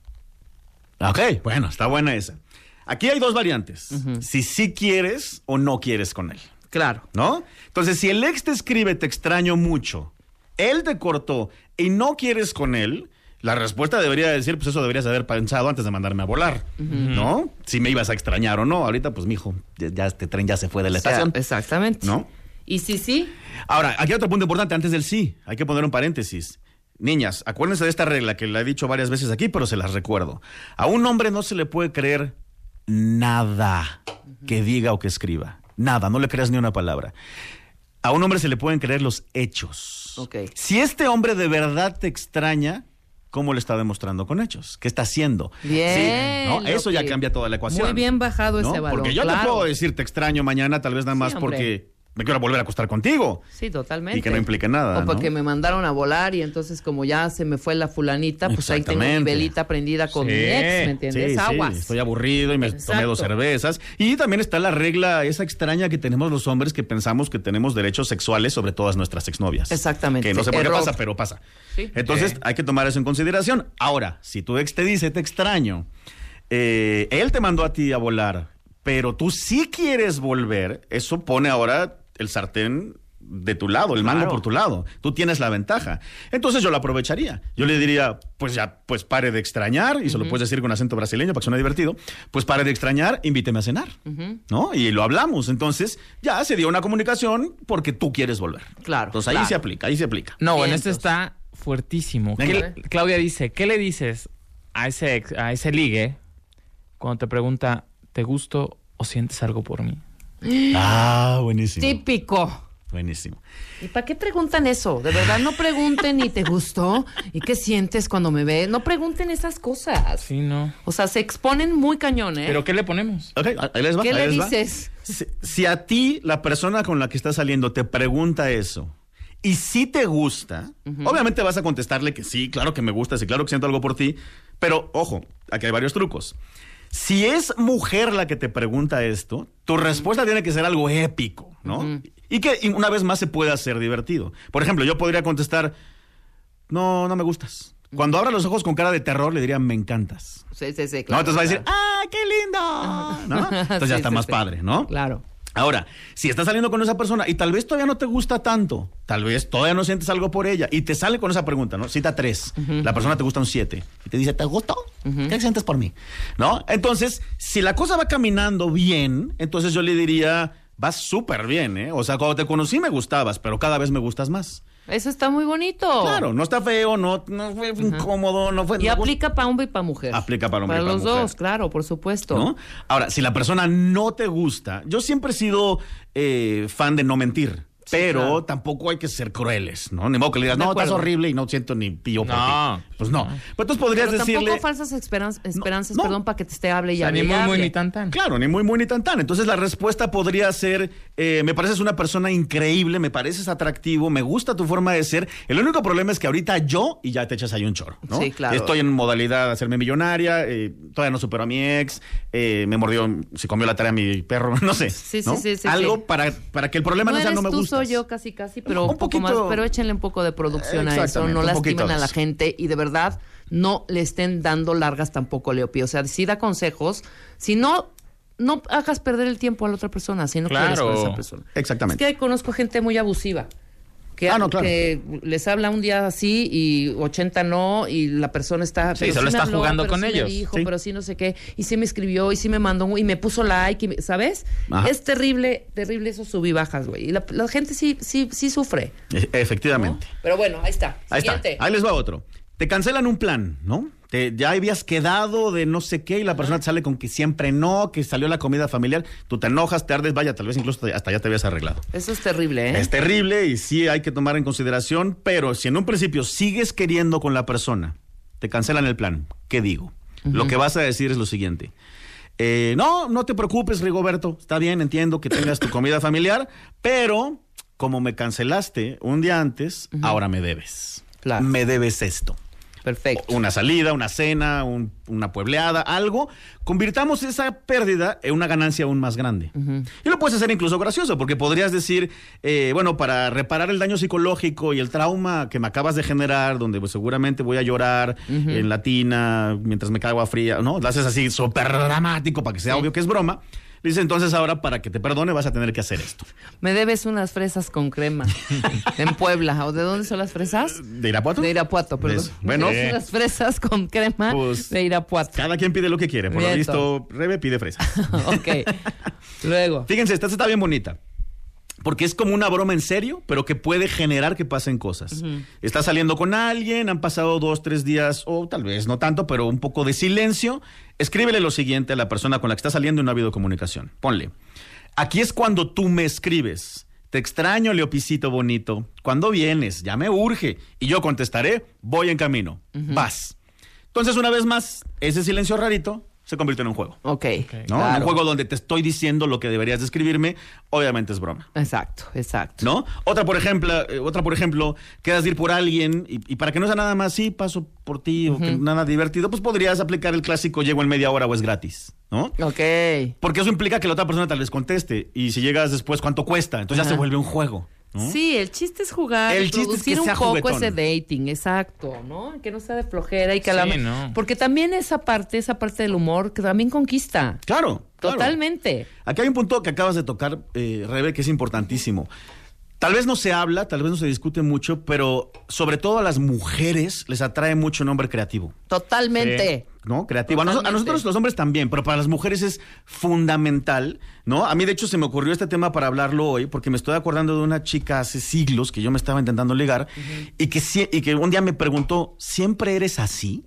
Ok, bueno, está buena esa. Aquí hay dos variantes. Si sí quieres o no quieres con él. Claro. ¿No? Entonces, si el ex te escribe, te extraño mucho, él te cortó y no quieres con él, la respuesta debería decir, pues eso deberías haber pensado antes de mandarme a volar, ¿no? Si me ibas a extrañar o no. Ahorita, pues, mijo, ya, ya este tren ya se fue de la O sea, estación. exactamente. ¿No? Y sí, sí. Ahora, aquí hay otro punto importante antes del sí. Hay que poner un paréntesis. Niñas, acuérdense de esta regla que la he dicho varias veces aquí, pero se las recuerdo. A un hombre no se le puede creer nada que diga o que escriba. Nada, no le creas ni una palabra. A un hombre se le pueden creer los hechos. Si este hombre de verdad te extraña, ¿cómo le está demostrando con hechos? ¿Qué está haciendo? Bien, Sí, ¿no? Eso ya cambia toda la ecuación. Muy bien bajado ¿no? ese valor. Porque yo claro. te puedo decir te extraño mañana, tal vez nada más porque me quiero volver a acostar contigo. Sí, totalmente. Y que no implique nada, O porque ¿no? me mandaron a volar y entonces como ya se me fue la fulanita, pues ahí tengo mi velita prendida con mi Sí, ex, ¿me entiendes? sí, sí, Aguas. estoy aburrido y me tomé Exacto. dos cervezas. Y también está la regla esa extraña que tenemos los hombres que pensamos que tenemos derechos sexuales sobre todas nuestras exnovias. Exactamente. Que no sé por qué Error. pasa, pero pasa. Sí. Entonces Sí. hay que tomar eso en consideración. Ahora, si tu ex te dice te extraño, eh, él te mandó a ti a volar, pero tú sí quieres volver, eso pone ahora el sartén de tu lado, el mango Claro. por tu lado. Tú tienes la ventaja. Entonces yo lo aprovecharía. Yo le diría, pues ya, pues pare de extrañar, y se lo puedes decir con acento brasileño para que suene divertido, pues pare de extrañar, invíteme a cenar, ¿no? Y lo hablamos. Entonces ya se dio una comunicación porque tú quieres volver. Claro. Entonces ahí claro. se aplica, ahí se aplica. No, bueno, este está fuertísimo. ¿Qué Venga. le- Claudia dice, ¿qué le dices a ese, ex- a ese ligue cuando te pregunta, ¿te gusto o sientes algo por mí? Ah, buenísimo. Típico. Buenísimo. ¿Y para qué preguntan eso? De verdad, no pregunten ni te gustó y qué sientes cuando me ves. No pregunten esas cosas. Sí, no. O sea, se exponen muy cañón, ¿eh? ¿Pero qué le ponemos? Ok, ahí les va. ¿Qué ahí le les va. dices? Si, si a ti, la persona con la que estás saliendo, te pregunta eso, y si te gusta, obviamente vas a contestarle que sí, claro que me gusta, sí, claro que siento algo por ti, pero ojo, aquí hay varios trucos. Si es mujer la que te pregunta esto, tu respuesta tiene que ser algo épico, ¿no? Y que una vez más se puede hacer divertido. Por ejemplo, yo podría contestar, no, no me gustas. Cuando abra los ojos con cara de terror, le diría, me encantas. Sí, sí, sí, ¿No? claro. Entonces va a decir. ¡ah, qué lindo! ¿No? Entonces Sí, ya está sí, más sí. padre, ¿no? Claro. Ahora, si estás saliendo con esa persona y tal vez todavía no te gusta tanto, tal vez todavía no sientes algo por ella y te sale con esa pregunta, ¿no? Cita tres, la persona te gusta un siete y te dice, ¿te gustó? ¿Qué sientes por mí? ¿No? Entonces, si la cosa va caminando bien, entonces yo le diría, vas súper bien, ¿eh? O sea, cuando te conocí me gustabas, pero cada vez me gustas más. Eso está muy bonito. Claro, no está feo, no, no fue incómodo, no fue... Y no- aplica para hombre y para mujer. Aplica para hombre y Para para los mujer. dos, claro, por supuesto. ¿no? Ahora, si la persona no te gusta, yo siempre he sido eh, fan de no mentir. Pero claro. tampoco hay que ser crueles, ¿no? Ni modo que le digas, no, estás horrible y no siento ni pío por No. ti. Pues no. Pero entonces podrías Pero decirle. tampoco falsas esperanzas, esperanzas no. perdón, para que te esté hable y O sea, hable ni muy, muy, ni tan, tan. Claro, ni muy, muy, ni tan, tan. Entonces la respuesta podría ser, eh, me pareces una persona increíble, me pareces atractivo, me gusta tu forma de ser. El único problema es que ahorita yo, y ya te echas ahí un choro, ¿no? Sí, claro. Estoy en modalidad de hacerme millonaria, eh, todavía no supero a mi ex, eh, me mordió, se comió la tarea a mi perro, no sé. Sí, sí, ¿no? sí, sí, Algo sí. Para, para que el problema no, no sea no me gusta. Soy yo casi, casi, pero Un un, poco poquito- más. Pero échenle un poco de producción a eso. No lastimen a la gente y de verdad no le estén dando largas tampoco, Leopi. O sea, sí da consejos. Si no, no hagas perder el tiempo a la otra persona si no quieres Claro. con esa persona. Exactamente. Es que conozco gente muy abusiva. Que, Ah, no, claro. que les habla un día así y 80 no, y la persona está. Sí, me está habló, jugando pero con sí me ellos. dijo, Sí. pero sí no sé qué, y sí me escribió, y sí me mandó, un- y me puso like, y me- ¿sabes? Ajá. Es terrible, terrible esos subibajas, güey. Y la, la gente sí, sí, sí sufre. E- Efectivamente. Pero bueno, ahí está. Ahí Siguiente. está. Ahí les va otro. Te cancelan un plan, ¿no? Te- ya habías quedado de no sé qué y la persona te sale con que siempre no, que salió la comida familiar, tú te enojas, te ardes, vaya, tal vez incluso hasta ya te habías arreglado. Eso es terrible, ¿eh? Es terrible y sí hay que tomar en consideración, pero si en un principio sigues queriendo con la persona, te cancelan el plan, ¿qué digo? Lo que vas a decir es lo siguiente. Eh, no, no te preocupes, Rigoberto. Está bien, entiendo que tengas tu comida familiar, pero como me cancelaste un día antes, ahora me debes. Me debes esto. Perfecto. Una salida, una cena, un- una puebleada, algo. Convirtamos esa pérdida en una ganancia aún más grande. Y lo puedes hacer incluso gracioso, porque podrías decir, eh, bueno, para reparar el daño psicológico y el trauma que me acabas de generar, donde pues, seguramente voy a llorar en latina mientras me cago a fría, ¿no? Lo haces así súper dramático para que sea obvio que es broma. Dice, entonces ahora para que te perdone vas a tener que hacer esto. Me debes unas fresas con crema en Puebla. ¿O de dónde son las fresas? ¿De Irapuato? De Irapuato, perdón. Eso. Bueno. Unas fresas con crema Pues, de Irapuato. Cada quien pide lo que quiere. Por lo visto, Rebe pide fresas. ok. Luego. Fíjense, esta está bien bonita. Porque es como una broma en serio, pero que puede generar que pasen cosas. Estás saliendo con alguien, han pasado dos, tres días, o tal vez no tanto, pero un poco de silencio. Escríbele lo siguiente a la persona con la que está saliendo y no ha habido comunicación. Ponle. Aquí es cuando tú me escribes. Te extraño, Leopisito bonito. ¿Cuándo vienes? Ya me urge. Y yo contestaré, voy en camino. Vas. Entonces, una vez más, ese silencio rarito se convirtió en un juego. Ok. ¿no? claro. Un juego donde te estoy diciendo lo que deberías de escribirme, obviamente es broma. Exacto, exacto. ¿No? Otra, por ejemplo, eh, otra, por ejemplo, quedas de ir por alguien y, y para que no sea nada más, sí, paso por ti o que nada divertido, pues podrías aplicar el clásico llego en media hora o es gratis, ¿no? Ok. Porque eso implica que la otra persona tal vez conteste y si llegas después, ¿cuánto cuesta? Entonces ya se vuelve un juego, ¿no? Sí, el chiste es jugar, El el chiste es que producir un sea poco juguetón. ese dating, exacto, ¿no? Que no sea de flojera y que a la Sí, no. porque también esa parte, esa parte del humor que también conquista. Claro. claro. Totalmente. Aquí hay un punto que acabas de tocar, eh, Rebe, que es importantísimo. Tal vez no se habla, tal vez no se discute mucho, pero sobre todo a las mujeres les atrae mucho un hombre creativo. Totalmente. ¿No? Creativo. A, nos- a nosotros los hombres también, pero para las mujeres es fundamental, ¿no? A mí de hecho se me ocurrió este tema para hablarlo hoy porque me estoy acordando de una chica hace siglos que yo me estaba intentando ligar y, que, y que un día me preguntó, ¿siempre eres así?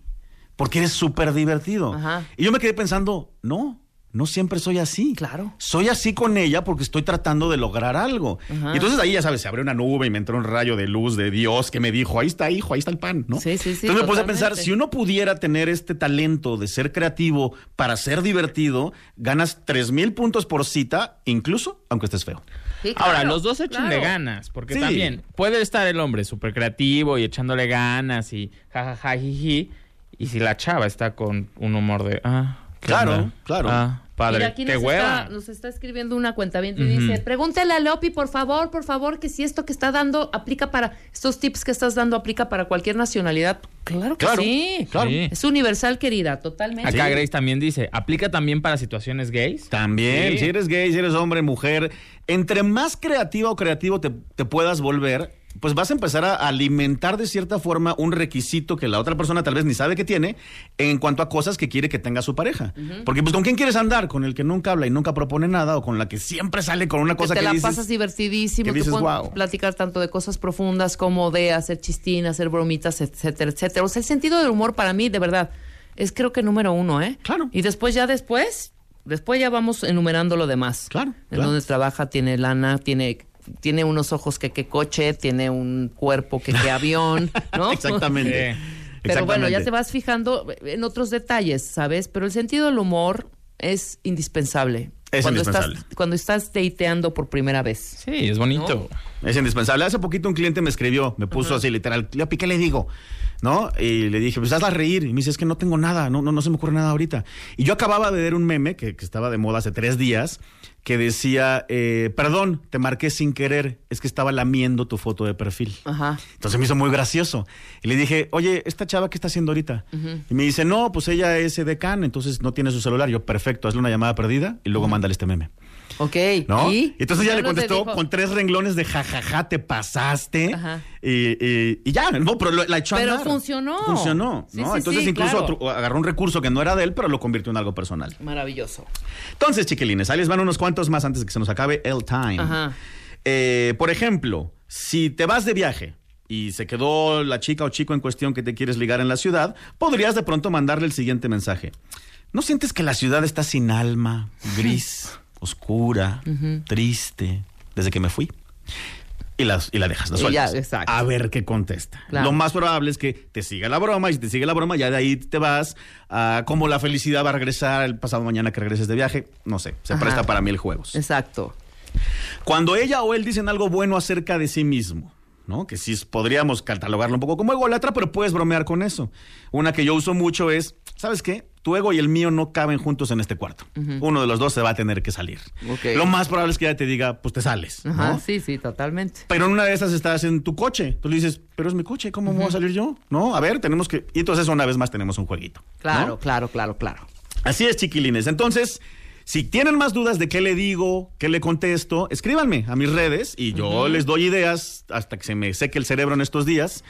Porque eres súper divertido. Ajá. Y yo me quedé pensando, no. No siempre soy así. Claro. Soy así con ella porque estoy tratando de lograr algo. Ajá. Y entonces ahí, ya sabes, se abrió una nube y me entró un rayo de luz de Dios que me dijo, ahí está, hijo, ahí está el pan, ¿no? Sí, sí, sí, Entonces me puse a pensar, si uno pudiera tener este talento de ser creativo para ser divertido, ganas tres mil puntos por cita, incluso aunque estés feo. Sí, Ahora, claro, los dos échenle claro. ganas, porque Sí. también puede estar el hombre súper creativo y echándole ganas y jajaja, jiji, y si la chava está con un humor de, ah, ¿qué Claro, onda? claro. Ah, padre, Mira, aquí qué nos hueva. está, nos está escribiendo una cuenta bien y dice, pregúntale a Leopi, por favor, por favor, que si esto que está dando aplica para, estos tips que estás dando aplica para cualquier nacionalidad. Claro que Claro, sí. claro. Sí. Es universal, querida, totalmente. Acá Grace también dice, ¿aplica también para situaciones gays? También, Sí. si eres gay, si eres hombre, mujer, entre más creativa o creativo te, te puedas volver, pues vas a empezar a alimentar de cierta forma un requisito que la otra persona tal vez ni sabe que tiene en cuanto a cosas que quiere que tenga su pareja. Porque pues con quién quieres andar, con el que nunca habla y nunca propone nada o con la que siempre sale con una Que cosa te que, la dices, pasas divertidísimo, que dices, platicar tanto de cosas profundas como de hacer chistín, hacer bromitas, etcétera, etcétera. O sea, el sentido del humor para mí, de verdad, es creo que número uno, ¿eh? Claro. Y después ya después, después ya vamos enumerando lo demás. Claro, En claro. donde trabaja, tiene lana, tiene tiene unos ojos que qué coche, tiene un cuerpo que qué avión, ¿no? Exactamente. Pero bueno, ya te vas fijando en otros detalles, ¿sabes? Pero el sentido del humor es indispensable. Es cuando indispensable. Estás, cuando estás dateando por primera vez. Sí, es bonito. Es indispensable. Hace poquito un cliente me escribió, me puso así literal, Leopi, ¿qué le digo? ¿No? Y le dije, pues hazla reír. Y me dice, es que no tengo nada, no, no, no se me ocurre nada ahorita. Y yo acababa de ver un meme que, que estaba de moda hace tres días, que decía, eh, perdón, te marqué sin querer, es que estaba lamiendo tu foto de perfil. Ajá. Entonces me hizo muy gracioso. Y le dije, oye, ¿esta chava qué está haciendo ahorita? Y me dice, no, pues ella es decán, entonces no tiene su celular. Yo, perfecto, hazle una llamada perdida y luego mándale este meme. Ok. ¿No? ¿Y? entonces ya le contestó con tres renglones de jajaja, te pasaste. Ajá. Y, y- y ya, no, pero lo- la echó a Pero andar. funcionó. Funcionó, Sí, ¿no? sí, entonces sí, incluso claro. otro- agarró un recurso que no era de él, pero lo convirtió en algo personal. Maravilloso. Entonces, chiquilines, ahí les van unos cuantos más antes de que se nos acabe el time. Ajá. Eh, por ejemplo, si te vas de viaje y se quedó la chica o chico en cuestión que te quieres ligar en la ciudad, podrías de pronto mandarle el siguiente mensaje. ¿No sientes que la ciudad está sin alma, gris, oscura, triste, desde que me fui? Y, las, y la dejas, la ya, sueltas. A ver qué contesta. Claro. Lo más probable es que te siga la broma y si te sigue la broma, ya de ahí te vas a cómo la felicidad va a regresar el pasado mañana que regreses de viaje. No sé, se Ajá. presta para mil juegos. Exacto. Cuando ella o él dicen algo bueno acerca de sí mismo, ¿no? Que sí podríamos catalogarlo un poco como ególatra, pero puedes bromear con eso. Una que yo uso mucho es, ¿sabes qué? Tu ego y el mío no caben juntos en este cuarto. Uno de los dos se va a tener que salir. Lo más probable es que ella te diga, pues te sales, ¿no? Ajá, sí, sí, totalmente. Pero en una de esas estás en tu coche. Tú le dices, pero es mi coche, ¿cómo voy a salir yo? No, a ver, tenemos que... Y entonces una vez más tenemos un jueguito. ¿no? Claro, claro, claro, claro. Así es, chiquilines. Entonces, si tienen más dudas de qué le digo, qué le contesto, escríbanme a mis redes y yo les doy ideas hasta que se me seque el cerebro en estos días.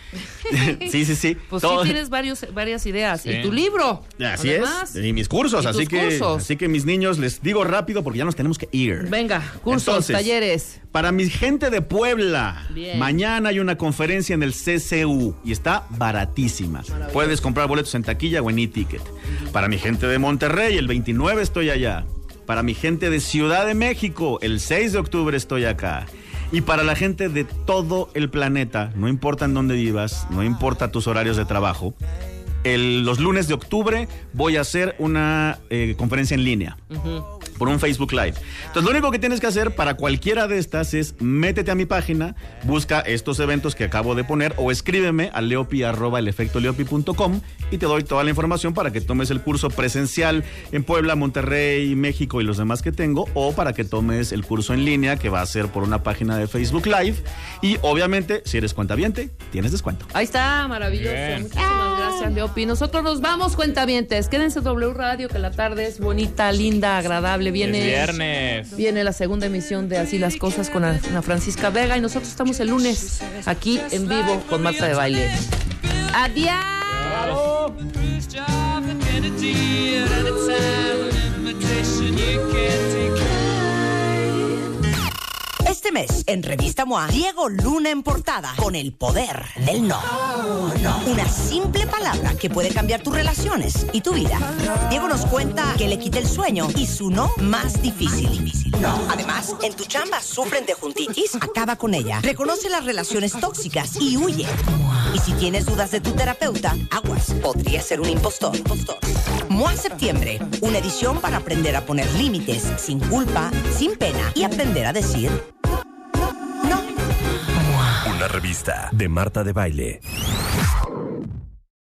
sí, sí, sí. Pues Todo- sí tienes varios, varias ideas. Sí. Y tu libro. Así además. es. Y mis cursos, Y así que, cursos. así que mis niños les digo rápido porque ya nos tenemos que ir. Venga, cursos, Entonces, talleres. Para mi gente de Puebla, Bien. mañana hay una conferencia en el CCU y está baratísima. Puedes comprar boletos en taquilla o en e-ticket. Para mi gente de Monterrey, el 29 estoy allá. Para mi gente de Ciudad de México, el 6 de octubre estoy acá. Y para la gente de todo el planeta, no importa en dónde vivas, no importa tus horarios de trabajo, los lunes de octubre voy a hacer una eh, conferencia en línea por un Facebook Live. Entonces, lo único que tienes que hacer para cualquiera de estas es métete a mi página, busca estos eventos que acabo de poner o escríbeme a leopi.com y te doy toda la información para que tomes el curso presencial en Puebla, Monterrey, México y los demás que tengo o para que tomes el curso en línea que va a ser por una página de Facebook Live y obviamente si eres cuentaviente tienes descuento. Ahí está, maravilloso. Bien. Muchísimas gracias, Leopi. Nosotros nos vamos, cuentavientes. Quédense en W Radio, que la tarde es bonita, linda, agradable. Viene, Es viernes. Viene la segunda emisión de Así las Cosas con Ana Francisca Vega y nosotros estamos el lunes aquí en vivo con Marta de Baile. Adiós. Este mes, en Revista MOA, Diego Luna en portada con el poder del no. Una simple palabra que puede cambiar tus relaciones y tu vida. Diego nos cuenta que le quita el sueño y su no más difícil. No. Además, en tu chamba sufren de juntitis, acaba con ella. Reconoce las relaciones tóxicas y huye. Y si tienes dudas de tu terapeuta, aguas, podría ser un impostor. MOA Septiembre, una edición para aprender a poner límites sin culpa, sin pena y aprender a decir Una revista de Marta de Baile.